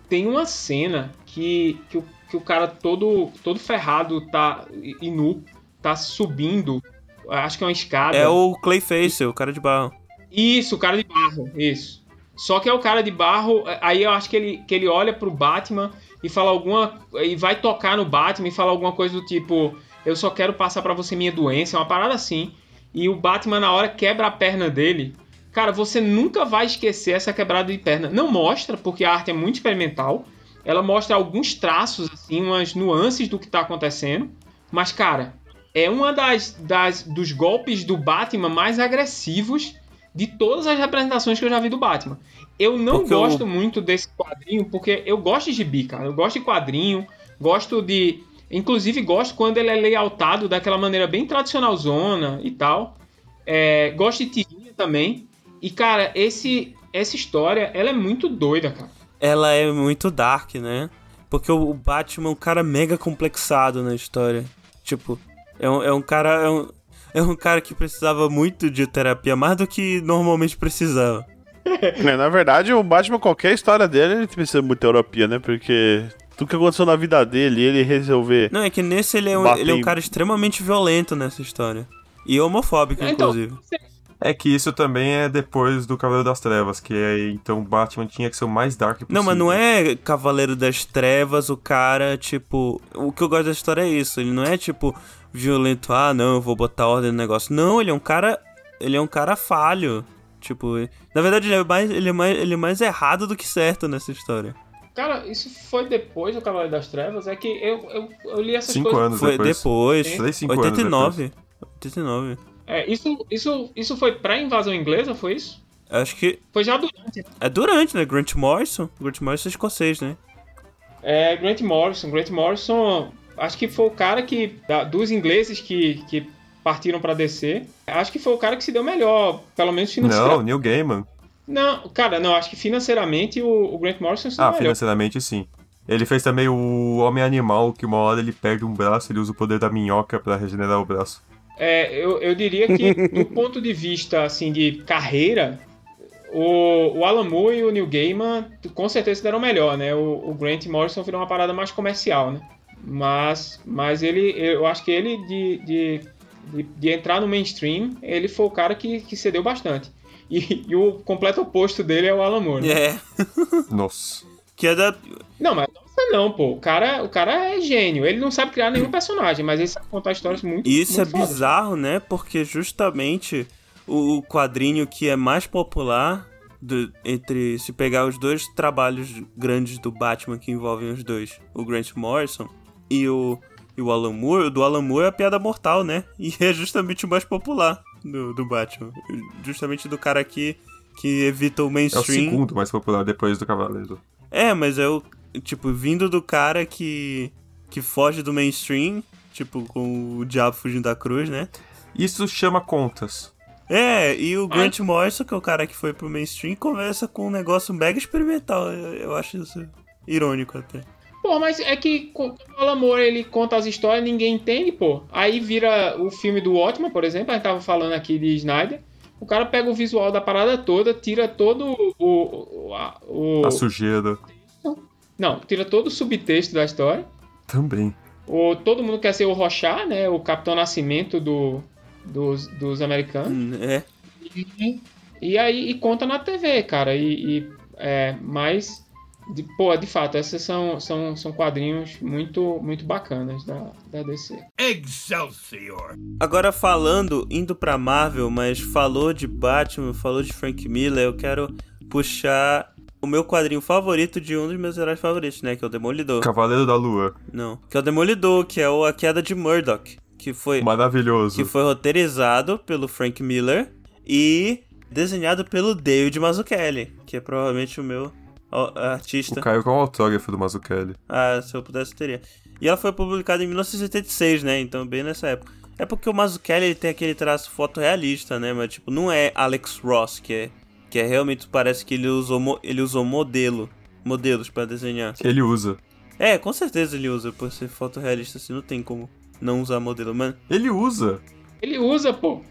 tem uma cena que, que, o, que o cara todo, todo ferrado tá, e nu tá subindo. Acho que é uma escada. É o Clayface, o cara de barro. Isso, o cara de barro, isso. Só que é o cara de barro, aí eu acho que ele, que ele olha pro Batman e fala alguma. e vai tocar no Batman e fala alguma coisa do tipo: Eu só quero passar para você minha doença, é uma parada assim. E o Batman, na hora, quebra a perna dele. Cara, você nunca vai esquecer essa quebrada de perna. Não mostra, porque a arte é muito experimental. Ela mostra alguns traços, assim, umas nuances do que tá acontecendo. Mas, cara, é uma das, das dos golpes do Batman mais agressivos de todas as representações que eu já vi do Batman. Eu não porque gosto eu... muito desse quadrinho, porque eu gosto de gibi, cara. Eu gosto de quadrinho, gosto de. Inclusive, gosto quando ele é layoutado daquela maneira bem tradicional zona e tal. É, gosto de tirinha também. E, cara, esse, essa história, ela é muito doida, cara. Ela é muito dark, né? Porque o Batman é um cara mega complexado na história. Tipo, é um, é um cara. É um, é um cara que precisava muito de terapia, mais do que normalmente precisava. <laughs> É, na verdade, o Batman, qualquer história dele, ele precisa de muita terapia, né? Porque tudo que aconteceu na vida dele, ele resolver. Não, é que nesse ele é um, ele é um cara extremamente violento nessa história. E homofóbico, é, então, inclusive. É que isso também é depois do Cavaleiro das Trevas, que é então Batman tinha que ser o mais dark possível. Não, mas não é Cavaleiro das Trevas, o cara, tipo. O que eu gosto da história é isso. Ele não é tipo violento, ah, não, eu vou botar ordem no negócio. Não, ele é um cara. Ele é um cara falho. Tipo, na verdade, ele é mais, ele é mais, ele é mais errado do que certo nessa história. Cara, isso foi depois do Cavaleiro das Trevas? É que eu, eu, eu li essas Cinco coisas. anos Foi depois. depois. Sim. Três, cinco anos 89. 89. É, isso, isso, isso foi pré-invasão inglesa, foi isso? Acho que Foi já durante. é durante, né? Grant Morrison. Grant Morrison é escocês, né? É, Grant Morrison. Grant Morrison, acho que foi o cara que, da- dos ingleses que, que partiram pra DC, acho que foi o cara que se deu melhor, pelo menos Não, financeiramente. Neil Gaiman. Não, cara, não, acho que financeiramente o, o Grant Morrison Ah, melhor. financeiramente sim. Ele fez também o Homem Animal, que uma hora ele perde um braço, ele usa o poder da minhoca pra regenerar o braço. É, eu, eu diria que, do <laughs> ponto de vista, assim, de carreira, o, o Alan Moore e o Neil Gaiman com certeza se deram melhor, né? O, o Grant Morrison virou uma parada mais comercial, né? Mas, mas ele, eu acho que ele, de, de, de, de entrar no mainstream, ele foi o cara que, que cedeu bastante. E, e o completo oposto dele é o Alan Moore. né? É. Nossa. Que é da. Não, mas não, não, pô. O cara, o cara é gênio. Ele não sabe criar nenhum personagem, mas ele sabe contar histórias muito E isso é muito fodas. bizarro, né? Porque justamente o quadrinho que é mais popular do- entre se pegar os dois trabalhos grandes do Batman que envolvem os dois, o Grant Morrison e o, e o Alan Moore, o do Alan Moore é a piada mortal, né? <laughs> E é justamente o mais popular do, do Batman. Justamente do cara que, que evita o É o mainstream. segundo mais popular depois do Cavaleiro. É, mas é o. Tipo, vindo do cara que. que foge do mainstream, tipo, com o diabo fugindo da cruz, né? Isso chama contas. É, e o Grant Morrison, que é o cara que foi pro mainstream, conversa com um negócio mega experimental. Eu, eu acho isso irônico até. Pô, mas é que quando o Alan Moore ele conta as histórias, ninguém entende, pô. Aí vira o filme do Watchmen, por exemplo, a gente tava falando aqui de Snyder. O cara pega o visual da parada toda, tira todo o. o, a- o- A sujeira. não, tira todo o subtexto da história. Também. O, todo mundo quer ser o Rochat, né? O Capitão Nascimento do, dos, dos americanos. Hum, É. E, e aí e conta na TV, cara. E, e, é, mas, de, pô, de fato, esses são, são, são quadrinhos muito, muito bacanas da, da DC. Excelsior! Agora falando, indo pra Marvel, mas falou de Batman, falou de Frank Miller, eu quero puxar o meu quadrinho favorito de um dos meus heróis favoritos, né? Que é o Demolidor. Cavaleiro da Lua. Não. Que é o Demolidor, que é o A Queda de Murdoch. Que foi. Maravilhoso. que foi roteirizado pelo Frank Miller e desenhado pelo David Mazzucchelli, que é provavelmente o meu artista. O Caio com o autógrafo do Mazzucchelli. Ah, se eu pudesse teria. E ela foi publicada em 1986, né? Então bem nessa época. É porque o Mazzucchelli ele tem aquele traço fotorrealista, né? Mas tipo, não é Alex Ross, que é que é realmente parece que ele usou ele usou modelo, modelos pra desenhar. Ele usa. É, com certeza ele usa por ser fotorrealista, assim, não tem como não usar modelo, mas Ele usa. Ele usa, pô.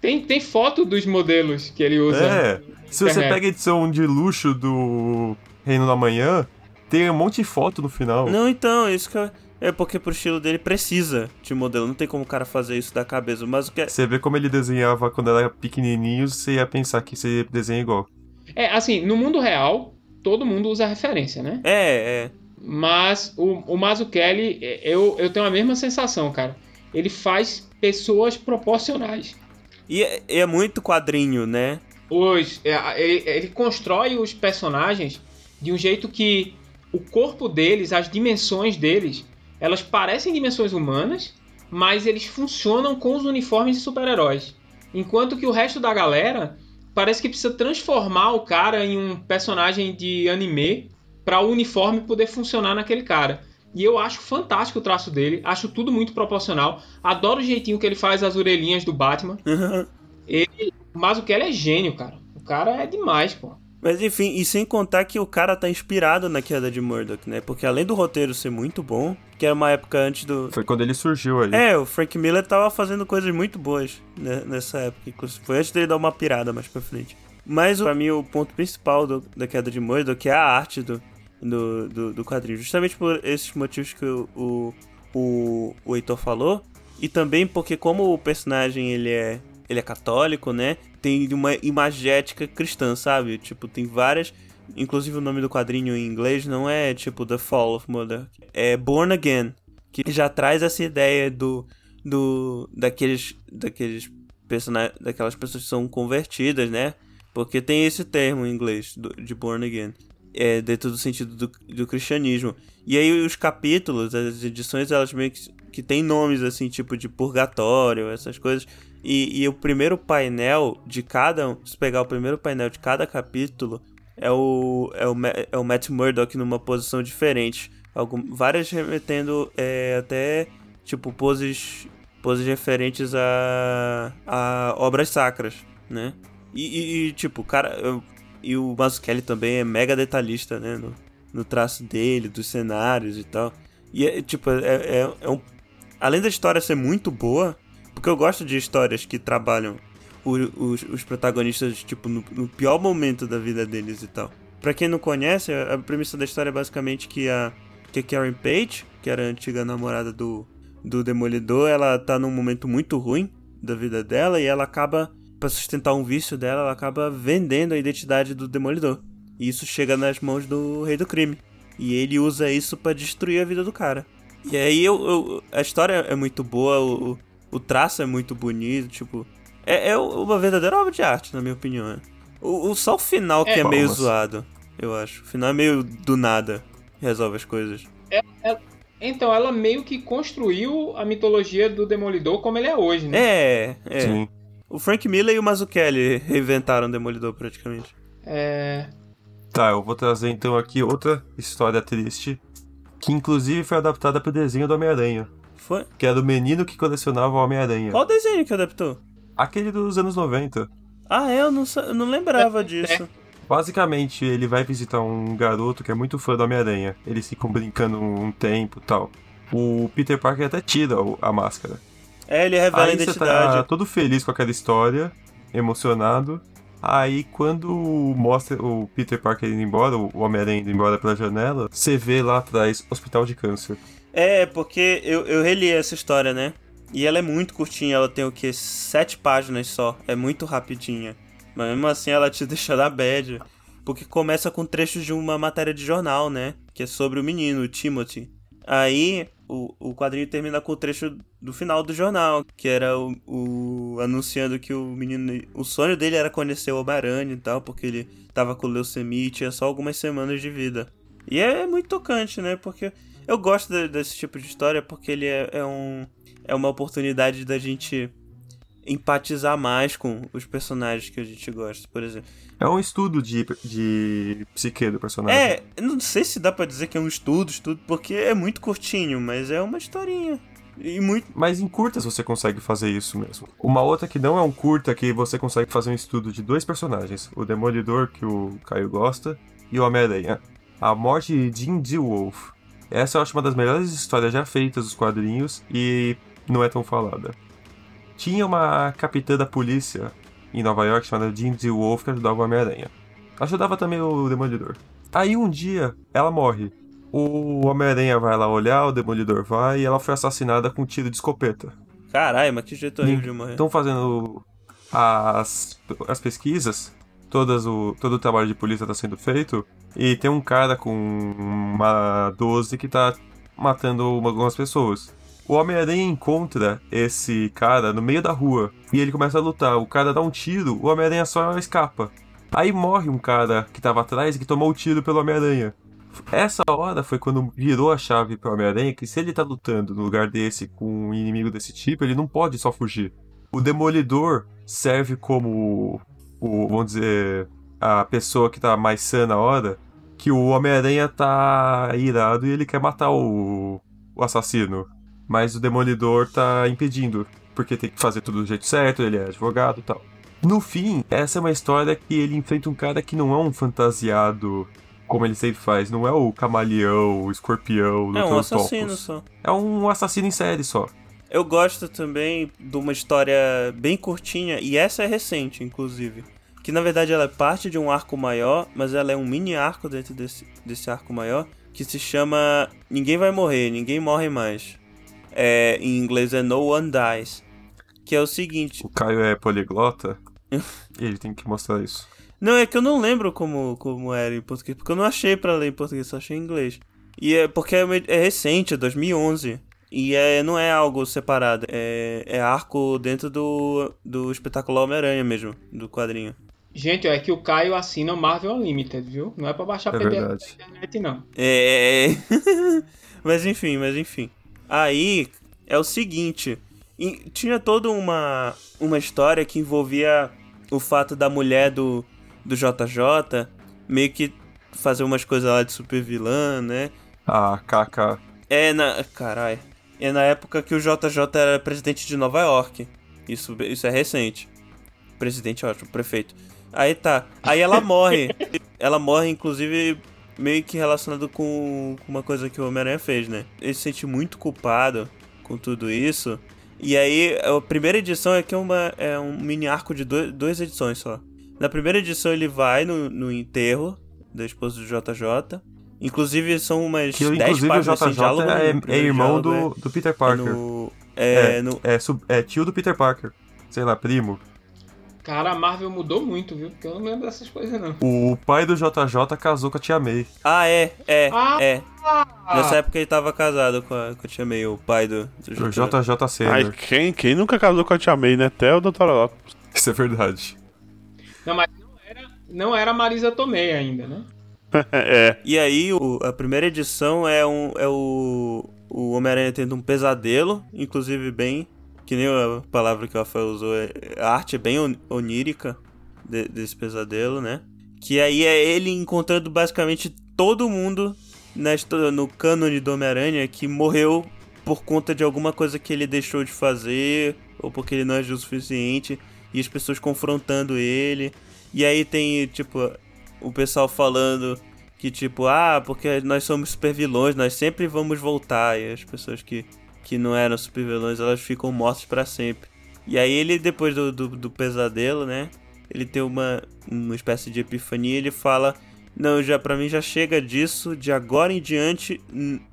Tem, tem foto dos modelos que ele usa. É. Se você pega a edição de luxo do Reino da Manhã, tem um monte de foto no final. Não, então, isso que eu... É porque pro estilo dele precisa de modelo. Não tem como o cara fazer isso da cabeça. Mas o que é... Você vê como ele desenhava quando era pequenininho, você ia pensar que você desenha igual. É, assim, no mundo real, todo mundo usa referência, né? É, é. Mas o, o Mazzucchelli, é, eu, eu tenho a mesma sensação, cara. Ele faz pessoas proporcionais. E é, é muito quadrinho, né? Os, é, ele, ele constrói os personagens de um jeito que o corpo deles, as dimensões deles, elas parecem dimensões humanas, mas eles funcionam com os uniformes de super-heróis. Enquanto que o resto da galera parece que precisa transformar o cara em um personagem de anime para o uniforme poder funcionar naquele cara. E eu acho fantástico o traço dele, acho tudo muito proporcional. Adoro o jeitinho que ele faz as orelhinhas do Batman. Ele, mas o que ele é gênio, cara. O cara é demais, pô. Mas enfim, e sem contar que o cara tá inspirado na queda de Murdoch, né? Porque além do roteiro ser muito bom, que era uma época antes do. Foi quando ele surgiu aí. É, o Frank Miller tava fazendo coisas muito boas né, nessa época. inclusive. Foi antes dele dar uma pirada mais pra frente. Mas pra mim o ponto principal do- da queda de Murdoch é a arte do, do, do, do quadrinho. Justamente por esses motivos que o, o, o, o Heitor falou. E também porque como o personagem ele é, ele é católico, né? Tem uma imagética cristã, sabe? Tipo, tem várias... Inclusive o nome do quadrinho em inglês não é tipo The Fall of Murdoch. É Born Again. Que já traz essa ideia do... do daqueles... daqueles personagens... daquelas pessoas que são convertidas, né? Porque tem esse termo em inglês do- de Born Again. é, dentro do sentido do, do cristianismo. E aí os capítulos, as edições, elas meio que, que tem nomes assim, tipo de purgatório, essas coisas. E, e o primeiro painel de cada. Se pegar o primeiro painel de cada capítulo, é o, é o, é o Matt Murdock numa posição diferente. Algum, várias remetendo é, até tipo poses, poses referentes a, a obras sacras, né? E, e, e tipo, cara. Eu, e o Mazzucchelli também é mega detalhista, né? No, no traço dele, dos cenários e tal. E é tipo, é, é, é um. Além da história ser muito boa, porque eu gosto de histórias que trabalham os, os protagonistas, tipo, no, no, pior momento da vida deles e tal. Pra quem não conhece, a, a premissa da história é basicamente que a, que a Karen Page, que era a antiga namorada do, do Demolidor, ela tá num momento muito ruim da vida dela e ela acaba para sustentar um vício dela, ela acaba vendendo a identidade do Demolidor. E isso chega nas mãos do Rei do Crime. E ele usa isso para destruir a vida do cara. E aí eu, eu, a história é muito boa, o, o traço é muito bonito, tipo. É, é uma verdadeira obra de arte, na minha opinião. O, o só o final que é, é meio zoado, eu acho. O final é meio do nada, resolve as coisas. É, é, então, ela meio que construiu a mitologia do Demolidor como ele é hoje, né? É, é. Sim. O Frank Miller e o Mazzucchelli reinventaram o Demolidor praticamente. É. Tá, eu vou trazer então aqui outra história triste, que inclusive foi adaptada pro desenho do Homem-Aranha. Foi? Que era o menino que colecionava o Homem-Aranha. Qual desenho que adaptou? Aquele dos anos 90. Ah, é? Eu não, eu não lembrava é, disso. Basicamente, ele vai visitar um garoto que é muito fã do Homem-Aranha. Eles ficam brincando um tempo e tal. O Peter Parker até tira a máscara. É, ele revela Aí a identidade. Você tá todo feliz com aquela história, emocionado. Aí quando mostra o Peter Parker indo embora, o Homem-Aranha indo embora pela janela, você vê lá atrás Hospital de Câncer. É, porque eu, eu reli essa história, né? E ela é muito curtinha, ela tem o que? Sete páginas só. É muito rapidinha. Mas mesmo assim ela te <laughs> deixa na bad. Porque começa com trechos de uma matéria de jornal, né? Que é sobre o menino, o Timothy. Aí o, o quadrinho termina com o trecho do final do jornal, que era o, o anunciando que o menino. O sonho dele era conhecer o Homem-Aranha e tal, porque ele tava com leucemia e tinha só algumas semanas de vida. E é muito tocante, né? Porque eu gosto de, desse tipo de história porque ele é, é, um, é uma oportunidade da gente empatizar mais com os personagens que a gente gosta, por exemplo. É um estudo de, de psique do personagem. É, não sei se dá para dizer que é um estudo, estudo, porque é muito curtinho, mas é uma historinha. E muito... Mas em curtas você consegue fazer isso mesmo. Uma outra que não é um curta que você consegue fazer um estudo de dois personagens: o Demolidor, que o Caio gosta, e o Homem-Aranha. A morte de Jim D. Wolf. Essa eu acho uma das melhores histórias já feitas dos quadrinhos e não é tão falada. Tinha uma capitã da polícia em Nova York chamada D. Wolf que ajudava o Homem-Aranha. Ajudava também o Demolidor. Aí um dia ela morre. O Homem-Aranha vai lá olhar, o Demolidor vai e ela foi assassinada com um tiro de escopeta. Caralho, mas que jeito horrível de morrer. Estão fazendo as, as pesquisas, todas o, todo o trabalho de polícia está sendo feito, e tem um cara com uma 12 que está matando algumas pessoas. O Homem-Aranha encontra esse cara no meio da rua e ele começa a lutar. O cara dá um tiro, o Homem-Aranha só escapa. Aí morre um cara que tava atrás e que tomou o tiro pelo Homem-Aranha. Essa hora foi quando virou a chave pro Homem-Aranha que se ele tá lutando no lugar desse com um inimigo desse tipo, ele não pode só fugir. O Demolidor serve como o, vamos dizer, a pessoa que tá mais sã na hora, que o Homem-Aranha tá irado e ele quer matar o, o assassino mas o Demolidor tá impedindo, porque tem que fazer tudo do jeito certo, ele é advogado e tal. No fim, essa é uma história que ele enfrenta um cara que não é um fantasiado como ele sempre faz, não é o camaleão, o escorpião, É um assassino só. É um assassino em série só. Eu gosto também de uma história bem curtinha, e essa é recente, inclusive. Que na verdade ela é parte de um arco maior, mas ela é um mini arco dentro desse, desse arco maior, que se chama Ninguém Vai Morrer, Ninguém Morre Mais é, em inglês é No One Dies. Que é o seguinte. O Caio é poliglota <laughs> e ele tem que mostrar isso. Não, é que eu não lembro como, como era em português, porque eu não achei para ler em português, só achei em inglês. E é porque é, é recente, é 2011. E é, não é algo separado, é, é arco dentro do, do espetáculo Homem-Aranha mesmo, do quadrinho. Gente, é que o Caio assina o Marvel Unlimited, viu? Não é pra baixar É PDF na internet, não. É. <laughs> mas enfim, mas enfim. Aí é o seguinte: tinha toda uma, uma história que envolvia o fato da mulher do, do JJ meio que fazer umas coisas lá de super vilã, né? A Kaka. É na. Carai. É na época que o JJ era presidente de Nova York. Isso, isso é recente. Presidente, ótimo, prefeito. Aí tá. Aí ela morre. ela morre, inclusive, meio que relacionado com uma coisa que o Homem-Aranha fez, né? Ele se sente muito culpado com tudo isso. E aí, a primeira edição é que é, uma, é um mini arco de dois, duas edições só. Na primeira edição ele vai no, no enterro da esposa do JJ. Inclusive são umas Que 10 inclusive o páginas sem JJ diálogo. é, no é irmão diálogo, do, do Peter é, Parker. no, é, É, no, É, sub- é tio do Peter Parker. Sei lá, primo. Cara, a Marvel mudou muito, viu? Porque eu não lembro dessas coisas, não. O pai do JJ casou com a tia May. Ah, é, é, Ah! é. Nessa época ele tava casado com a, com a tia May, o pai do, do O JJ. JJ Ai, Senior. quem, quem nunca casou com a Tia May, né? Até o Dr. Octopus. Isso é verdade. Não, mas não era, não era Marisa Tomei ainda, né? <laughs> é. E aí, o- a primeira edição é, um, é o, o Homem-Aranha tendo um pesadelo, inclusive bem, que nem a palavra que o Rafael usou, é, a arte é bem on- onírica de- desse pesadelo, né? Que aí é ele encontrando basicamente todo mundo na histó- no cânone do Homem-Aranha que morreu por conta de alguma coisa que ele deixou de fazer, ou porque ele não agiu o suficiente, e as pessoas confrontando ele. E aí tem, tipo, o pessoal falando que, tipo, ah, porque nós somos super vilões, nós sempre vamos voltar. E as pessoas que, que não eram super vilões, elas ficam mortas pra sempre. E aí ele, depois do, do, do pesadelo, né? Ele tem uma, uma espécie de epifania ele fala. Não, já para mim já chega disso. De agora em diante,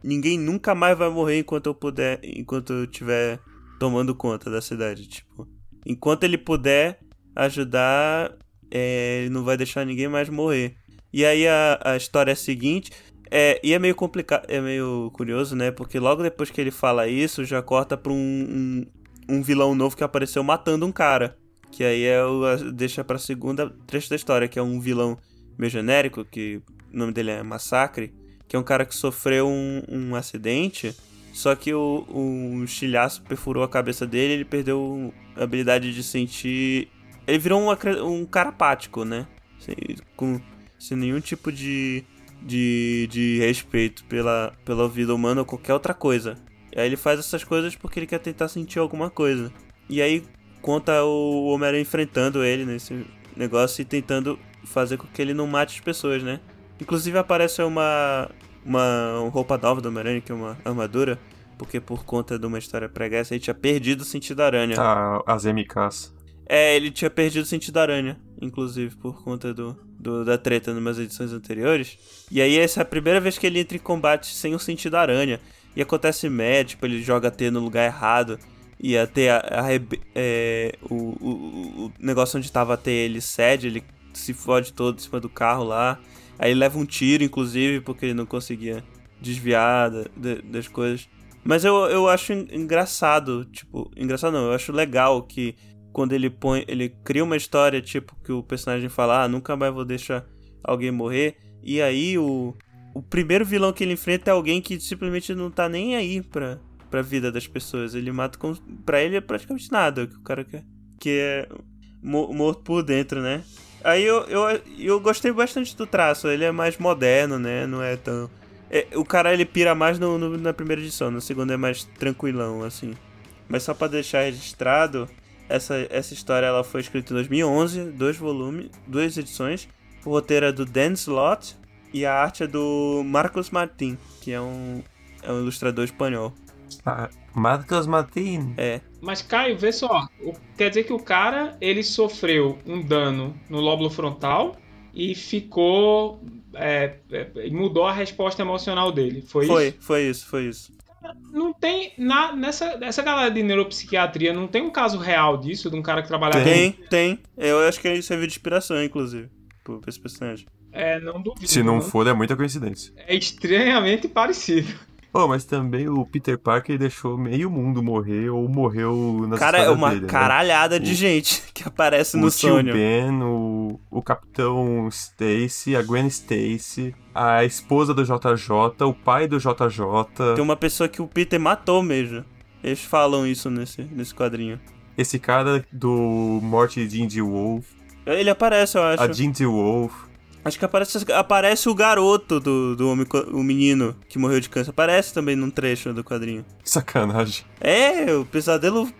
ninguém nunca mais vai morrer enquanto eu puder, enquanto eu estiver tomando conta da cidade. Tipo, enquanto ele puder ajudar, é, ele não vai deixar ninguém mais morrer. E aí a, a história é a seguinte. É, e é meio complicado, é meio curioso, né? Porque logo depois que ele fala isso, já corta pra um, um, um vilão novo que apareceu matando um cara. Que aí é o, deixa pra segunda trecho da história, que é um vilão meio genérico, que o nome dele é Massacre, que é um cara que sofreu um, um acidente, só que o, um estilhaço perfurou a cabeça dele ele perdeu a habilidade de sentir. Ele virou um, um cara apático, né? Sem, com, sem nenhum tipo de, de, de respeito pela, pela vida humana ou qualquer outra coisa. E aí ele faz essas coisas porque ele quer tentar sentir alguma coisa. E aí conta o Homem-Aranha enfrentando ele nesse negócio e tentando fazer com que ele não mate as pessoas, né? Inclusive aparece uma, uma roupa nova do Homem-Aranha, que é uma armadura, porque por conta de uma história pregressa ele tinha perdido o sentido da aranha. Ah, as MKs. É, ele tinha perdido o sentido da aranha, inclusive, por conta do, do- da treta numas edições anteriores. E aí essa é a primeira vez que ele entra em combate sem o sentido aranha. E acontece mé, tipo, ele joga T no lugar errado. E a T, a, arrebe- é, o, o, o negócio onde tava a T, ele cede, ele se fode todo em cima do carro lá. Aí leva um tiro, inclusive, porque ele não conseguia desviar da- da- das coisas. Mas eu, eu acho en- engraçado, tipo, engraçado não, eu acho legal que quando ele põe, ele cria uma história, tipo, que o personagem fala, ah, nunca mais vou deixar alguém morrer. E aí o, o primeiro vilão que ele enfrenta é alguém que simplesmente não tá nem aí pra, pra vida das pessoas. Ele mata com. Pra ele é praticamente nada, que o cara quer. Que é mo- morto por dentro, né? Aí eu, eu, eu gostei bastante do traço, ele é mais moderno, né? Não é tão. é, o cara ele pira mais no, no- na primeira edição, na segunda é mais tranquilão, assim. Mas só pra deixar registrado, essa, essa história ela foi escrita em 2011, dois volumes, duas edições. O roteiro é do Dan Slott e a arte é do Marcos Martin, que é um, é um ilustrador espanhol. Ah, Marcos Martin. É, Mas, Caio, vê só. o- Quer dizer que o cara, ele sofreu um dano no lóbulo frontal e ficou... É, é, mudou a resposta emocional dele. Foi, foi, isso? foi isso, foi isso. Não tem... Na, nessa, nessa galera de neuropsiquiatria, não tem um caso real disso? De um cara que trabalhava... Tem, tem. Eu acho que isso serviu de inspiração, inclusive, pro- pra esse personagem. É, não duvido. Se não for, é muita coincidência. É estranhamente parecido. Oh, mas também o Peter Parker deixou meio mundo morrer ou morreu nas Cara, é uma dele, né? caralhada de O- gente <laughs> que aparece O no sonho. Ben, o, o Capitão Stacy, a Gwen Stacy, a esposa do JJ, o pai do JJ, Tem uma pessoa que o Peter matou mesmo. Eles falam isso nesse, nesse quadrinho. esse cara do Morte de Indy Wolf, Ele aparece, eu acho. a Jindy Wolf. Acho que aparece, aparece o garoto do, do homem, o menino que morreu de câncer. Aparece também num trecho do quadrinho. Que sacanagem. É, o pesadelo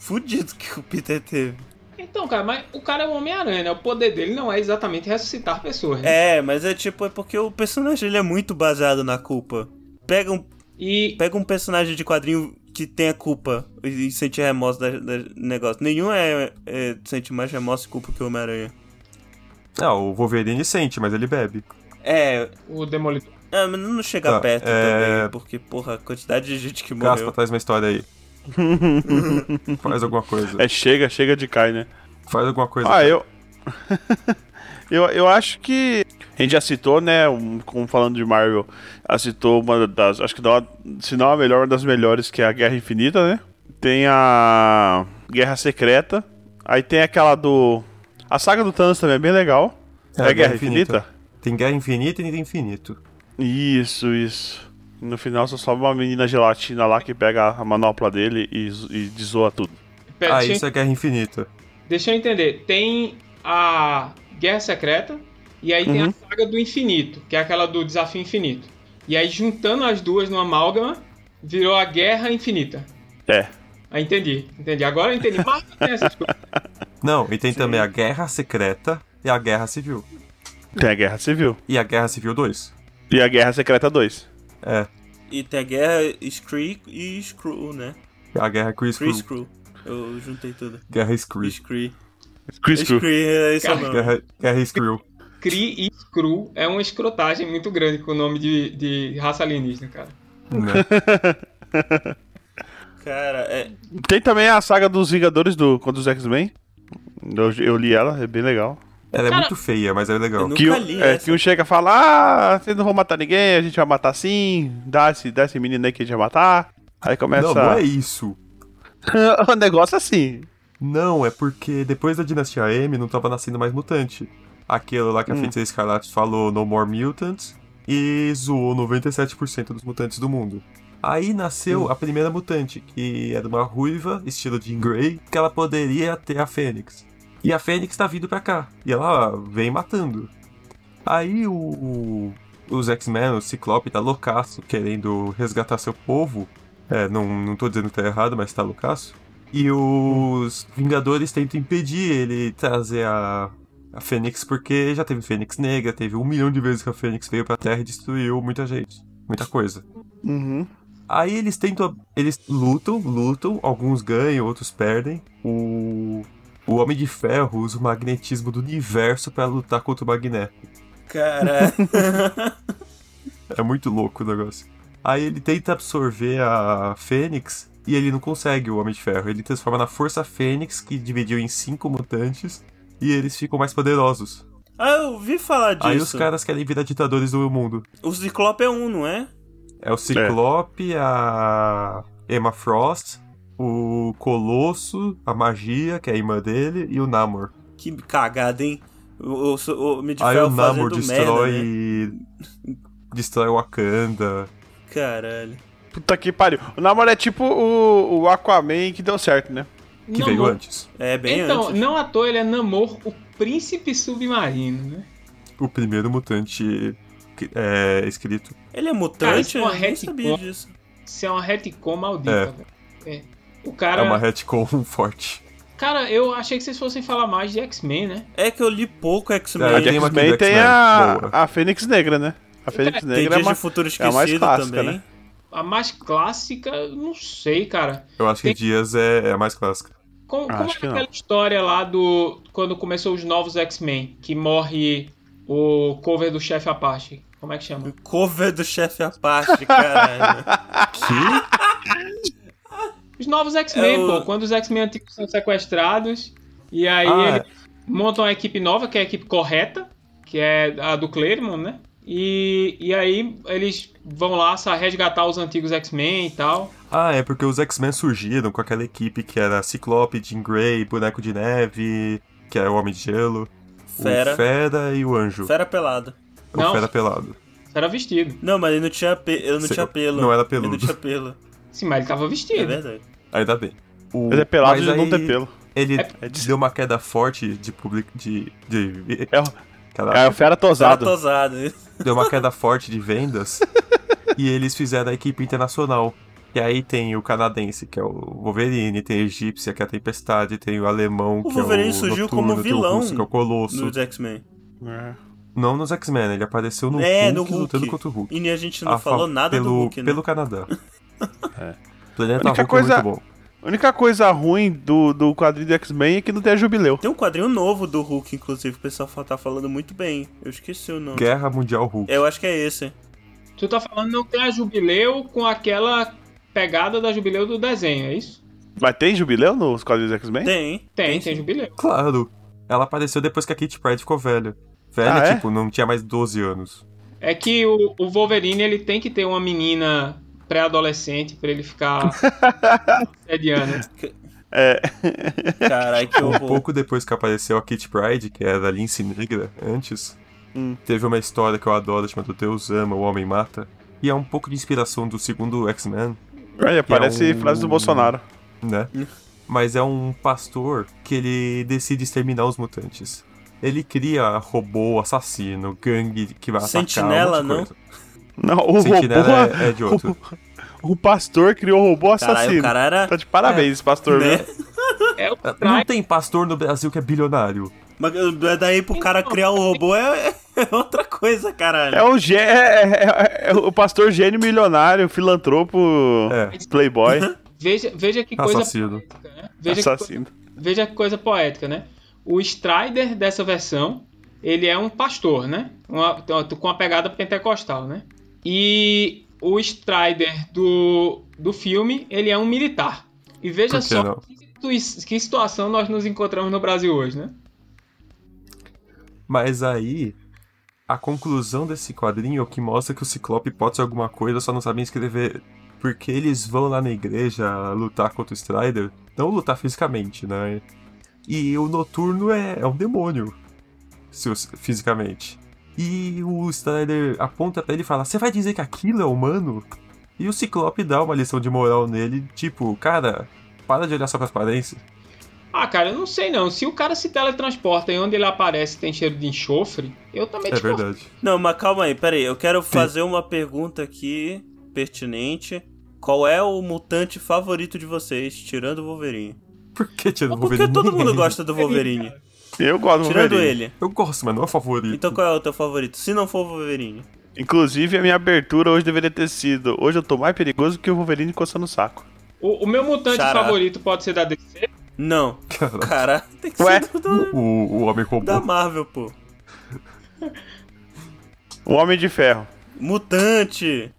fudido que o Peter teve. Então, cara, mas o cara é um Homem-Aranha, né? O poder dele não é exatamente ressuscitar pessoas. Né? É, mas é tipo, é porque o personagem ele é muito baseado na culpa. Pega um, E pega um personagem de quadrinho que tenha culpa e, sente remorso da negócio. Nenhum é, é- sente mais remorso e culpa que o Homem-Aranha. Ah, o Wolverine sente, mas ele bebe. É, o Demolidor. é, mas não chega Tá, perto é- também, porque, porra, a quantidade de gente que Gaspa, morreu. traz uma história aí. <laughs> Faz alguma coisa. É chega, chega de cai, né? Faz alguma coisa. Ah, eu. <laughs> eu, eu acho que. A gente já citou, né? Um, como falando de Marvel, já citou uma das. Acho que não, se não a melhor, uma das melhores, que é a Guerra Infinita, né? Tem a Guerra Secreta. Aí tem aquela do. A saga do Thanos também é bem legal. É, a Guerra Infinita? Tem Guerra Infinita e tem Infinito. Isso, isso. No final só sobe uma menina gelatina lá que pega a manopla dele e, e desoa tudo. Pera, Ah, isso é Guerra Infinita. deixa eu entender. Tem a Guerra Secreta e aí tem Uhum. a Saga do Infinito, que é aquela do Desafio Infinito. E aí, juntando as duas no amálgama, virou a Guerra Infinita. É. Ah, entendi, entendi. Agora eu entendi. Mas tem essas coisas. <laughs> Não, e tem também a Guerra Secreta e a Guerra Civil. Tem a Guerra Civil. E a Guerra Civil 2. E a Guerra Secreta 2. É. E tem a guerra Scree e Screw, né? A Guerra Chris Scree Crew. Screw. Eu juntei tudo. Guerra Screw. Scree. Chris Crew. Scree, é isso não. Guerra, Guerra Screw. Cree e Screw é uma escrotagem muito grande com o nome de, de raça alienígena, cara. né? <laughs> Cara, é, Tem também a saga dos Vingadores do, contra os X-Men. Eu, eu li ela, é bem legal. Ela é Cara, muito feia, mas é legal. eu Que, nunca um- li é, que um chega e fala: Ah, vocês não vão matar ninguém, a gente vai matar sim. Dá esse, dá esse menino aí que a gente vai matar. Aí começa. Não, não é isso. <laughs> o negócio assim. Não, é porque depois da Dinastia M não tava nascendo mais mutante. Aquilo lá que a Hum. Feiticeira Escarlate falou No More Mutants e zoou 97% dos mutantes do mundo. Aí nasceu Hum. a primeira mutante, que era uma ruiva, estilo Jean Grey, que ela poderia ter a Fênix. E a Fênix tá vindo pra cá. E ela vem matando. Aí o, o- os X-Men, o Ciclope tá loucaço, querendo resgatar seu povo. É, não, não tô dizendo que tá errado, mas tá loucaço. E os Vingadores tentam impedir ele trazer a, a Fênix, porque já teve Fênix Negra, teve um milhão de vezes que a Fênix veio pra Terra e destruiu muita gente. Muita coisa. Uhum. Aí eles tentam. Eles lutam, lutam, alguns ganham, outros perdem. O. O Homem de Ferro usa o magnetismo do universo pra lutar contra o Magneto. Cara, É muito louco o negócio. Aí ele tenta absorver a Fênix e ele não consegue, o Homem de Ferro. Ele transforma na Força Fênix, que dividiu em cinco mutantes, e eles ficam mais poderosos. ah, eu ouvi falar disso. Aí os caras querem virar ditadores do mundo. O Ciclope é um, não é? É o Ciclope, a Emma Frost, o Colosso, a Magia, que é a irmã dele, e o Namor. Que cagada, hein? O, o, o de Aí o Namor destrói. merda, né? <laughs> Destrói Wakanda. Caralho. Puta que pariu. O Namor é tipo o, o Aquaman que deu certo, né? Que veio Namor. antes. É, bem então, antes. não à toa ele é Namor, o príncipe submarino, né? O primeiro mutante que- é, escrito. Ele é Cara, mutante? isso é uma eu nem sabia retcon. disso. Isso é uma retcon maldita, É. velho. É. O cara. É uma retcon <laughs> forte. Cara, eu achei que vocês fossem falar mais de X-Men, né? É que eu li pouco É, X-Men. Aqui X-Men tem a, a Fênix Negra, né? A Fênix Tem Negra é uma, Futuro é a mais Esquecido clássica, também. né? A mais clássica, não sei, cara. Eu acho que Tem- Dias é, é a mais clássica. Como, como Acho é que não. aquela história lá do. Quando começou os novos X-Men, que morre o cover do chefe Apache. Como é que chama? Cover do chefe Apache, caralho. <laughs> <laughs> Os novos X-Men, É o- pô. Quando os X-Men antigos são sequestrados. E aí Ah, eles montam a equipe nova, que é a equipe correta, que é a do Claremont, né? E, e aí eles vão lá resgatar os antigos X-Men e tal. Ah, é porque os X-Men surgiram com aquela equipe que era Ciclope, Jean Grey, Boneco de Neve, que era o Homem de Gelo, Fera. o Fera e o Anjo. Fera pelado. O Não. Fera pelado. Era vestido. Não, mas ele não tinha, pe... ele não Cê- tinha pelo. não era Ele não peludo. tinha pelo. Sim, mas ele tava É vestido. verdade. Ainda bem. O... Ele é pelado mas de não aí ter pelo. Ele É de- deu uma queda forte de public... de... de... É o, Caraca. é o fera tosado. Tosado. deu uma queda forte de vendas <laughs> e eles fizeram a equipe internacional. E aí tem o canadense, que é o Wolverine, tem a egípcia, que é a Tempestade, tem o alemão, O que Wolverine é o surgiu Noturno, como tem o vilão russo, que é o Colosso. Nos X-Men. É. Não nos X-Men, ele apareceu no É, Hulk, no Hulk. lutando contra o Hulk. E a gente não Ah, falou fa- nada pelo, do Hulk, né? Pelo Canadá. <laughs> É. <laughs> Planeta A única Hulk coisa- é muito bom. A única coisa ruim do, do quadrinho do X-Men é que não tem a jubileu. Tem um quadrinho novo do Hulk, inclusive, o pessoal tá falando muito bem. Eu esqueci o nome. Guerra Mundial Hulk. Eu acho que é esse. Tu tá falando não tem a Jubileu com aquela pegada da Jubileu do desenho, é isso? Mas tem jubileu nos quadrinhos do X-Men? Tem. Tem, tem Jubileu. Claro. Ela apareceu depois que a Kitty Pryde ficou velha. Velha, Ah, é? tipo, não tinha mais 12 anos. É que o, o Wolverine ele tem que ter uma menina pré-adolescente pra ele ficar <laughs> sediando. É. Caralho, que Um horror. pouco depois que apareceu a Kitty Pryde, que era a Lince Negra antes, Hum. teve uma história que eu adoro chamada Deus Ama, o Homem Mata. E é um pouco de inspiração do segundo X-Men, Olha, parece um- frase do Bolsonaro. né? Mas é um pastor que ele decide exterminar os mutantes. Ele cria robô, assassino, gangue que vai Sentinela, atacar. um monte não? Não, o Sentinela robô. é, é de outro. <laughs> O pastor criou o robô Caralho, assassino. o cara era. Tá de parabéns, pastor. Né? É o Não tem pastor no Brasil que é bilionário. Mas daí pro cara criar um robô é, é outra coisa, caralho. É o, gê- é, é- é o pastor gênio milionário, filantropo, É. playboy, Veja, veja que coisa Assassino. poética, né? Veja que, assassino. veja que coisa poética, né? O Strider dessa versão, ele é um pastor, né? Uma- com uma pegada pentecostal, né? E o Strider do, do filme, ele é um militar. E veja só não? que, situ- que situação nós nos encontramos no Brasil hoje, né? Mas aí, a conclusão desse quadrinho é o que mostra que o Ciclope pode ser alguma coisa, só não sabem escrever. Porque eles vão lá na igreja lutar contra o Strider. Não lutar fisicamente, né? E o Noturno é, é um demônio. Fisicamente. E o Strider aponta pra ele e fala: Você vai dizer que aquilo é humano? E o Ciclope dá uma lição de moral nele, tipo, cara, para de olhar só pra aparência. Ah, cara, eu não sei não. Se o cara se teletransporta e onde ele aparece tem cheiro de enxofre, eu também É verdade. Não, mas calma aí, peraí. Eu quero fazer uma pergunta aqui pertinente. Qual é o mutante favorito de vocês, tirando o Wolverine? Por que tirando o Porque Wolverine? todo mundo gosta do <laughs> Wolverine. Eu gosto do Tirando Wolverine. ele. Eu gosto, mas não é o favorito. Então qual é o teu favorito? Se não for o Wolverine. Inclusive, a minha abertura hoje deveria ter sido Hoje eu tô mais perigoso que o Wolverine coçando o saco. O, o meu mutante favorito pode ser da DC. Não. Cara, Cara, tem que Ué? ser do, do- o, o Homem Robô. da Marvel, pô. O Homem de Ferro. Mutante.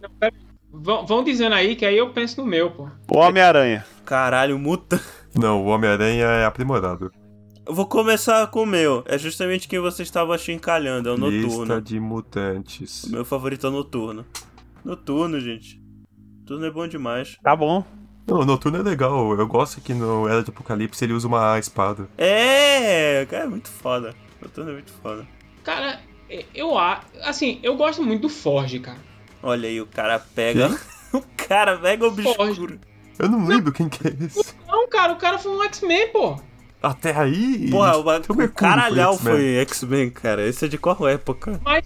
Vão, vão dizendo aí que aí eu penso no meu, pô. O Homem-Aranha. Caralho, mutante. Não, o Homem-Aranha é aprimorado. Eu vou começar com o meu. É justamente quem você estava chincalhando, é o Lista Noturno. de mutantes. Meu favorito é o Noturno. Noturno, gente. Noturno é bom demais. Tá bom. Não, o Noturno é legal. Eu gosto que no Era de Apocalipse ele usa uma espada. É, cara, é muito foda. Noturno é muito foda. Cara, eu a- assim, eu gosto muito do Forge, cara. Olha aí, o cara pega. <laughs> o cara pega o obscuro. Eu não lembro quem que é esse. Não, cara, o cara foi um X-Men, pô. Até aí. Porra, o, o o caralhau X-Men. foi X-Men, cara. Esse é de qual época? Mas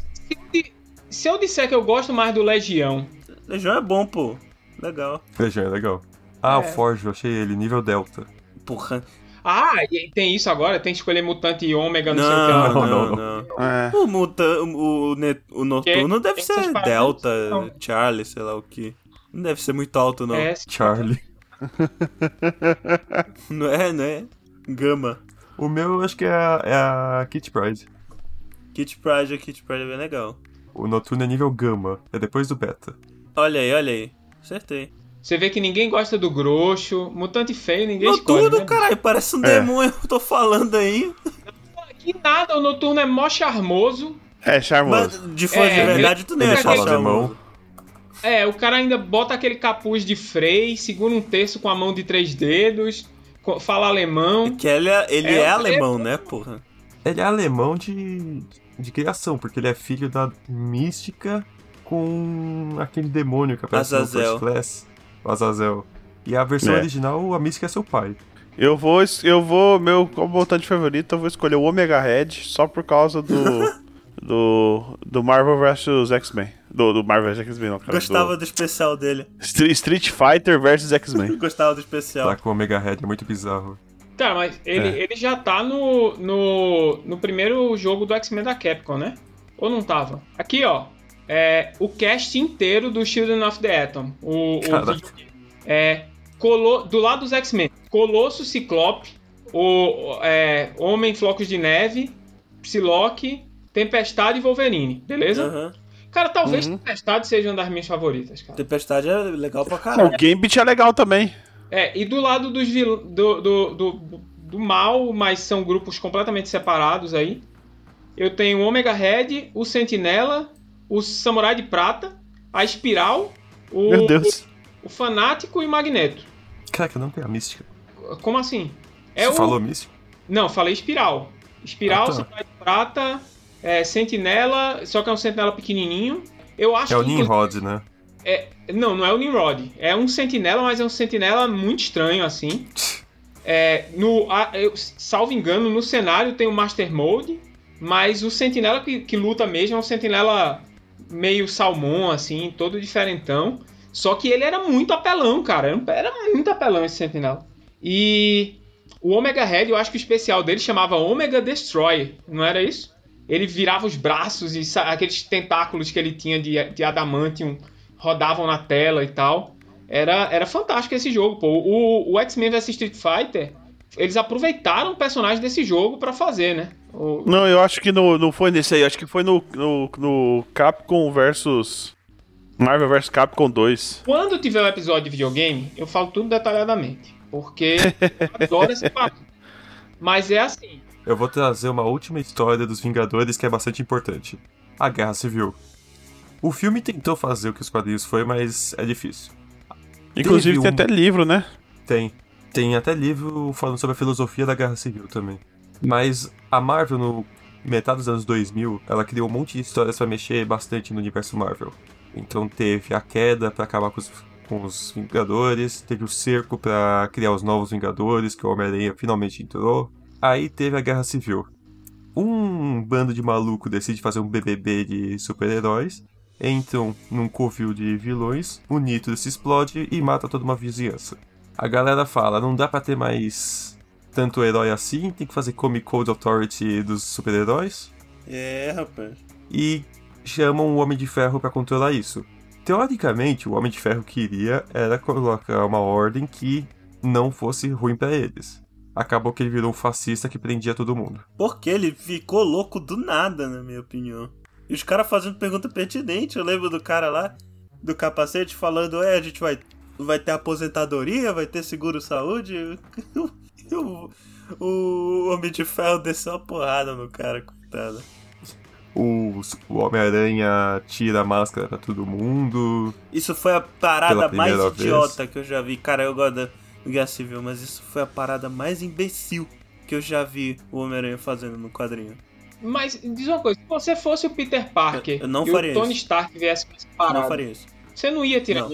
se se eu disser que eu gosto mais do Legião, Legião é bom, pô. Legal. Legião é legal. Ah, o É. Forge, eu achei ele, nível Delta. Porra. Ah, e tem isso agora? Tem que escolher mutante e ômega, não, sei o que Não, não, não, não. não. É. O, muta, o, o, o Noturno deve ser Delta, não. Charlie, sei lá o que. Não deve ser muito alto, não. É, Charlie. Não é, não é? Gama. O meu, eu acho que é a, é a Kitty Pryde. Kit Pride, Kit Pride é bem legal. O Noturno é nível Gama. É depois do Beta. Olha aí, olha aí. Acertei. você vê que ninguém gosta do grosso. Mutante feio, ninguém escolhe, Noturno, né? caralho, parece um É. demônio. <laughs> Eu tô falando aí. Que nada, o Noturno é mó charmoso. É charmoso. Mas de fã de É, verdade, tu nem acha fala charmoso. É, o cara ainda bota aquele capuz de Frey, segura um terço com a mão de três dedos, fala alemão. Que ele é, ele é, É, alemão, né, porra? Ele é alemão de, de criação, porque ele é filho da mística com aquele demônio que aparece Azazel. no First Class, o Azazel. E a versão É. original, a mística é seu pai. Eu vou, eu vou, meu como voltante favorito, eu vou escolher o Omega Red só por causa do <laughs> do, do Marvel vs X-Men. Do, do Marvel vs X-Men, não, cara. Gostava do do especial dele. Stre- Street Fighter vs X-Men. <laughs> Gostava do especial. Tá com o Omega Red, é muito bizarro. Cara, mas ele, É. ele já tá no, no, no primeiro jogo do X-Men da Capcom, né? Ou não tava? Aqui, ó. É, o cast inteiro do Children of the Atom. O, o Caraca. vídeo. É, colo, do lado dos X-Men. Colosso Ciclope, o é, Homem Flocos de Neve, Psylocke, Tempestade e Wolverine, beleza? Aham. Cara, talvez Uhum. Tempestade seja uma das minhas favoritas, cara. Tempestade é legal pra o caralho. Gambit é legal também. É, e do lado dos vil... do, do, do, do mal, mas são grupos completamente separados aí. Eu tenho o Omega Red, o Sentinela, o Samurai de Prata, a Espiral, o, Meu Deus. o Fanático e o Magneto. Caraca, não tem a mística. Como assim? É Você o... falou mística? Não, falei Espiral. Espiral, Ah, tá. Samurai de Prata, é, Sentinela, só que é um Sentinela pequenininho. Eu acho É o Nimrod, né? Não, não é o Nimrod. É um sentinela, mas é um sentinela muito estranho, assim. <laughs> É, no, a- eu, salvo engano, no cenário tem o Master Mode, mas o sentinela que, que luta mesmo é um sentinela meio salmão, assim, todo diferentão. Só que ele era muito apelão, cara. Era Era muito apelão esse sentinela. E o Omega Red, eu acho que o especial dele chamava Omega Destroyer, não era isso? Ele virava os braços e aqueles tentáculos que ele tinha de, de adamantium rodavam na tela e tal. Era, era fantástico esse jogo, pô. O, o X-Men vs Street Fighter, eles aproveitaram o personagem desse jogo pra fazer, né? O- Não, eu acho que no, não foi nesse aí, acho que foi no, no, no Capcom versus. Marvel vs Capcom 2. Quando tiver um episódio de videogame, eu falo tudo detalhadamente. Porque eu adoro esse <laughs> papo. Mas é assim. Eu vou trazer uma última história dos Vingadores que é bastante importante. A Guerra Civil. O filme tentou fazer o que os quadrinhos foi, mas é difícil. Inclusive Teve tem um- até livro, né? Tem. Tem até livro falando sobre a filosofia da Guerra Civil também. Mas a Marvel, no metade dos anos 2000, ela criou um monte de histórias pra mexer bastante no universo Marvel. Então teve a queda pra acabar com os, com os Vingadores, teve o cerco pra criar os novos Vingadores, que o Homem-Aranha finalmente entrou. Aí teve a Guerra Civil. Um bando de maluco decide fazer um BBB de super-heróis, entram num covil de vilões, o Nitro se explode e mata toda uma vizinhança. A galera fala, não dá pra ter mais tanto herói assim, tem que fazer Comic Code Authority dos super-heróis É, rapaz. e chamam o Homem de Ferro pra controlar isso. Teoricamente, o Homem de Ferro queria era colocar uma ordem que não fosse ruim pra eles. Acabou que ele virou um fascista que prendia todo mundo. Porque ele ficou louco do nada, na minha opinião. E os caras fazendo pergunta pertinente. Eu lembro do cara lá, do capacete, falando: É, a gente vai, vai ter aposentadoria, vai ter seguro-saúde. <laughs> o, o Homem de Ferro desceu uma porrada no cara, coitado. O, o Homem-Aranha tira a máscara pra todo mundo. Isso foi a parada mais vez. idiota que eu já vi. Cara, eu gosto Guerra Civil, mas isso foi a parada mais imbecil que eu já vi o Homem-Aranha fazendo no quadrinho. Mas diz uma coisa: se você fosse o Peter Parker Eu- eu não e faria o Tony isso. Stark viesse com essa Não parada, faria isso. você não ia tirar.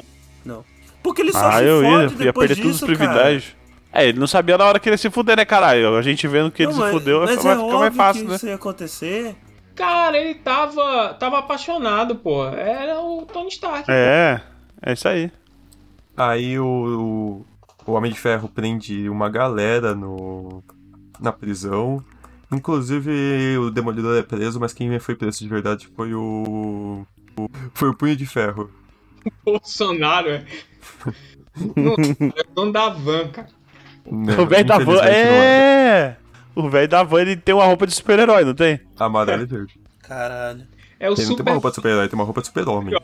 Não. Porque ele só Ah, se eu ia, fode ia depois perder todos os privilégios. É, ele não sabia na hora que ele ia se fuder, né, caralho? A gente vendo que ele Não, se fudeu, mas vai é ficar mais fácil, que né? isso ia acontecer. Cara, ele tava, tava apaixonado, pô. Era o Tony Stark. É, é isso aí. Aí o, o, Homem de Ferro prende uma galera no, na prisão. Inclusive o Demolidor é preso, mas quem foi preso de verdade foi o. o- foi o Punho de Ferro. <laughs> Bolsonaro, é. Não, é o dono da van, cara. Não, o velho da van. infelizmente não É! O velho da van ele tem uma roupa de super-herói, não tem? Amarelo e verde. Caralho. É o Ele não tem super. uma roupa de super-herói, tem uma roupa de super-homem. <laughs>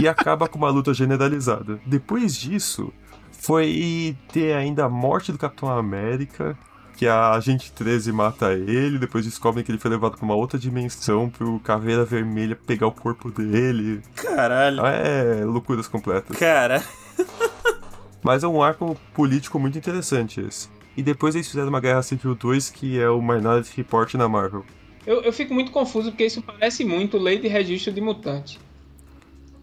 E acaba com uma luta generalizada. Depois disso, foi ter ainda a morte do Capitão América. que a Agente 13 mata ele, depois descobrem que ele foi levado pra uma outra dimensão pro Caveira Vermelha pegar o corpo dele. Caralho. É, loucuras completas. Cara. <laughs> Mas é um arco político muito interessante esse. E depois eles fizeram uma Guerra Civil 2, que é o Minority Report na Marvel. Eu, eu fico muito confuso porque isso parece muito lei de registro de mutante.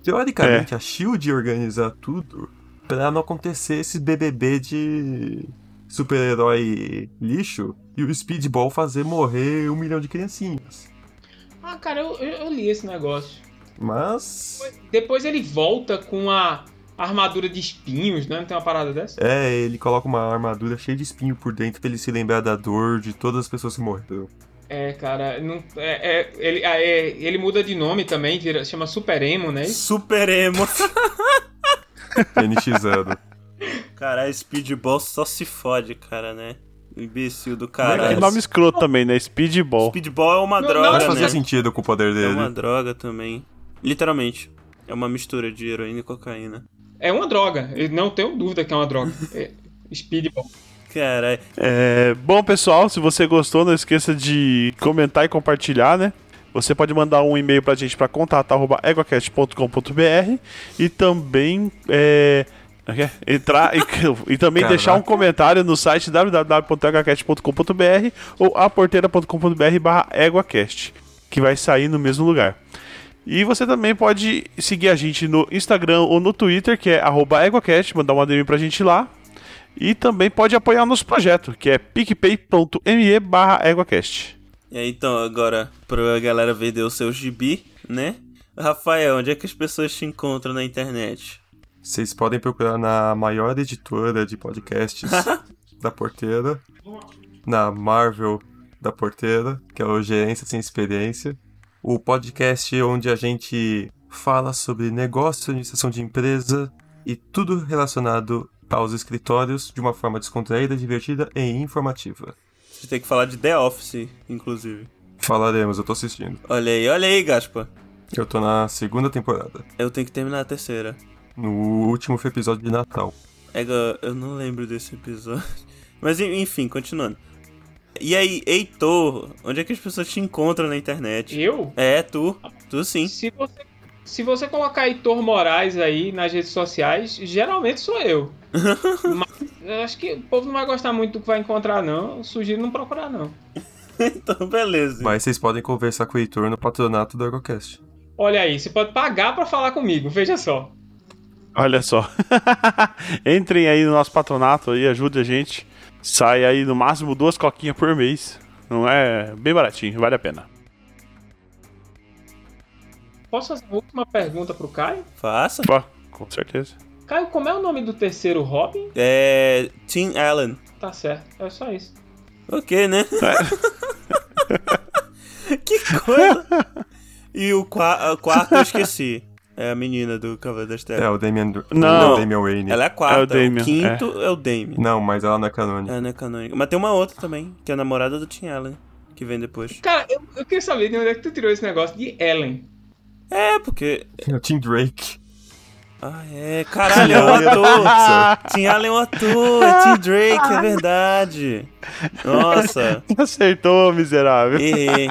Teoricamente, a SHIELD organizar tudo pra não acontecer esse BBB de super-herói lixo e o Speedball fazer morrer um milhão de criancinhas. Ah, cara, eu, eu, eu li esse negócio. Mas. Depois ele volta com a armadura de espinhos, né? Não tem uma parada dessa? É, ele coloca uma armadura cheia de espinho por dentro pra ele se lembrar da dor de todas as pessoas que morreram. É, cara, não, é, é, ele, é, ele muda de nome também, vira, chama Super Emo, né? Super emo. <laughs> NX0. Caralho, Speedball só se fode, cara, né? Imbecil do Que caralho. nome escroto também, né? Speedball. Speedball é uma Não, droga, Mas não, fazia né? sentido com o poder É dele. uma droga também. Literalmente. É uma mistura de heroína e cocaína. É uma droga, eu não tenho dúvida que é uma droga. É, Speedball. Caralho. É, bom, pessoal, se você gostou, não esqueça de comentar e compartilhar, né? Você pode mandar um e-mail pra gente pra contato.eguacast.com.br e também é, é, entrar e, <laughs> e também Caraca. deixar um comentário no site www.eguacast.com.br ou aporteira.com.br barra eguacast, que vai sair no mesmo lugar. E você também pode seguir a gente no Instagram ou no Twitter, que é arroba eguacast, mandar uma DM pra gente lá. E também pode apoiar nosso projeto, que é picpay.me barra eguacast. E aí, então, agora, pra galera vender o seu gibi, né? Rafael, onde é que as pessoas te encontram na internet? Vocês podem procurar na maior editora de podcasts <laughs> da Porteira, na Marvel da Porteira, que é o Gerência Sem Experiência, o podcast onde a gente fala sobre negócio, administração de empresa e tudo relacionado aos escritórios de uma forma descontraída, divertida e informativa. Você tem que falar de The Office, inclusive. Falaremos, eu tô assistindo. Olha aí, olha aí, Gaspa. Eu tô na segunda temporada, Eu tenho que terminar a terceira. no último episódio de Natal. É, eu não lembro desse episódio. <laughs> Mas en- enfim, continuando. E aí, Heitor, onde é que as pessoas te encontram na internet? Eu? É, tu. Tu sim. Se você, se você colocar Heitor Moraes aí nas redes sociais, geralmente sou eu. <laughs> Mas eu acho que o povo não vai gostar muito do que vai encontrar, não. Eu sugiro não procurar, não. então, beleza. Mas vocês podem conversar com o Heitor no patronato do Ergocast. Olha aí, você pode pagar pra falar comigo, veja só. Olha só. <laughs> Entrem aí no nosso patronato aí, ajude a gente. Sai aí no máximo duas coquinhas por mês. Não é bem baratinho, vale a pena. Posso fazer uma última pergunta pro Caio? Faça. Pô, com certeza. Caio, como é o nome do terceiro Robin? É. Tim Allen. Tá certo, é só isso. Ok, né? <laughs> que coisa. E o, qua- o quarto eu esqueci. É a menina do Cavaleiro das É, Trevas. o Damian, Não. o Damian Wayne. Ela é a quarta. É o Damian, o quinto é, o Damien. Não, mas ela não é canônica. É, não é canônica. Mas tem uma outra também, que é a namorada do Tim Allen, que vem depois. Cara, eu, eu queria saber de onde é que tu tirou esse negócio de Ellen. É, porque. É o Tim Drake. Ah, é. Caralho, é o ator. Tim Allen é o ator. É Tim Drake, é verdade. Nossa. <laughs> Acertou, miserável. Errei.